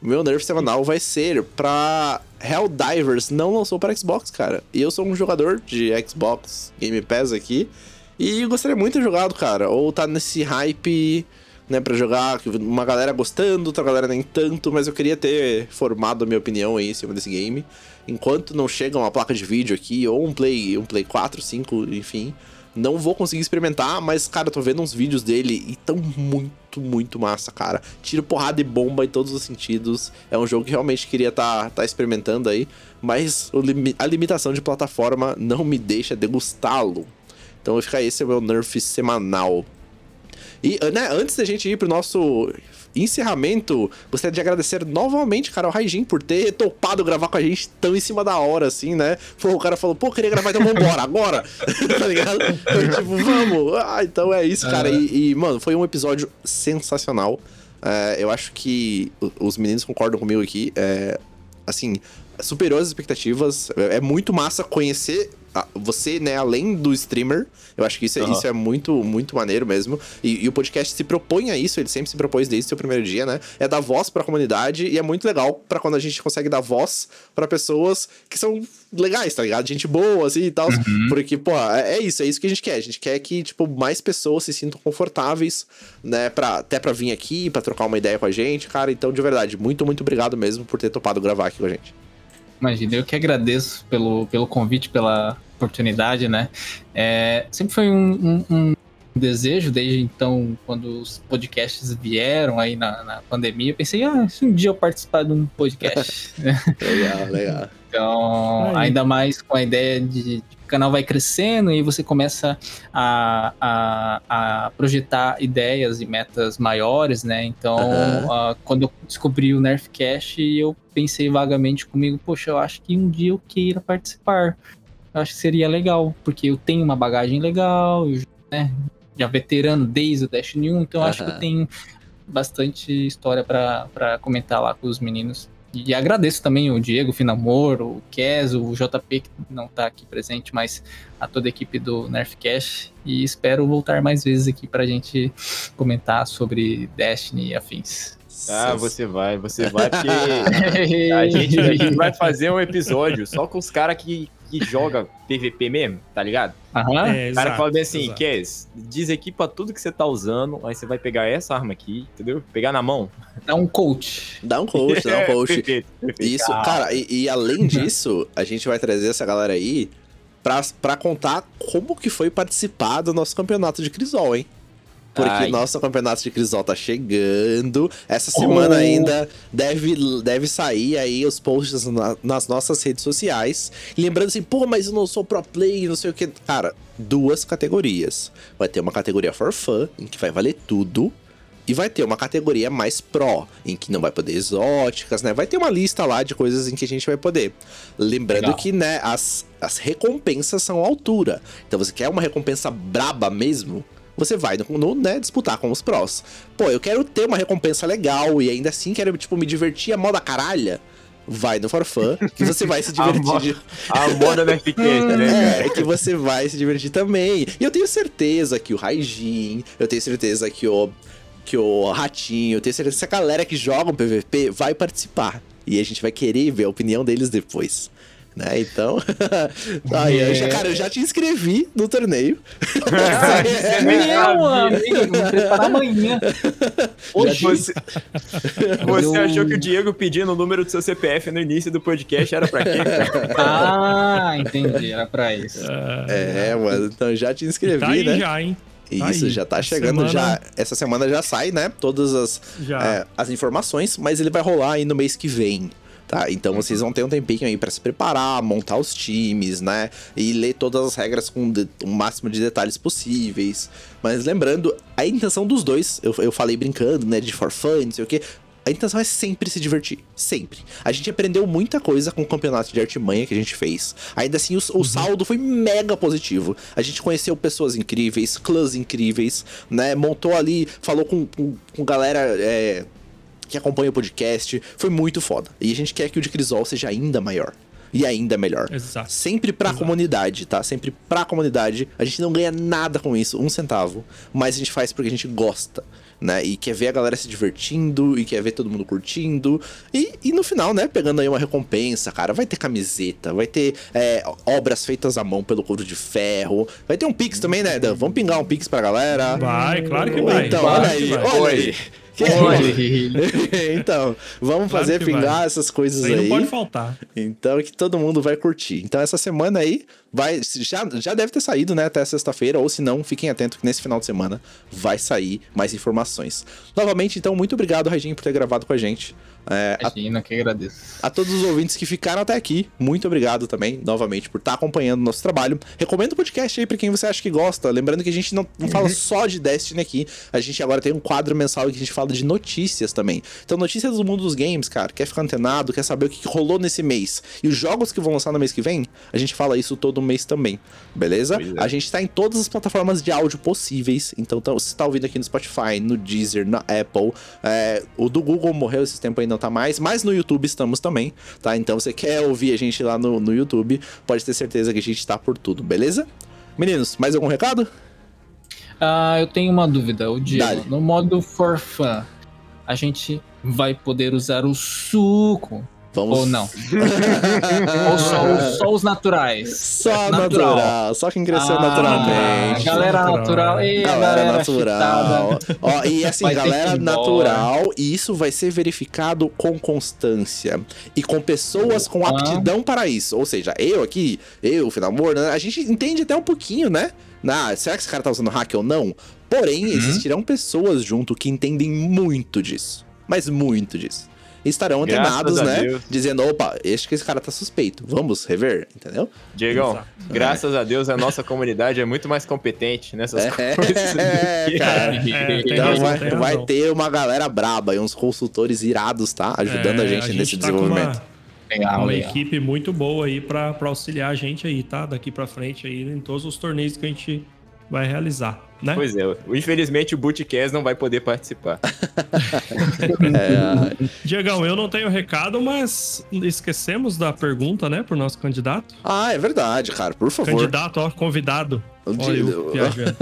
o meu nerf semanal vai ser pra Helldivers, não lançou para Xbox, cara. E eu sou um jogador de Xbox Game Pass aqui, e eu gostaria muito de ter jogado, cara. Ou tá nesse hype, né, pra jogar, uma galera gostando, outra galera nem tanto, mas eu queria ter formado a minha opinião aí em cima desse game. Enquanto não chega uma placa de vídeo aqui, ou um Play, um Play 4, 5, enfim, não vou conseguir experimentar, mas, cara, tô vendo uns vídeos dele e tão muito, muito massa, cara. Tiro porrada e bomba em todos os sentidos. É um jogo que realmente queria tá, tá experimentando aí, mas a limitação de plataforma não me deixa degustá-lo. Então fica esse é o meu nerf semanal. E, né, antes da gente ir pro nosso encerramento, gostaria de agradecer novamente, cara, ao Raijin por ter topado gravar com a gente tão em cima da hora, assim, né? Pô, o cara falou, pô, queria gravar, então vambora, agora! tá ligado? Então, tipo, vamos! Ah, então é isso, cara. E, e, mano, foi um episódio sensacional. É, eu acho que os meninos concordam comigo aqui. É, assim, superou as expectativas. É, é muito massa conhecer você, né, além do streamer. Eu acho que isso, é- Aham. isso é muito, muito maneiro mesmo. E, e o podcast se propõe a isso, ele sempre se propôs desde o seu primeiro dia, né? É dar voz pra comunidade e é muito legal pra quando a gente consegue dar voz pra pessoas que são legais, tá ligado? Gente boa, assim e tal. Porque, pô, é, é isso, é isso que a gente quer. A gente quer que, tipo, mais pessoas se sintam confortáveis, né, pra, até pra vir aqui, pra trocar uma ideia com a gente, cara. Então, de verdade, muito, muito obrigado mesmo por ter topado gravar aqui com a gente. Imagina, eu que agradeço pelo, pelo convite, pela oportunidade, né? É, sempre foi um, um- um desejo, desde então, quando os podcasts vieram aí na, na pandemia, eu pensei, ah, se um dia eu participar de um podcast. Legal, legal. Então, Aí. ainda mais com a ideia de, de canal vai crescendo e você começa a, a, a projetar ideias e metas maiores, né? Então, ah, quando eu descobri o Nerfcast, eu pensei vagamente comigo, poxa, eu acho que um dia eu queira participar. Eu acho que seria legal, porque eu tenho uma bagagem legal, eu, né, já veterano desde o Destiny 1, então acho que eu tenho bastante história pra comentar lá com os meninos. E agradeço também o Diego Finamor, o Kes, o JP, que não tá aqui presente, mas a toda a equipe do Nerfcast. E espero voltar mais vezes aqui pra gente comentar sobre Destiny e afins. Ah, você vai, você vai, porque a gente, a gente vai fazer um episódio só com os caras que, que jogam PVP mesmo, tá ligado? Aham. É, O cara exato, fala bem assim, exato. Kes, desequipa tudo que você tá usando, aí você vai pegar essa arma aqui, entendeu? Pegar na mão. Dá um coach. Dá um coach, dá um coach. perfeito, perfeito. Isso, cara, e, e além disso, a gente vai trazer essa galera aí pra, pra contar como que foi participar do nosso campeonato de Crisol, hein? Porque Ai. nosso campeonato de Crisol tá chegando. Essa semana Oh. ainda deve, deve sair aí os posts na- nas nossas redes sociais. E lembrando assim, pô, mas eu não sou pro play, não sei o que. Cara, duas categorias. Vai ter uma categoria for fun, em que vai valer tudo. E vai ter uma categoria mais pro, em que não vai poder exóticas, né? Vai ter uma lista lá de coisas em que a gente vai poder. Lembrando Legal. que, né, as, as recompensas são à altura. Então você quer uma recompensa braba mesmo? Você vai no, no, né, disputar com os prós. Pô, eu quero ter uma recompensa legal e ainda assim quero, tipo, me divertir a moda caralha. Vai no For Fun, que você vai se A divertir. mo- de- A moda da FCast, né, é, é que você vai se divertir também. E eu tenho certeza que o Raijin, eu tenho certeza que o que o Ratinho, eu tenho certeza que essa galera que joga o PVP vai participar. E a gente vai querer ver a opinião deles depois. Né? Então. Aí, eu já- cara, eu já te inscrevi no torneio. Nem Meu amigo, vou preparar amanhã. Hoje. Você, você Eu- achou que o Diego pedindo o número do seu CPF no início do podcast era pra quê? Ah, entendi. Era pra isso. É, mano, então já te inscrevi, tá aí né? já, hein? Tá Isso, aí. já tá chegando semana- já. Essa semana já sai, né? Todas as, é, as informações, mas ele vai rolar aí no mês que vem. Tá, então vocês vão ter um tempinho aí pra se preparar, montar os times, né? E ler todas as regras com o máximo de detalhes possíveis. Mas lembrando, a intenção dos dois, eu, eu falei brincando, né? De for fun, não sei o quê. A intenção é sempre se divertir. Sempre. A gente aprendeu muita coisa com o campeonato de artimanha que a gente fez. Ainda assim, o, o saldo foi mega positivo. A gente conheceu pessoas incríveis, clãs incríveis, né? Montou ali, falou com, com, com galera. é, que acompanha o podcast. Foi muito foda. E a gente quer que o de Crisol seja ainda maior. E ainda melhor. Exato. Sempre pra comunidade, tá? Sempre pra comunidade. A gente não ganha nada com isso, um centavo. Mas a gente faz porque a gente gosta, né? E quer ver a galera se divertindo, e quer ver todo mundo curtindo. E, e no final, né? Pegando aí uma recompensa, cara. Vai ter camiseta, vai ter é, obras feitas à mão pelo couro de ferro. Vai ter um Pix também, né, Dan? Vamos pingar um Pix pra galera. Vai, claro que vai. Então, Claro olha aí, vai. olha Oi. aí. Que- então, vamos Claro fazer pingar vai. essas coisas aí aí. não pode faltar. Então que todo mundo vai curtir. Então essa semana aí vai já, já deve ter saído, né, até sexta-feira, ou se não, fiquem atentos que nesse final de semana vai sair mais informações. Novamente, então muito obrigado, Reginho, por ter gravado com a gente. É, a, Imagina, que agradeço. a todos os ouvintes que ficaram até aqui, muito obrigado também, novamente, por estar acompanhando o nosso trabalho. Recomendo o podcast aí pra quem você acha que gosta. Lembrando que a gente não, não fala só de Destiny aqui. A gente agora tem um quadro mensal em que a gente fala de notícias também. Então, notícias do mundo dos games, cara. Quer ficar antenado, quer saber o que rolou nesse mês. E os jogos que vão lançar no mês que vem, a gente fala isso todo mês também. Beleza? Pois é. A gente tá em todas as plataformas de áudio possíveis. Então, então você tá ouvindo aqui no Spotify, no Deezer, na Apple. É, o do Google morreu esse tempo aí, não tá mais. Mas no YouTube estamos também, tá? Então, você quer ouvir a gente lá no, no YouTube, pode ter certeza que a gente tá por tudo, beleza? Meninos, mais algum recado? Ah, eu tenho uma dúvida. O Diego, Dale. no modo for fun, a gente vai poder usar o suco Vamos. ou não? ou só, só os naturais? Só natural. Natural. Só quem cresceu Ah, naturalmente. Galera Natural. Ei, Galera galera natural. Ó, e assim, Vai galera natural, e isso vai ser verificado com constância. E com pessoas com Ah. aptidão para isso. Ou seja, eu aqui, eu, Finamor, né, a gente entende até um pouquinho, né? Ah, será que esse cara tá usando hack ou não? Porém, Uhum. existirão pessoas junto que entendem muito disso. Mas muito disso. Estarão Graças antenados, a né? Deus. Dizendo, opa, acho que esse cara tá suspeito. Vamos rever, entendeu? Diegão, Exato. graças a Deus a nossa comunidade é muito mais competente nessas É, coisas. é, cara. É, Então razão, vai, vai ter uma galera braba e uns consultores irados, tá? Ajudando a É, gente nesse tá desenvolvimento. Uma, Legal, uma legal. equipe muito boa aí pra, pra auxiliar a gente aí, tá? Daqui pra frente aí em todos os torneios que a gente vai realizar, né? Pois é, infelizmente o Bootcast não vai poder participar. É, Diegão, eu não tenho recado, mas esquecemos da pergunta, né, pro nosso candidato. Ah, é verdade, cara, por favor. Candidato, ó, convidado. Olha eu viajando.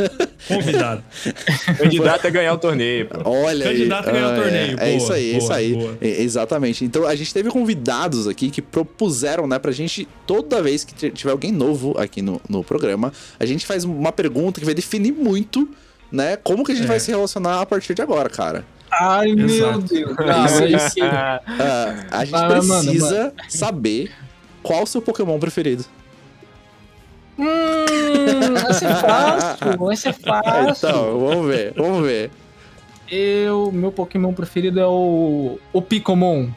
Convidado. Candidato a ganhar o torneio, pô. Olha aí. Candidato a ganhar o Ah, torneio. É, é Boa, isso aí, é isso aí. boa. É, exatamente. Então a gente teve convidados aqui que propuseram, né, pra gente, toda vez que tiver alguém novo aqui no, no programa, a gente faz uma pergunta que vai definir muito, né, como que a gente É. vai se relacionar a partir de agora, cara. Ai, meu Exato. Deus. Isso aí. sim. Ah, a gente Vai, mano, precisa saber qual o seu Pokémon preferido. Hum, esse é fácil, esse é fácil. Então, vamos ver, vamos ver. Eu, meu Pokémon preferido é o, o Picomon.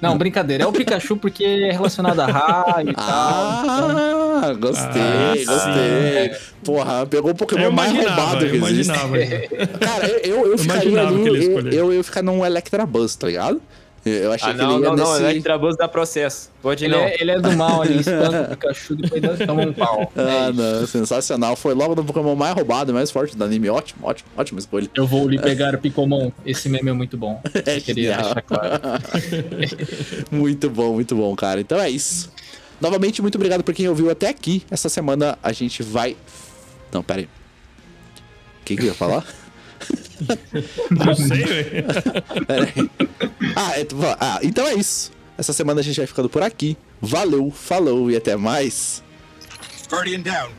Não, brincadeira. É o Pikachu porque é relacionado a raio e tal. Ah, gostei, Ah, gostei. Porra, pegou o Pokémon Eu mais roubado que eu existe. imaginava. Cara, eu, eu, eu ficaria ia eu, eu ia ficar num Electabuzz, tá ligado? Eu- achei Ah, que não, ele ia não, não. nesse... Electrabuzz dá processo. Pode Ele não. é, ele é do mal, ele espanta o Pikachu depois dá- toma um pau. Ah, É não, sensacional. Foi logo no Pokémon mais roubado e mais forte do anime. Ótimo, ótimo, ótima escolha. Eu vou lhe pegar o Picomon. Esse meme é muito bom. É queria deixar claro. Muito bom, muito bom, cara. Então é isso. Novamente, muito obrigado por quem ouviu até aqui. Essa semana a gente vai. Não, pera aí. O que, que eu ia falar? Não sei, velho. Pera aí. Ah, é- ah, então é isso. Essa semana a gente vai ficando por aqui. Valeu, falou e até mais. Guardian down.